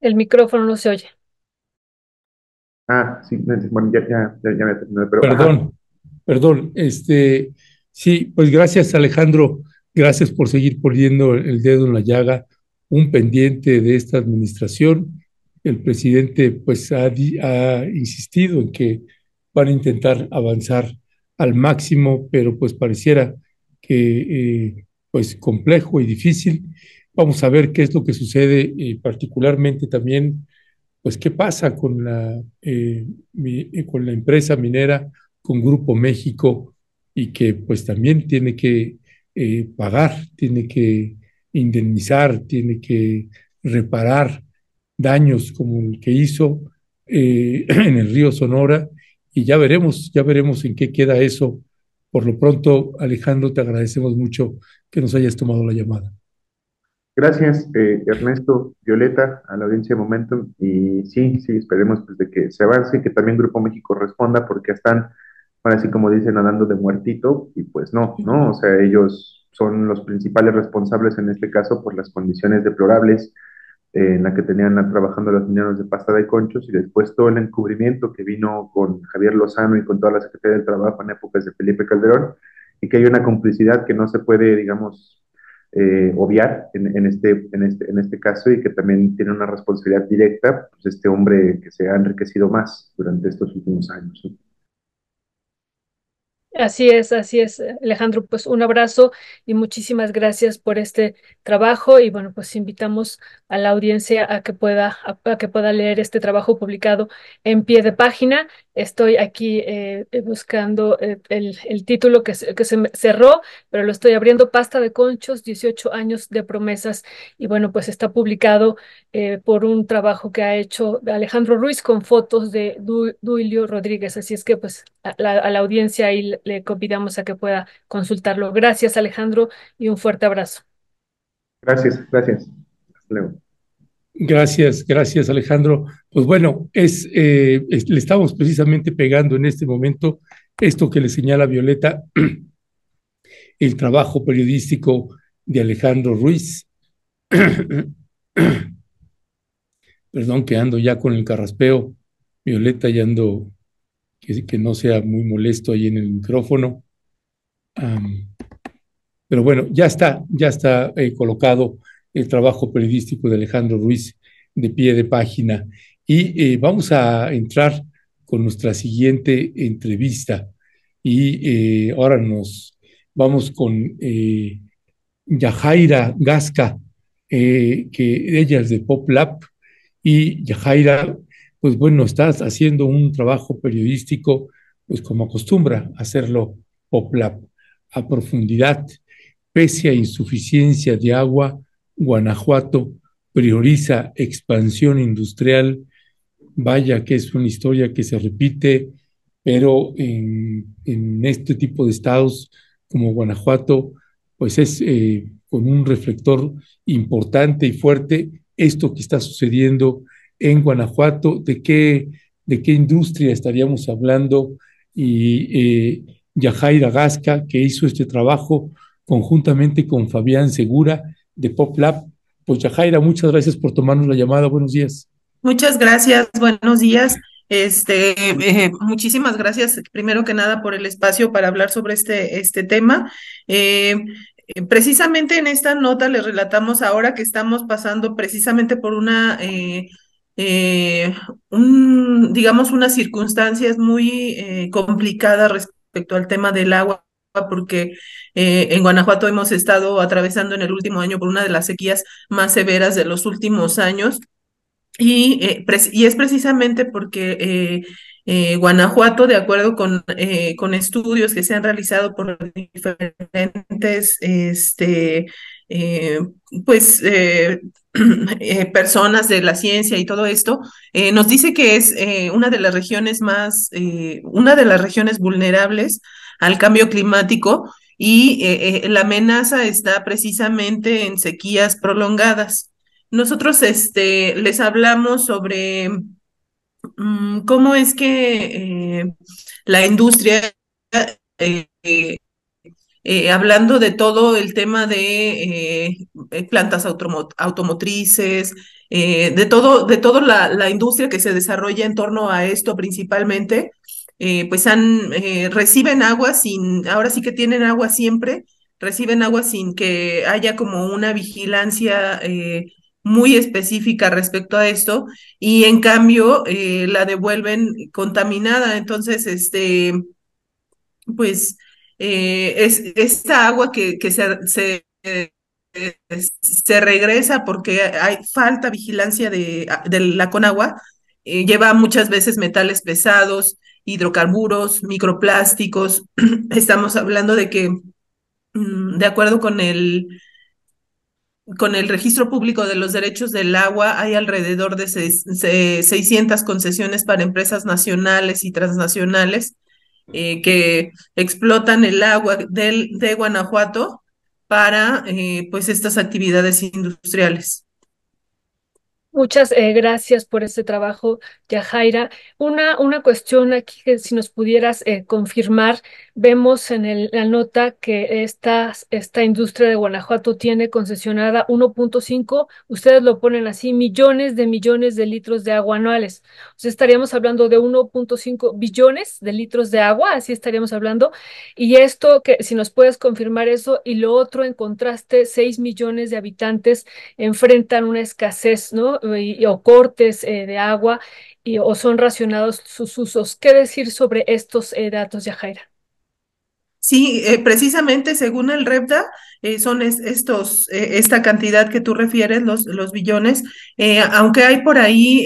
El micrófono no se oye. Ah, sí, bueno, ya, ya, ya, ya me terminé, pero... Perdón, ajá. perdón, este, sí, pues gracias Alejandro, gracias por seguir poniendo el dedo en la llaga, un pendiente de esta administración. El presidente pues ha, insistido en que van a intentar avanzar al máximo, pero pues pareciera que eh, pues complejo y difícil. Vamos a ver qué es lo que sucede, eh, particularmente también, pues qué pasa con la, eh, eh, con la empresa minera, con Grupo México, y que pues también tiene que eh, pagar, tiene que indemnizar, tiene que reparar daños como el que hizo eh, en el río Sonora, y ya veremos, ya veremos en qué queda eso. Por lo pronto, Alejandro, te agradecemos mucho que nos hayas tomado la llamada. Gracias, eh, Ernesto, Violeta, a la audiencia de Momentum. Y sí, sí, esperemos pues, de que se avance y que también Grupo México responda, porque están, ahora sí como dicen, nadando de muertito. Y pues no, ¿no? O sea, ellos son los principales responsables en este caso por las condiciones deplorables en la que tenían trabajando los mineros de pasta de conchos y después todo el encubrimiento que vino con Javier Lozano y con toda la Secretaría del Trabajo en épocas de Felipe Calderón y que hay una complicidad que no se puede, digamos, eh, obviar en, este, en, este, en este caso y que también tiene una responsabilidad directa, pues este hombre que se ha enriquecido más durante estos últimos años. Así es, así es, Alejandro. Pues un abrazo y muchísimas gracias por este trabajo. Y bueno, pues invitamos a la audiencia a que pueda, a, que pueda leer este trabajo publicado en pie de página. Estoy aquí eh, buscando eh, el, el, título que, se, que se cerró, pero lo estoy abriendo. Pasta de conchos, 18 años de promesas. Y bueno, pues está publicado eh, por un trabajo que ha hecho Alejandro Ruiz con fotos de Duilio Rodríguez. Así es que pues a la, a la audiencia y le convidamos a que pueda consultarlo. Gracias, Alejandro, y un fuerte abrazo. Gracias, gracias. Hasta luego. Gracias, gracias Alejandro. Pues bueno, es, eh, le estamos precisamente pegando en este momento esto que le señala Violeta, el trabajo periodístico de Alejandro Ruiz. Perdón que ando ya con el carraspeo, Violeta, ya ando que, no sea muy molesto ahí en el micrófono. pero bueno, ya está, ya está eh, colocado el trabajo periodístico de Alejandro Ruiz de pie de página. Y eh, vamos a entrar con nuestra siguiente entrevista. Y eh, ahora nos vamos con Yajaira Gasca, que ella es de Pop Lab. Y Yajaira pues bueno, estás haciendo un trabajo periodístico, pues como acostumbra hacerlo PopLab, a profundidad. Pese a insuficiencia de agua, Guanajuato prioriza expansión industrial. Vaya que es una historia que se repite, pero en, este tipo de estados como Guanajuato, pues es eh, con un reflector importante y fuerte esto que está sucediendo en Guanajuato, de qué, de qué industria estaríamos hablando y eh, Yajaira Gasca, que hizo este trabajo conjuntamente con Fabián Segura de PopLab. Pues Yajaira, muchas gracias por tomarnos la llamada. Buenos días. Muchas gracias, buenos días. Este, eh, muchísimas gracias, primero que nada, por el espacio para hablar sobre este, este tema. Eh, precisamente en esta nota le relatamos ahora que estamos pasando precisamente por una eh, un, digamos, unas circunstancias muy eh, complicadas respecto al tema del agua porque eh, en Guanajuato hemos estado atravesando en el último año por una de las sequías más severas de los últimos años. Y, y es precisamente porque Guanajuato, de acuerdo con, con estudios que se han realizado por diferentes este, pues Eh, personas de la ciencia y todo esto, eh, nos dice que es eh, una de las regiones más, una de las regiones vulnerables al cambio climático y la amenaza está precisamente en sequías prolongadas. Nosotros este, les hablamos sobre mm, cómo es que la industria eh, hablando de todo el tema de eh, plantas automotrices, eh, de todo, de toda la, la, industria que se desarrolla en torno a esto principalmente, pues han, reciben agua sin, ahora sí que tienen agua siempre, reciben agua sin que haya como una vigilancia muy específica respecto a esto, y en cambio la devuelven contaminada. Entonces, este, pues eh, es esta agua que, que se, se, regresa porque hay falta vigilancia de, de la Conagua, eh, lleva muchas veces metales pesados, hidrocarburos, microplásticos. Estamos hablando de que, mm, de acuerdo con el, con el registro público de los derechos del agua, hay alrededor de 600 concesiones para empresas nacionales y transnacionales eh, que explotan el agua del, de Guanajuato para eh, pues estas actividades industriales. Muchas eh, gracias por este trabajo, Yajaira. Una, una cuestión aquí que si nos pudieras eh, confirmar, vemos en el, la nota que esta, esta industria de Guanajuato tiene concesionada 1.5, ustedes lo ponen así, millones de millones de litros de agua anuales. O sea, estaríamos hablando de 1.5 billones de litros de agua, así estaríamos hablando. Y esto, que si nos puedes confirmar eso, y lo otro, en contraste, 6 millones de habitantes enfrentan una escasez, ¿no? O cortes eh, de agua y, o son racionados sus usos. ¿Qué decir sobre estos eh, datos, Yajaira? Sí, eh, precisamente según el REPDA, eh, son estos, esta cantidad que tú refieres, los, los billones, aunque hay por ahí,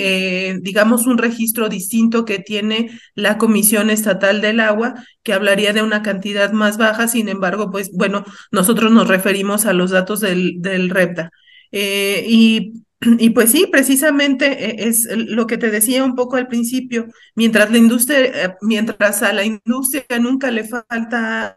digamos, un registro distinto que tiene la Comisión Estatal del Agua, que hablaría de una cantidad más baja, sin embargo, pues bueno, nosotros nos referimos a los datos del, del REPDA. y y pues sí, precisamente eh, es lo que te decía un poco al principio, mientras la industria, eh, mientras a la industria nunca le falta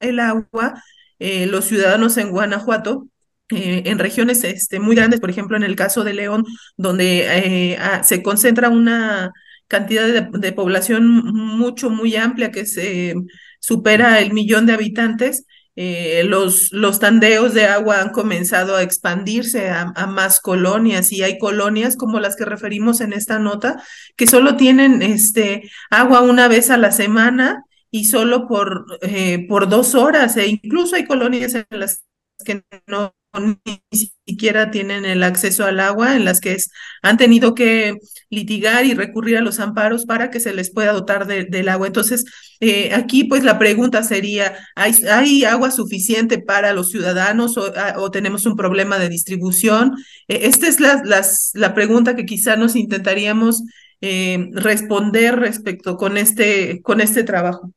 el agua, eh, los ciudadanos en Guanajuato, en regiones este, muy grandes, por ejemplo, en el caso de León, donde se concentra una cantidad de, población mucho, muy amplia que se supera el millón de habitantes, eh, los, los tandeos de agua han comenzado a expandirse a, más colonias y hay colonias como las que referimos en esta nota que solo tienen este, agua una vez a la semana y solo por, eh, por dos horas e incluso hay colonias en las que no ni siquiera tienen el acceso al agua, en las que han tenido que litigar y recurrir a los amparos para que se les pueda dotar del agua. Entonces, eh, aquí pues la pregunta sería, ¿hay, ¿hay, agua suficiente para los ciudadanos o, ah, tenemos un problema de distribución? Eh, esta es la, la pregunta que quizá nos intentaríamos eh, responder respecto con este, con este trabajo.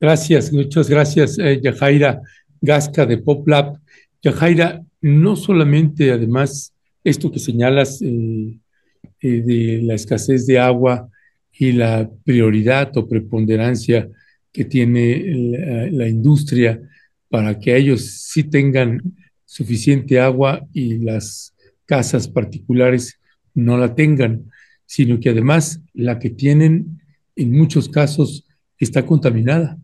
Gracias, muchas gracias, Yajaira Gasca de PopLab. Yajaira, no solamente además esto que señalas eh, eh, de la escasez de agua y la prioridad o preponderancia que tiene la, industria para que ellos sí tengan suficiente agua y las casas particulares no la tengan, sino que además la que tienen en muchos casos está contaminada.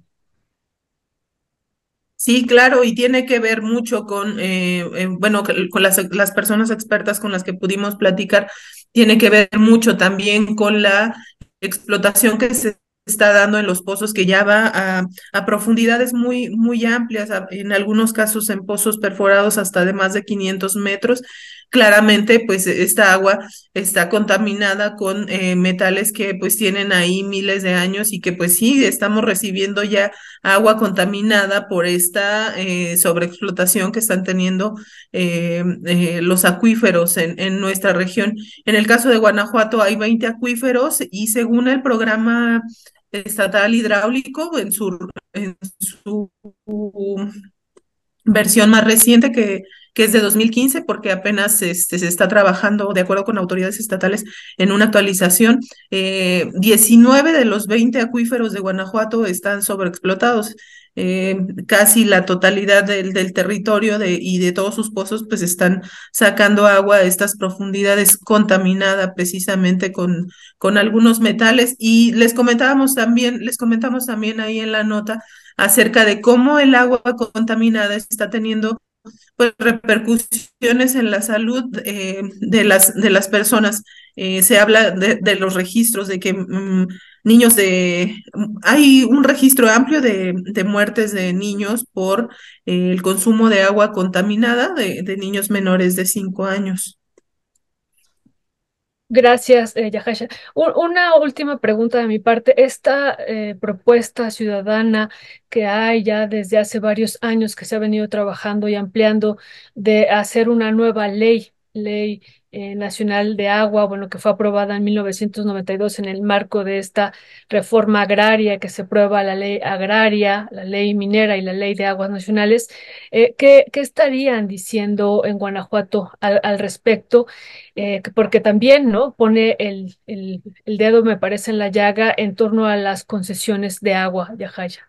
Sí, claro, y tiene que ver mucho con, eh, eh, bueno, con las, las, personas expertas con las que pudimos platicar, tiene que ver mucho también con la explotación que se está dando en los pozos que ya va a, a, profundidades muy, muy amplias, en algunos casos en pozos perforados hasta de más de 500 metros, claramente pues esta agua está contaminada con eh, metales que pues tienen ahí miles de años y que pues sí, estamos recibiendo ya agua contaminada por esta eh, sobreexplotación que están teniendo eh, los acuíferos en, en nuestra región. En el caso de Guanajuato hay 20 acuíferos y según el programa estatal hidráulico en su, en su versión más reciente que que es de 2015, porque apenas este, se está trabajando, de acuerdo con autoridades estatales, en una actualización. 19 eh, de los 20 acuíferos de Guanajuato están sobreexplotados. Eh, casi la totalidad del, del territorio de, y de todos sus pozos, pues están sacando agua a estas profundidades contaminada precisamente con, con algunos metales. Y les comentábamos también, les comentamos también ahí en la nota acerca de cómo el agua contaminada está teniendo pues, repercusiones en la salud eh, de, las, de las personas. Eh, se habla de, los registros, de que mm, niños de... Hay un registro amplio de, de muertes de niños por eh, el consumo de agua contaminada de, de niños menores de 5 años. Gracias, eh, Yahasha. una última pregunta de mi parte. Esta eh, propuesta ciudadana que hay ya desde hace varios años que se ha venido trabajando y ampliando de hacer una nueva ley, ley eh, Nacional de Agua, bueno, que fue aprobada en 1992 en el marco de esta reforma agraria que se prueba la ley agraria, la ley minera y la ley de aguas nacionales. Eh, ¿qué, ¿qué, estarían diciendo en Guanajuato al, respecto? Eh, porque también, ¿no? Pone el, el, el, dedo, me parece, en la llaga en torno a las concesiones de agua, Yajaya.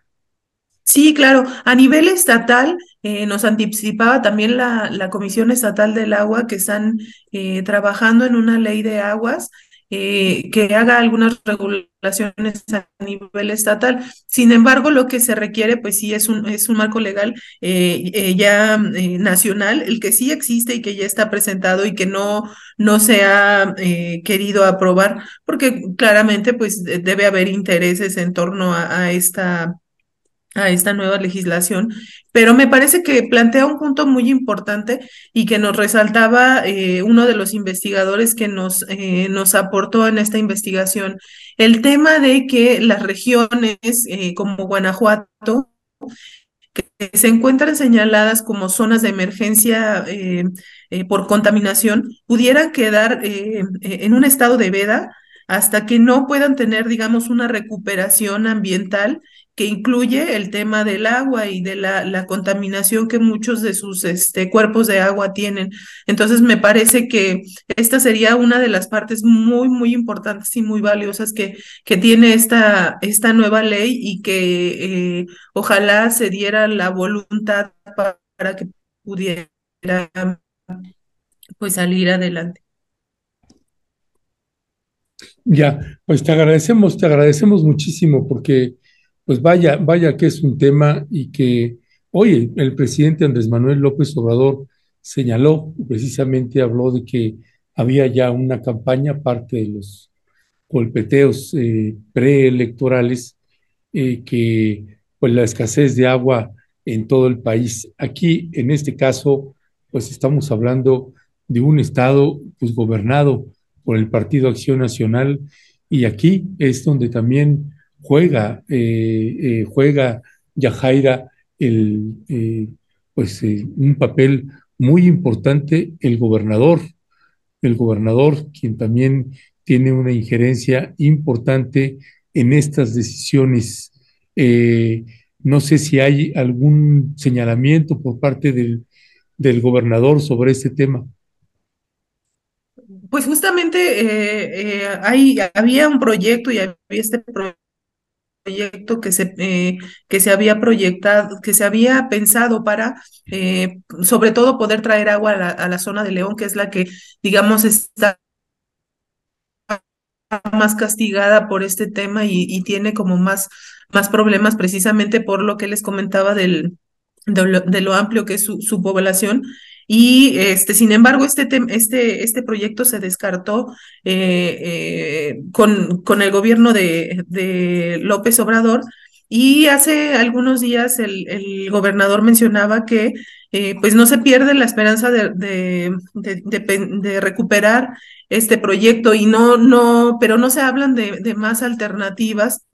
Sí, claro. A nivel estatal, eh, nos anticipaba también la, la, Comisión Estatal del Agua que están eh, trabajando en una ley de aguas eh, que haga algunas regulaciones a nivel estatal. Sin embargo, lo que se requiere, pues sí, es un, es un marco legal eh, ya nacional, el que sí existe y que ya está presentado y que no, no se ha querido aprobar, porque claramente, pues debe haber intereses en torno a esta a esta nueva legislación, pero me parece que plantea un punto muy importante y que nos resaltaba eh, uno de los investigadores que nos, eh, nos aportó en esta investigación, el tema de que las regiones eh, como Guanajuato, que se encuentran señaladas como zonas de emergencia por contaminación, pudieran quedar en un estado de veda hasta que no puedan tener, digamos, una recuperación ambiental que incluye el tema del agua y de la, la contaminación que muchos de sus este, cuerpos de agua tienen. Entonces, me parece que esta sería una de las partes muy, muy importantes y muy valiosas que, que tiene esta, esta nueva ley y que eh, ojalá se diera la voluntad para, para que pudiera pues salir adelante. Ya, pues te agradecemos, te agradecemos muchísimo porque pues vaya, vaya que es un tema y que hoy el presidente Andrés Manuel López Obrador señaló, precisamente habló de que había ya una campaña, parte de los golpeteos eh, preelectorales, eh, que pues la escasez de agua en todo el país. Aquí, en este caso, pues estamos hablando de un estado pues gobernado por el Partido Acción Nacional y aquí es donde también juega, eh, eh, juega Yajaira el, eh, pues, un papel muy importante el gobernador, el gobernador quien también tiene una injerencia importante en estas decisiones. no sé si hay algún señalamiento por parte del, del gobernador sobre este tema. Pues justamente hay, había un proyecto y había este proyecto proyecto que se, eh, que se había proyectado, que se había pensado para, eh, sobre todo, poder traer agua a la, zona de León, que es la que, digamos, está más castigada por este tema y, tiene como más, más problemas precisamente por lo que les comentaba del, de, lo, amplio que es su, su población y este, sin embargo, este, este, este proyecto se descartó eh, eh, con, con el gobierno de, de, López Obrador. Y hace algunos días el, el gobernador mencionaba que eh, pues no se pierde la esperanza de, de, de, recuperar este proyecto y no, no, pero no se hablan de, más alternativas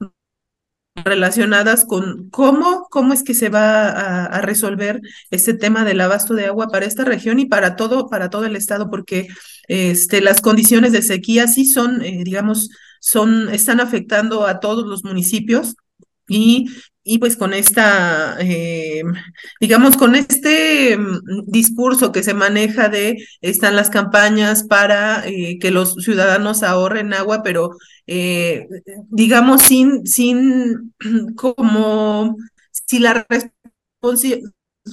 relacionadas con cómo, cómo es que se va a, resolver este tema del abasto de agua para esta región y para todo, para todo el estado, porque este, las condiciones de sequía sí son, eh, digamos, son, están afectando a todos los municipios y, y pues con esta, eh, digamos, con este mm, discurso que se maneja de están las campañas para eh, que los ciudadanos ahorren agua, pero eh, digamos, sin, sin como si la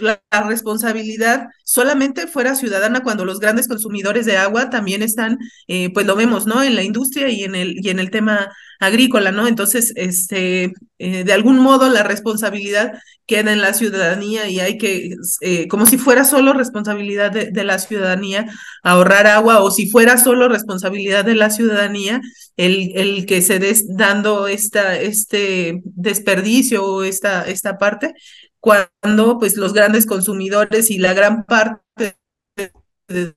la, responsabilidad solamente fuera ciudadana cuando los grandes consumidores de agua también están, eh, pues lo vemos, ¿no? En la industria y en el, y en el tema agrícola, ¿no? Entonces, este, eh, de algún modo la responsabilidad queda en la ciudadanía y hay que, eh, como si fuera solo responsabilidad de, de, la ciudadanía ahorrar agua o si fuera solo responsabilidad de la ciudadanía el, el que se des dando esta, este desperdicio o esta, esta parte, cuando pues los grandes consumidores y la gran parte de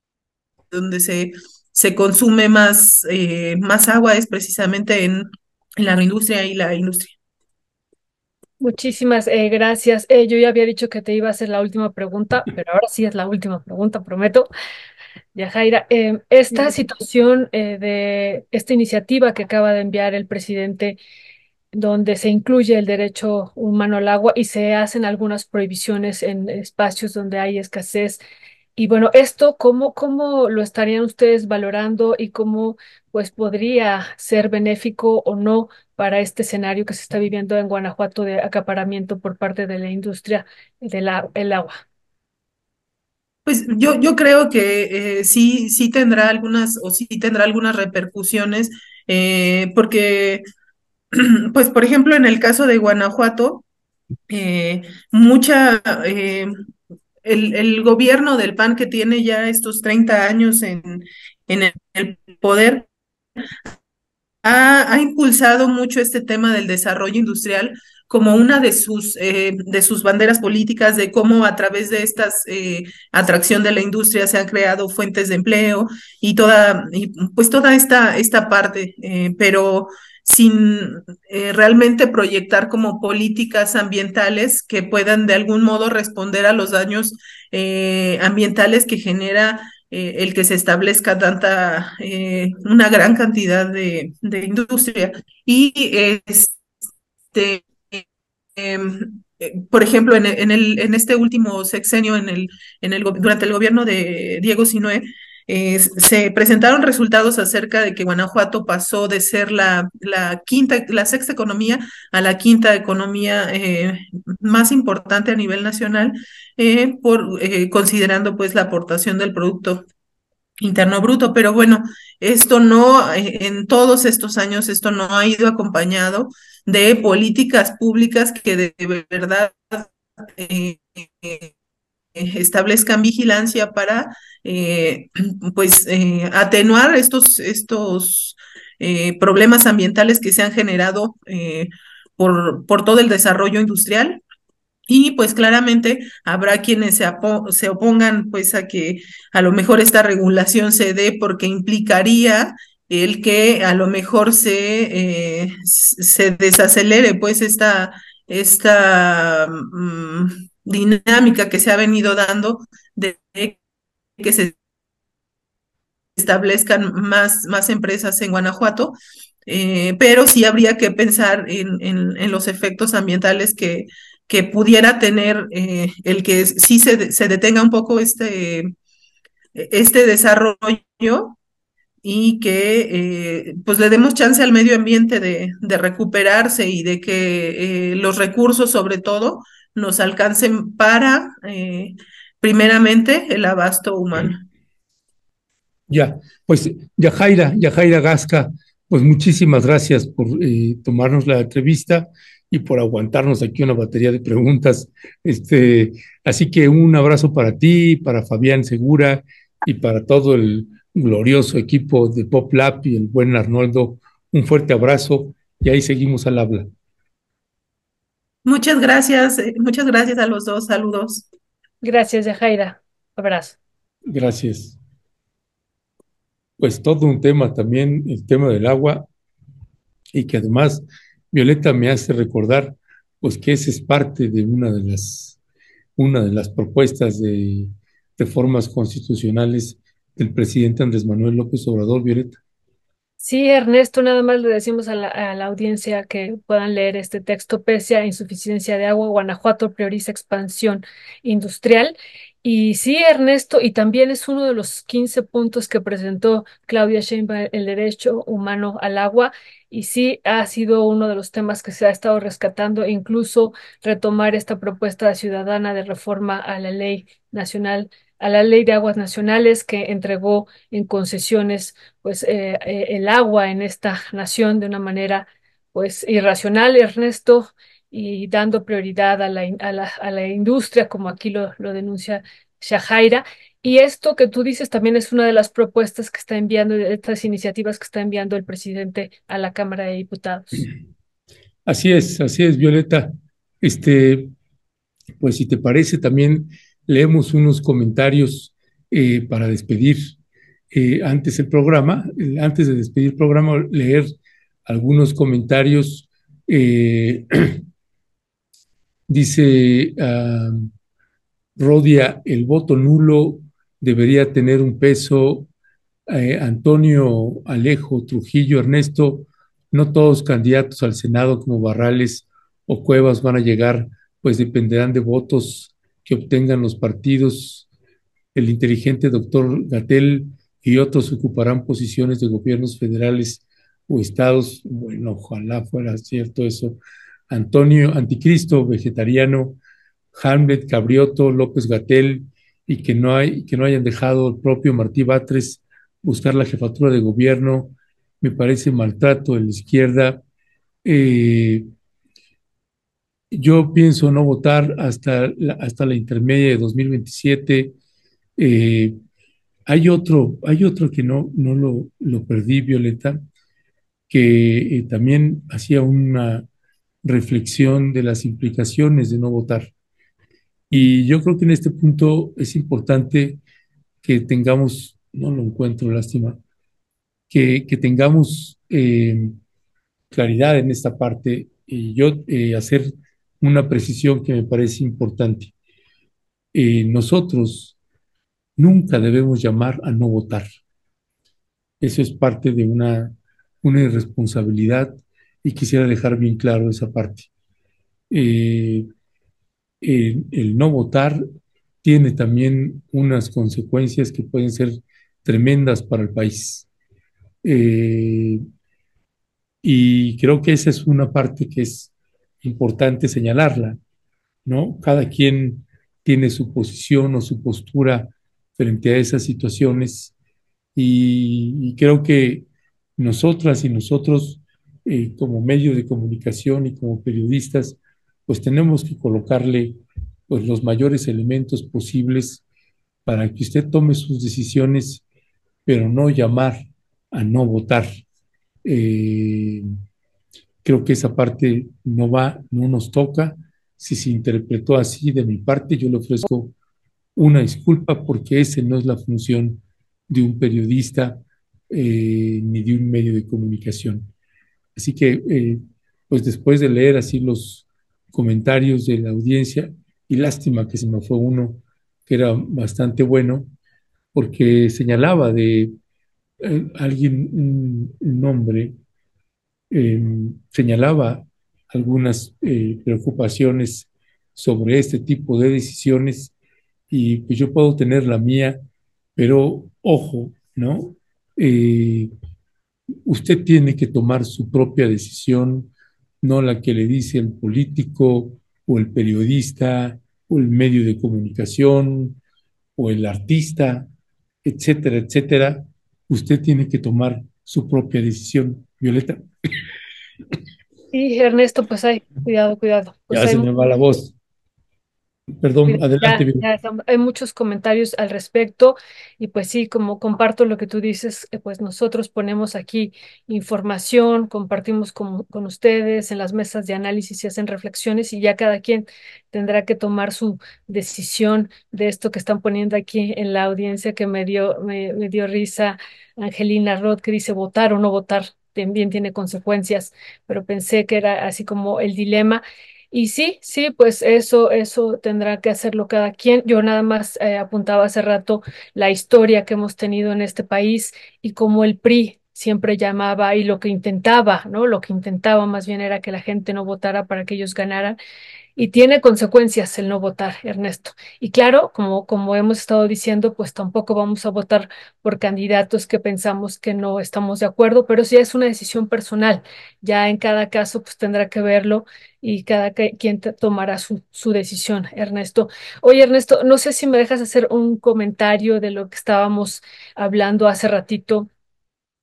donde se, se consume más, eh, más agua es precisamente en, la agroindustria y la industria. Muchísimas eh, gracias. Eh, yo ya había dicho que te iba a hacer la última pregunta, pero ahora sí es la última pregunta, prometo. Ya, Jaira, esta situación de esta iniciativa que acaba de enviar el presidente donde se incluye el derecho humano al agua y se hacen algunas prohibiciones en espacios donde hay escasez y bueno, esto, ¿cómo, ¿cómo lo estarían ustedes valorando y cómo pues podría ser benéfico o no para este escenario que se está viviendo en Guanajuato de acaparamiento por parte de la industria del agua? Pues yo, yo creo que eh, sí, sí tendrá algunas, o sí tendrá algunas repercusiones, eh, porque, pues, por ejemplo, en el caso de Guanajuato, eh, mucha, el, el, gobierno del PAN que tiene ya estos 30 años en, en el poder, ha, ha, impulsado mucho este tema del desarrollo industrial como una de sus, eh, de sus banderas políticas, de cómo a través de esta eh, atracción de la industria se han creado fuentes de empleo y toda, y pues toda esta, esta parte, eh, pero sin eh, realmente proyectar como políticas ambientales que puedan de algún modo responder a los daños eh, ambientales que genera eh, el que se establezca tanta, una gran cantidad de, industria. Y este, em, por ejemplo, en, en, el, en este último sexenio, en el, en el, durante el gobierno de Diego Sinoé, eh, se presentaron resultados acerca de que Guanajuato pasó de ser la, quinta, la sexta economía a la quinta economía eh, más importante a nivel nacional, eh, por, considerando pues la aportación del producto interno bruto. Pero bueno, esto no, en todos estos años, esto no ha ido acompañado de políticas públicas que de verdad establezcan vigilancia para eh, pues eh, atenuar estos, estos eh, problemas ambientales que se han generado por, por todo el desarrollo industrial. Y pues claramente habrá quienes se, se, opongan pues a que a lo mejor esta regulación se dé porque implicaría el que a lo mejor se, se desacelere pues esta, esta mm, dinámica que se ha venido dando de que se establezcan más, más empresas en Guanajuato, eh, pero sí habría que pensar en, en, los efectos ambientales que, que pudiera tener eh, el que sí se, se, detenga un poco este, este desarrollo y que eh, pues le demos chance al medio ambiente de, de recuperarse y de que los recursos sobre todo nos alcancen para primeramente el abasto humano. Ya, pues Yajaira, Yajaira Gasca, pues muchísimas gracias por eh, tomarnos la entrevista y por aguantarnos aquí una batería de preguntas. Este, así que un abrazo para ti, para Fabián Segura y para todo el glorioso equipo de Pop Lab y el buen Arnoldo. Un fuerte abrazo y ahí seguimos al habla. Muchas gracias, eh, muchas gracias a los dos. Saludos. Gracias, Yajaira. Abrazo. Gracias. Pues todo un tema también, el tema del agua, y que además Violeta me hace recordar, pues que esa es parte de una de las, una de las propuestas de reformas constitucionales del presidente Andrés Manuel López Obrador, Violeta. Sí, Ernesto, nada más le decimos a la, audiencia que puedan leer este texto. Pese a insuficiencia de agua, Guanajuato prioriza expansión industrial. Y sí, Ernesto, y también es uno de los 15 puntos que presentó Claudia Sheinbaum, el derecho humano al agua. Y sí, ha sido uno de los temas que se ha estado rescatando, incluso retomar esta propuesta ciudadana de reforma a la ley nacional a la Ley de Aguas Nacionales que entregó en concesiones pues eh, eh, el agua en esta nación de una manera pues irracional, Ernesto, y dando prioridad a la, a la, a la industria, como aquí lo, lo denuncia Shahaira. Y esto que tú dices también es una de las propuestas que está enviando, estas iniciativas que está enviando el presidente a la Cámara de Diputados. Así es, así es, Violeta. Este, pues si te parece, también leemos unos comentarios eh, para despedir eh, antes el programa, antes de despedir el programa, leer algunos comentarios. Eh, dice uh, Rodia, el voto nulo debería tener un peso. Antonio Alejo Trujillo Ernesto, no todos candidatos al Senado como Barrales o Cuevas van a llegar, pues dependerán de votos que obtengan los partidos el inteligente doctor Gatel y otros ocuparán posiciones de gobiernos federales o estados. Bueno, ojalá fuera cierto eso. Antonio Anticristo, vegetariano, Hamlet Cabrioto, López Gatel, y que no, hay, que no hayan dejado el propio Martí Batres buscar la jefatura de gobierno, me parece maltrato de la izquierda. Eh, yo pienso no votar hasta la, hasta la intermedia de 2027. Eh, hay otro, hay otro que no, no lo, lo perdí, Violeta, que eh, también hacía una reflexión de las implicaciones de no votar. Y yo creo que en este punto es importante que tengamos, no lo encuentro, lástima, que, que tengamos eh, claridad en esta parte y yo eh, hacer una precisión que me parece importante. Eh, nosotros nunca debemos llamar a no votar. Eso es parte de una, una irresponsabilidad y quisiera dejar bien claro esa parte. Eh, el, no votar tiene también unas consecuencias que pueden ser tremendas para el país. Eh, y creo que esa es una parte que es importante señalarla, ¿no? Cada quien tiene su posición o su postura frente a esas situaciones y, creo que nosotras y nosotros eh, como medio de comunicación y como periodistas pues tenemos que colocarle pues, los mayores elementos posibles para que usted tome sus decisiones, pero no llamar a no votar. Eh, creo que esa parte no va, no nos toca. Si se interpretó así de mi parte, yo le ofrezco una disculpa porque esa no es la función de un periodista eh, ni de un medio de comunicación. Así que, eh, pues después de leer así los, comentarios de la audiencia y lástima que se me fue uno que era bastante bueno porque señalaba de eh, alguien, un, nombre, em, señalaba algunas eh, preocupaciones sobre este tipo de decisiones y pues yo puedo tener la mía, pero ojo, ¿no? Eh, usted tiene que tomar su propia decisión no la que le dice el político o el periodista o el medio de comunicación o el artista, etcétera, etcétera. Usted tiene que tomar su propia decisión. Violeta. Sí, Ernesto, pues hay, cuidado, cuidado. Pues ya se me va la voz. Perdón, adelante. hay muchos comentarios al respecto y pues sí, como comparto lo que tú dices, eh, pues nosotros ponemos aquí información, compartimos con, con, ustedes en las mesas de análisis y hacen reflexiones y ya cada quien tendrá que tomar su decisión de esto que están poniendo aquí en la audiencia que me dio, me, me dio risa Angelina Roth que dice votar o no votar también tiene consecuencias, pero pensé que era así como el dilema. Y sí, sí, pues eso, eso tendrá que hacerlo cada quien. Yo nada más eh, apuntaba hace rato la historia que hemos tenido en este país y cómo el PRI siempre llamaba y lo que intentaba, ¿no? Lo que intentaba más bien era que la gente no votara para que ellos ganaran y tiene consecuencias el no votar, Ernesto. Y claro, como, como hemos estado diciendo, pues tampoco vamos a votar por candidatos que pensamos que no estamos de acuerdo, pero sí es una decisión personal. Ya en cada caso, pues tendrá que verlo y cada quien tomará su, su decisión, Ernesto. Oye, Ernesto, no sé si me dejas hacer un comentario de lo que estábamos hablando hace ratito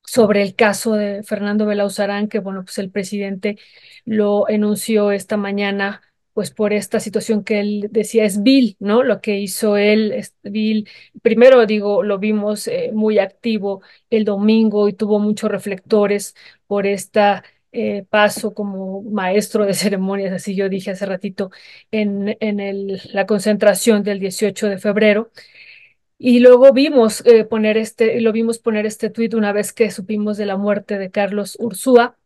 sobre el caso de Fernando Belauzarán, que bueno, pues el presidente lo enunció esta mañana pues por esta situación que él decía es vil, ¿no? Lo que hizo él es vil. Primero, digo, lo vimos eh, muy activo el domingo y tuvo muchos reflectores por esta eh, paso como maestro de ceremonias, así yo dije hace ratito, en, en el, la concentración del 18 de febrero. Y luego vimos eh, poner este, lo vimos poner este tuit una vez que supimos de la muerte de Carlos Ursúa,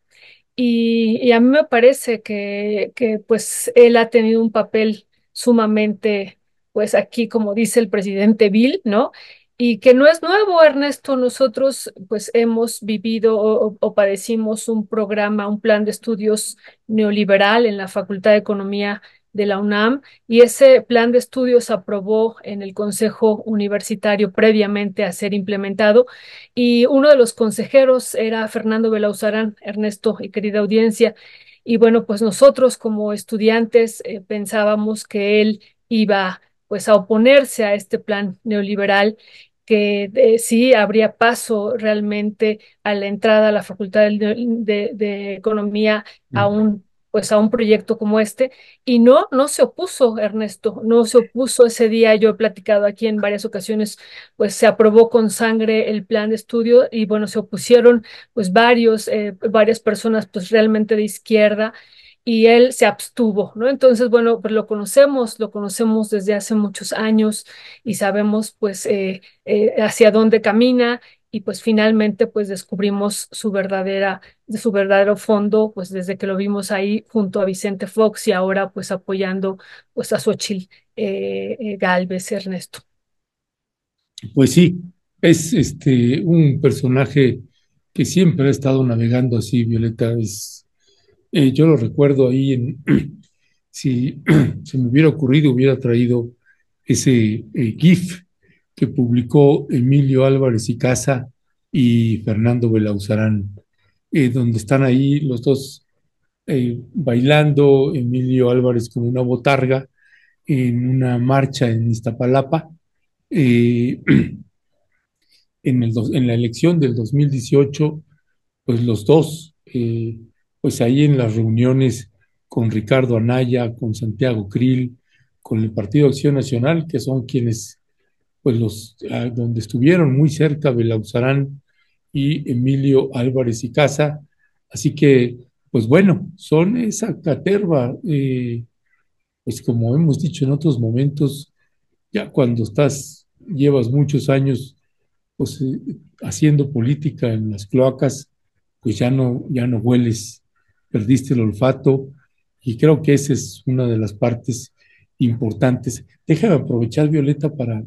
y, a mí me parece que, pues él ha tenido un papel sumamente, pues aquí como dice el presidente Bill, ¿no? Y que no es nuevo, Ernesto, nosotros pues hemos vivido o, padecimos un programa, un plan de estudios neoliberal en la Facultad de Economía de la UNAM y ese plan de estudios aprobó en el Consejo Universitario previamente a ser implementado y uno de los consejeros era Fernando Belauzarán, Ernesto y querida audiencia. Y bueno, pues nosotros como estudiantes eh, pensábamos que él iba pues a oponerse a este plan neoliberal que eh, sí habría paso realmente a la entrada a la Facultad de, de Economía a un pues a un proyecto como este y no, no se opuso Ernesto, no se opuso ese día, yo he platicado aquí en varias ocasiones, pues se aprobó con sangre el plan de estudio y bueno, se opusieron pues varios, eh, varias personas pues realmente de izquierda y él se abstuvo, ¿no? Entonces, bueno, pues lo conocemos, lo conocemos desde hace muchos años y sabemos pues eh, eh, hacia dónde camina y pues finalmente pues descubrimos su verdadera, su verdadero fondo, pues desde que lo vimos ahí junto a Vicente Fox y ahora pues apoyando pues a Xochitl eh, eh, Galvez Ernesto. Pues sí, es este un personaje que siempre ha estado navegando así, Violeta. Es, eh, yo lo recuerdo ahí en si se me hubiera ocurrido, hubiera traído ese GIF que publicó Emilio Álvarez y Casa y Fernando Belauzarán, eh, donde están ahí los dos eh, bailando, Emilio Álvarez como una botarga en una marcha en Iztapalapa. Eh, en, el en la elección del 2018, pues los dos, pues ahí en las reuniones con Ricardo Anaya, con Santiago Krill, con el Partido Acción Nacional, que son quienes pues los ah, donde estuvieron muy cerca Belauzarán y Emilio Álvarez y Casa. Así que, pues bueno, son esa caterva, eh, pues como hemos dicho en otros momentos, ya cuando estás, llevas muchos años pues eh, haciendo política en las cloacas, pues ya no, ya no hueles, perdiste el olfato y creo que esa es una de las partes importantes. Déjame aprovechar, Violeta, para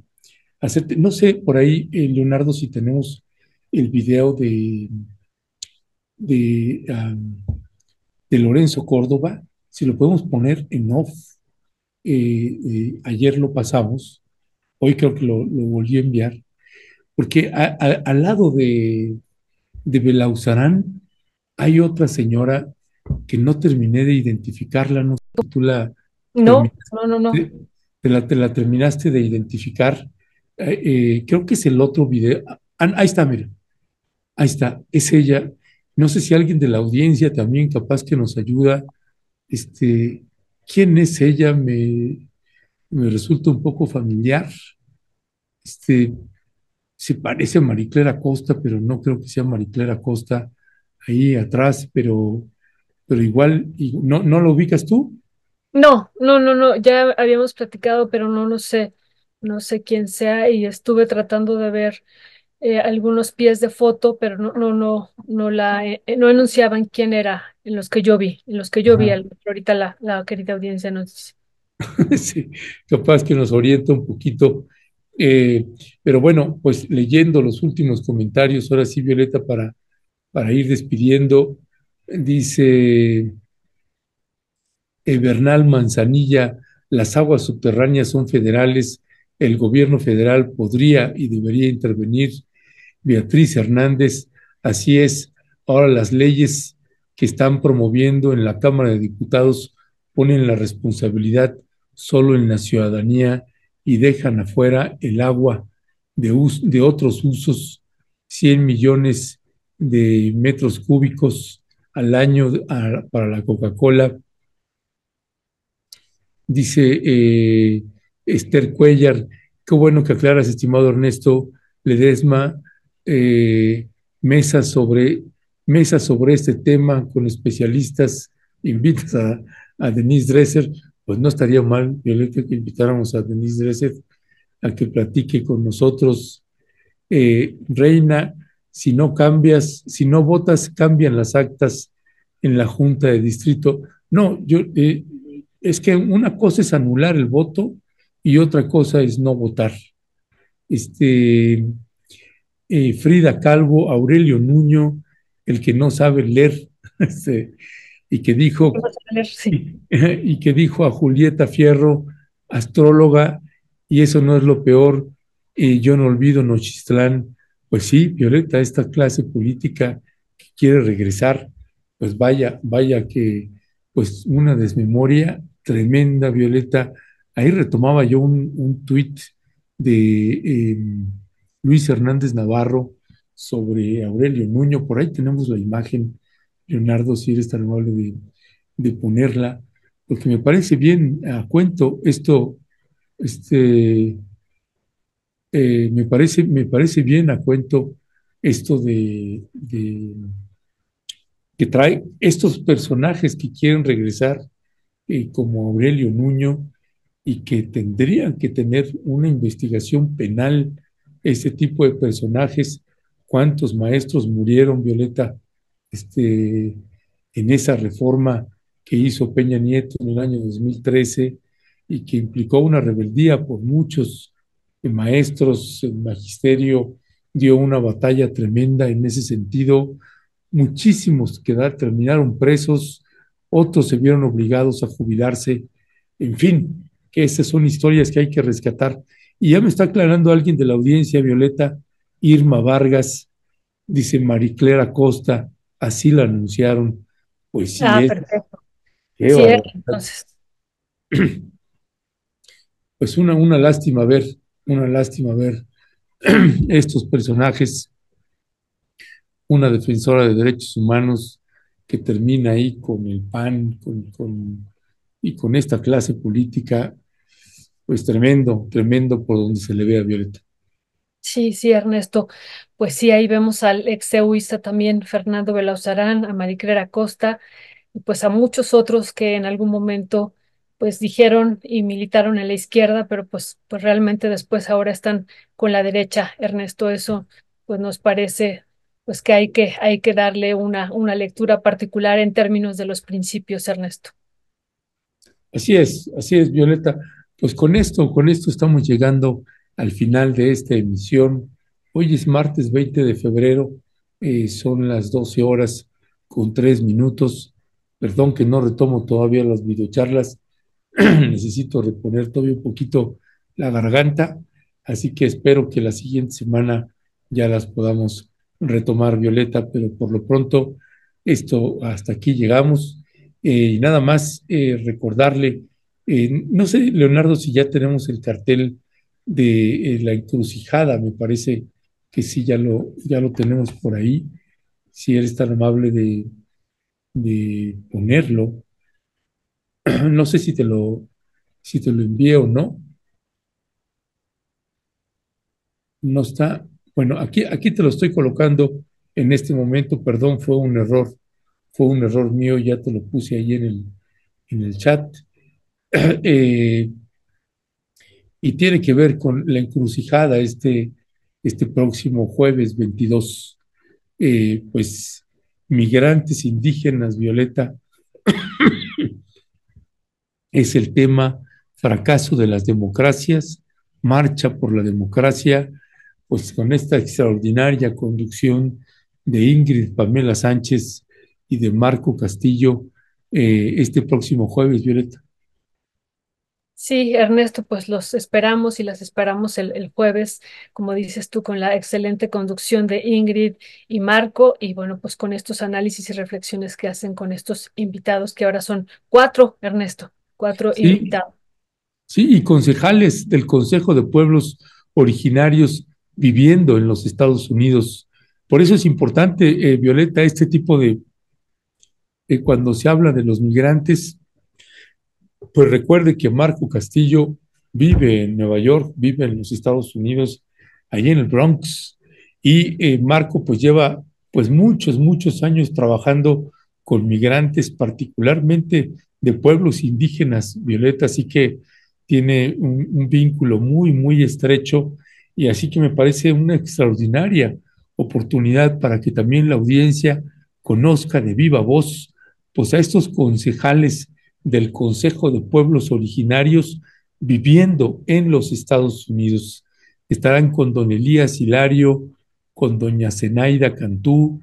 no sé, por ahí, eh, Leonardo, si tenemos el video de, de, de Lorenzo Córdoba, si lo podemos poner en off. Eh, eh, ayer lo pasamos, hoy creo que lo, volví a enviar, porque al lado de, de Belauzarán hay otra señora que no terminé de identificarla, no sé tú la... No, no, no, no. la, te la terminaste de identificar eh, eh, creo que es el otro video. Ah, ahí está, mira. Ahí está, es ella. No sé si alguien de la audiencia también capaz que nos ayuda. Este, ¿quién es ella? Me, me resulta un poco familiar. Este, se parece a Mariclera Costa, pero no creo que sea Mariclera Costa ahí atrás, pero, pero igual, ¿no, ¿no lo ubicas tú? No, no, no, no, ya habíamos platicado, pero no, no sé no sé quién sea, y estuve tratando de ver eh, algunos pies de foto, pero no, no, no, no la, eh, no enunciaban quién era en los que yo vi, en los que yo vi, ahorita la, la querida audiencia nos dice. sí, capaz que nos orienta un poquito. Eh, pero bueno, pues leyendo los últimos comentarios, ahora sí, Violeta, para, para ir despidiendo, dice Bernal Manzanilla, las aguas subterráneas son federales el gobierno federal podría y debería intervenir. Beatriz Hernández, así es, ahora las leyes que están promoviendo en la Cámara de Diputados ponen la responsabilidad solo en la ciudadanía y dejan afuera el agua de, de otros usos, 100 millones de metros cúbicos al año para la Coca-Cola. Dice eh, Esther Cuellar, qué bueno que aclaras, estimado Ernesto Ledesma, eh, mesa sobre, mesa sobre este tema con especialistas, invitas a, Denise Dresser, pues no estaría mal, Violeta, que invitáramos a Denise Dresser a que platique con nosotros. Eh, Reina, si no cambias, si no votas, cambian las actas en la Junta de Distrito. No, yo, eh, es que una cosa es anular el voto y otra cosa es no votar. Este, eh, Frida Calvo, Aurelio Nuño, el que no sabe leer, este, y que dijo, y, que dijo a Julieta Fierro, astróloga, y eso no es lo peor, y yo no olvido Nochistlán. Pues sí, Violeta, esta clase política que quiere regresar, pues vaya, vaya que, pues una desmemoria tremenda, Violeta. Ahí retomaba yo un, un tuit de em, Luis Hernández Navarro sobre Aurelio Nuño, por ahí tenemos la imagen, Leonardo, si eres tan amable de, ponerla, porque me parece bien a cuento esto, este, eh, me, parece, me parece bien a cuento esto de, que trae estos personajes que quieren regresar, eh, como Aurelio Nuño, y que tendrían que tener una investigación penal, ese tipo de personajes, cuántos maestros murieron, Violeta, este, en esa reforma que hizo Peña Nieto en el año 2013 y que implicó una rebeldía por muchos maestros, el magisterio dio una batalla tremenda en ese sentido, muchísimos quedaron, terminaron presos, otros se vieron obligados a jubilarse, en fin, que esas son historias que hay que rescatar. Y ya me está aclarando alguien de la audiencia, Violeta, Irma Vargas, dice Mariclera Costa, así la anunciaron. Pues sí. Ah, perfecto. entonces. Pues una, una lástima ver, una lástima ver estos personajes, una defensora de derechos humanos que termina ahí con el PAN con, y con esta clase política, pues tremendo, tremendo por donde se le ve a Violeta. Sí, sí, Ernesto. Pues sí, ahí vemos al ex también, Fernando Belauzarán, a Maricrera Costa, y pues a muchos otros que en algún momento pues dijeron y militaron en la izquierda, pero pues, pues realmente después ahora están con la derecha, Ernesto. Eso pues nos parece pues que hay que, hay que darle una, una lectura particular en términos de los principios, Ernesto. Así es, así es, Violeta. Pues con esto, con esto estamos llegando al final de esta emisión. Hoy es martes 20 de febrero, eh, son las 12 horas con 3 minutos. Perdón que no retomo todavía las videocharlas, necesito reponer todavía un poquito la garganta, así que espero que la siguiente semana ya las podamos retomar, Violeta, pero por lo pronto, esto hasta aquí llegamos. Eh, y nada más eh, recordarle, no sé, Leonardo, si ya tenemos el cartel de eh, la encrucijada, me parece que sí, ya lo, ya lo tenemos por ahí, si eres tan amable de, de ponerlo. No sé si te lo, si te lo envié o no. No está. Bueno, aquí, aquí te lo estoy colocando en este momento, perdón, fue un error, fue un error mío, ya te lo puse ahí en el, en el chat. Eh, y tiene que ver con la encrucijada este, este próximo jueves 22. Eh, pues migrantes indígenas, Violeta, es el tema fracaso de las democracias, marcha por la democracia, pues con esta extraordinaria conducción de Ingrid Pamela Sánchez y de Marco Castillo eh, este próximo jueves, Violeta. Sí, Ernesto, pues los esperamos y las esperamos el, jueves, como dices tú, con la excelente conducción de Ingrid y Marco, y bueno, pues con estos análisis y reflexiones que hacen con estos invitados, que ahora son cuatro, Ernesto, cuatro invitados. Sí, y concejales del Consejo de Pueblos Originarios viviendo en los Estados Unidos. Por eso es importante, eh, Violeta, este tipo de, eh, cuando se habla de los migrantes, pues recuerde que Marco Castillo vive en Nueva York, vive en los Estados Unidos, allí en el Bronx, y eh, Marco pues lleva pues muchos, muchos años trabajando con migrantes, particularmente de pueblos indígenas, Violeta, así que tiene un, un vínculo muy, muy estrecho. Y así que me parece una extraordinaria oportunidad para que también la audiencia conozca de viva voz pues a estos concejales del Consejo de Pueblos Originarios viviendo en los Estados Unidos. Estarán con don Elías Hilario, con doña Zenaida Cantú,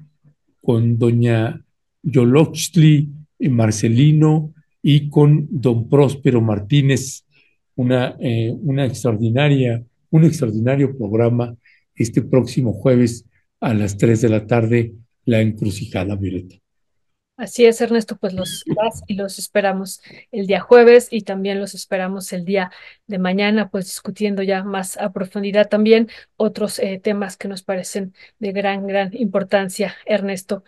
con doña Yolochtli Marcelino y con don Próspero Martínez, una, una extraordinaria, un extraordinario programa este próximo jueves a las 3 de la tarde, la encrucijada Violeta. Así es, Ernesto, pues los y los esperamos el día jueves y también los esperamos el día de mañana, pues discutiendo ya más a profundidad también otros eh, temas que nos parecen de gran, gran importancia, Ernesto.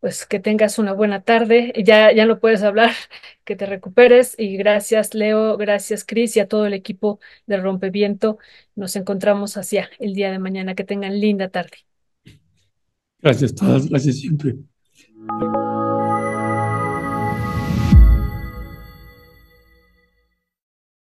Pues que tengas una buena tarde, ya, ya no puedes hablar, que te recuperes y gracias Leo, gracias Cris y a todo el equipo de Rompeviento. Nos encontramos hacia el día de mañana, que tengan linda tarde. Gracias a todas, gracias siempre.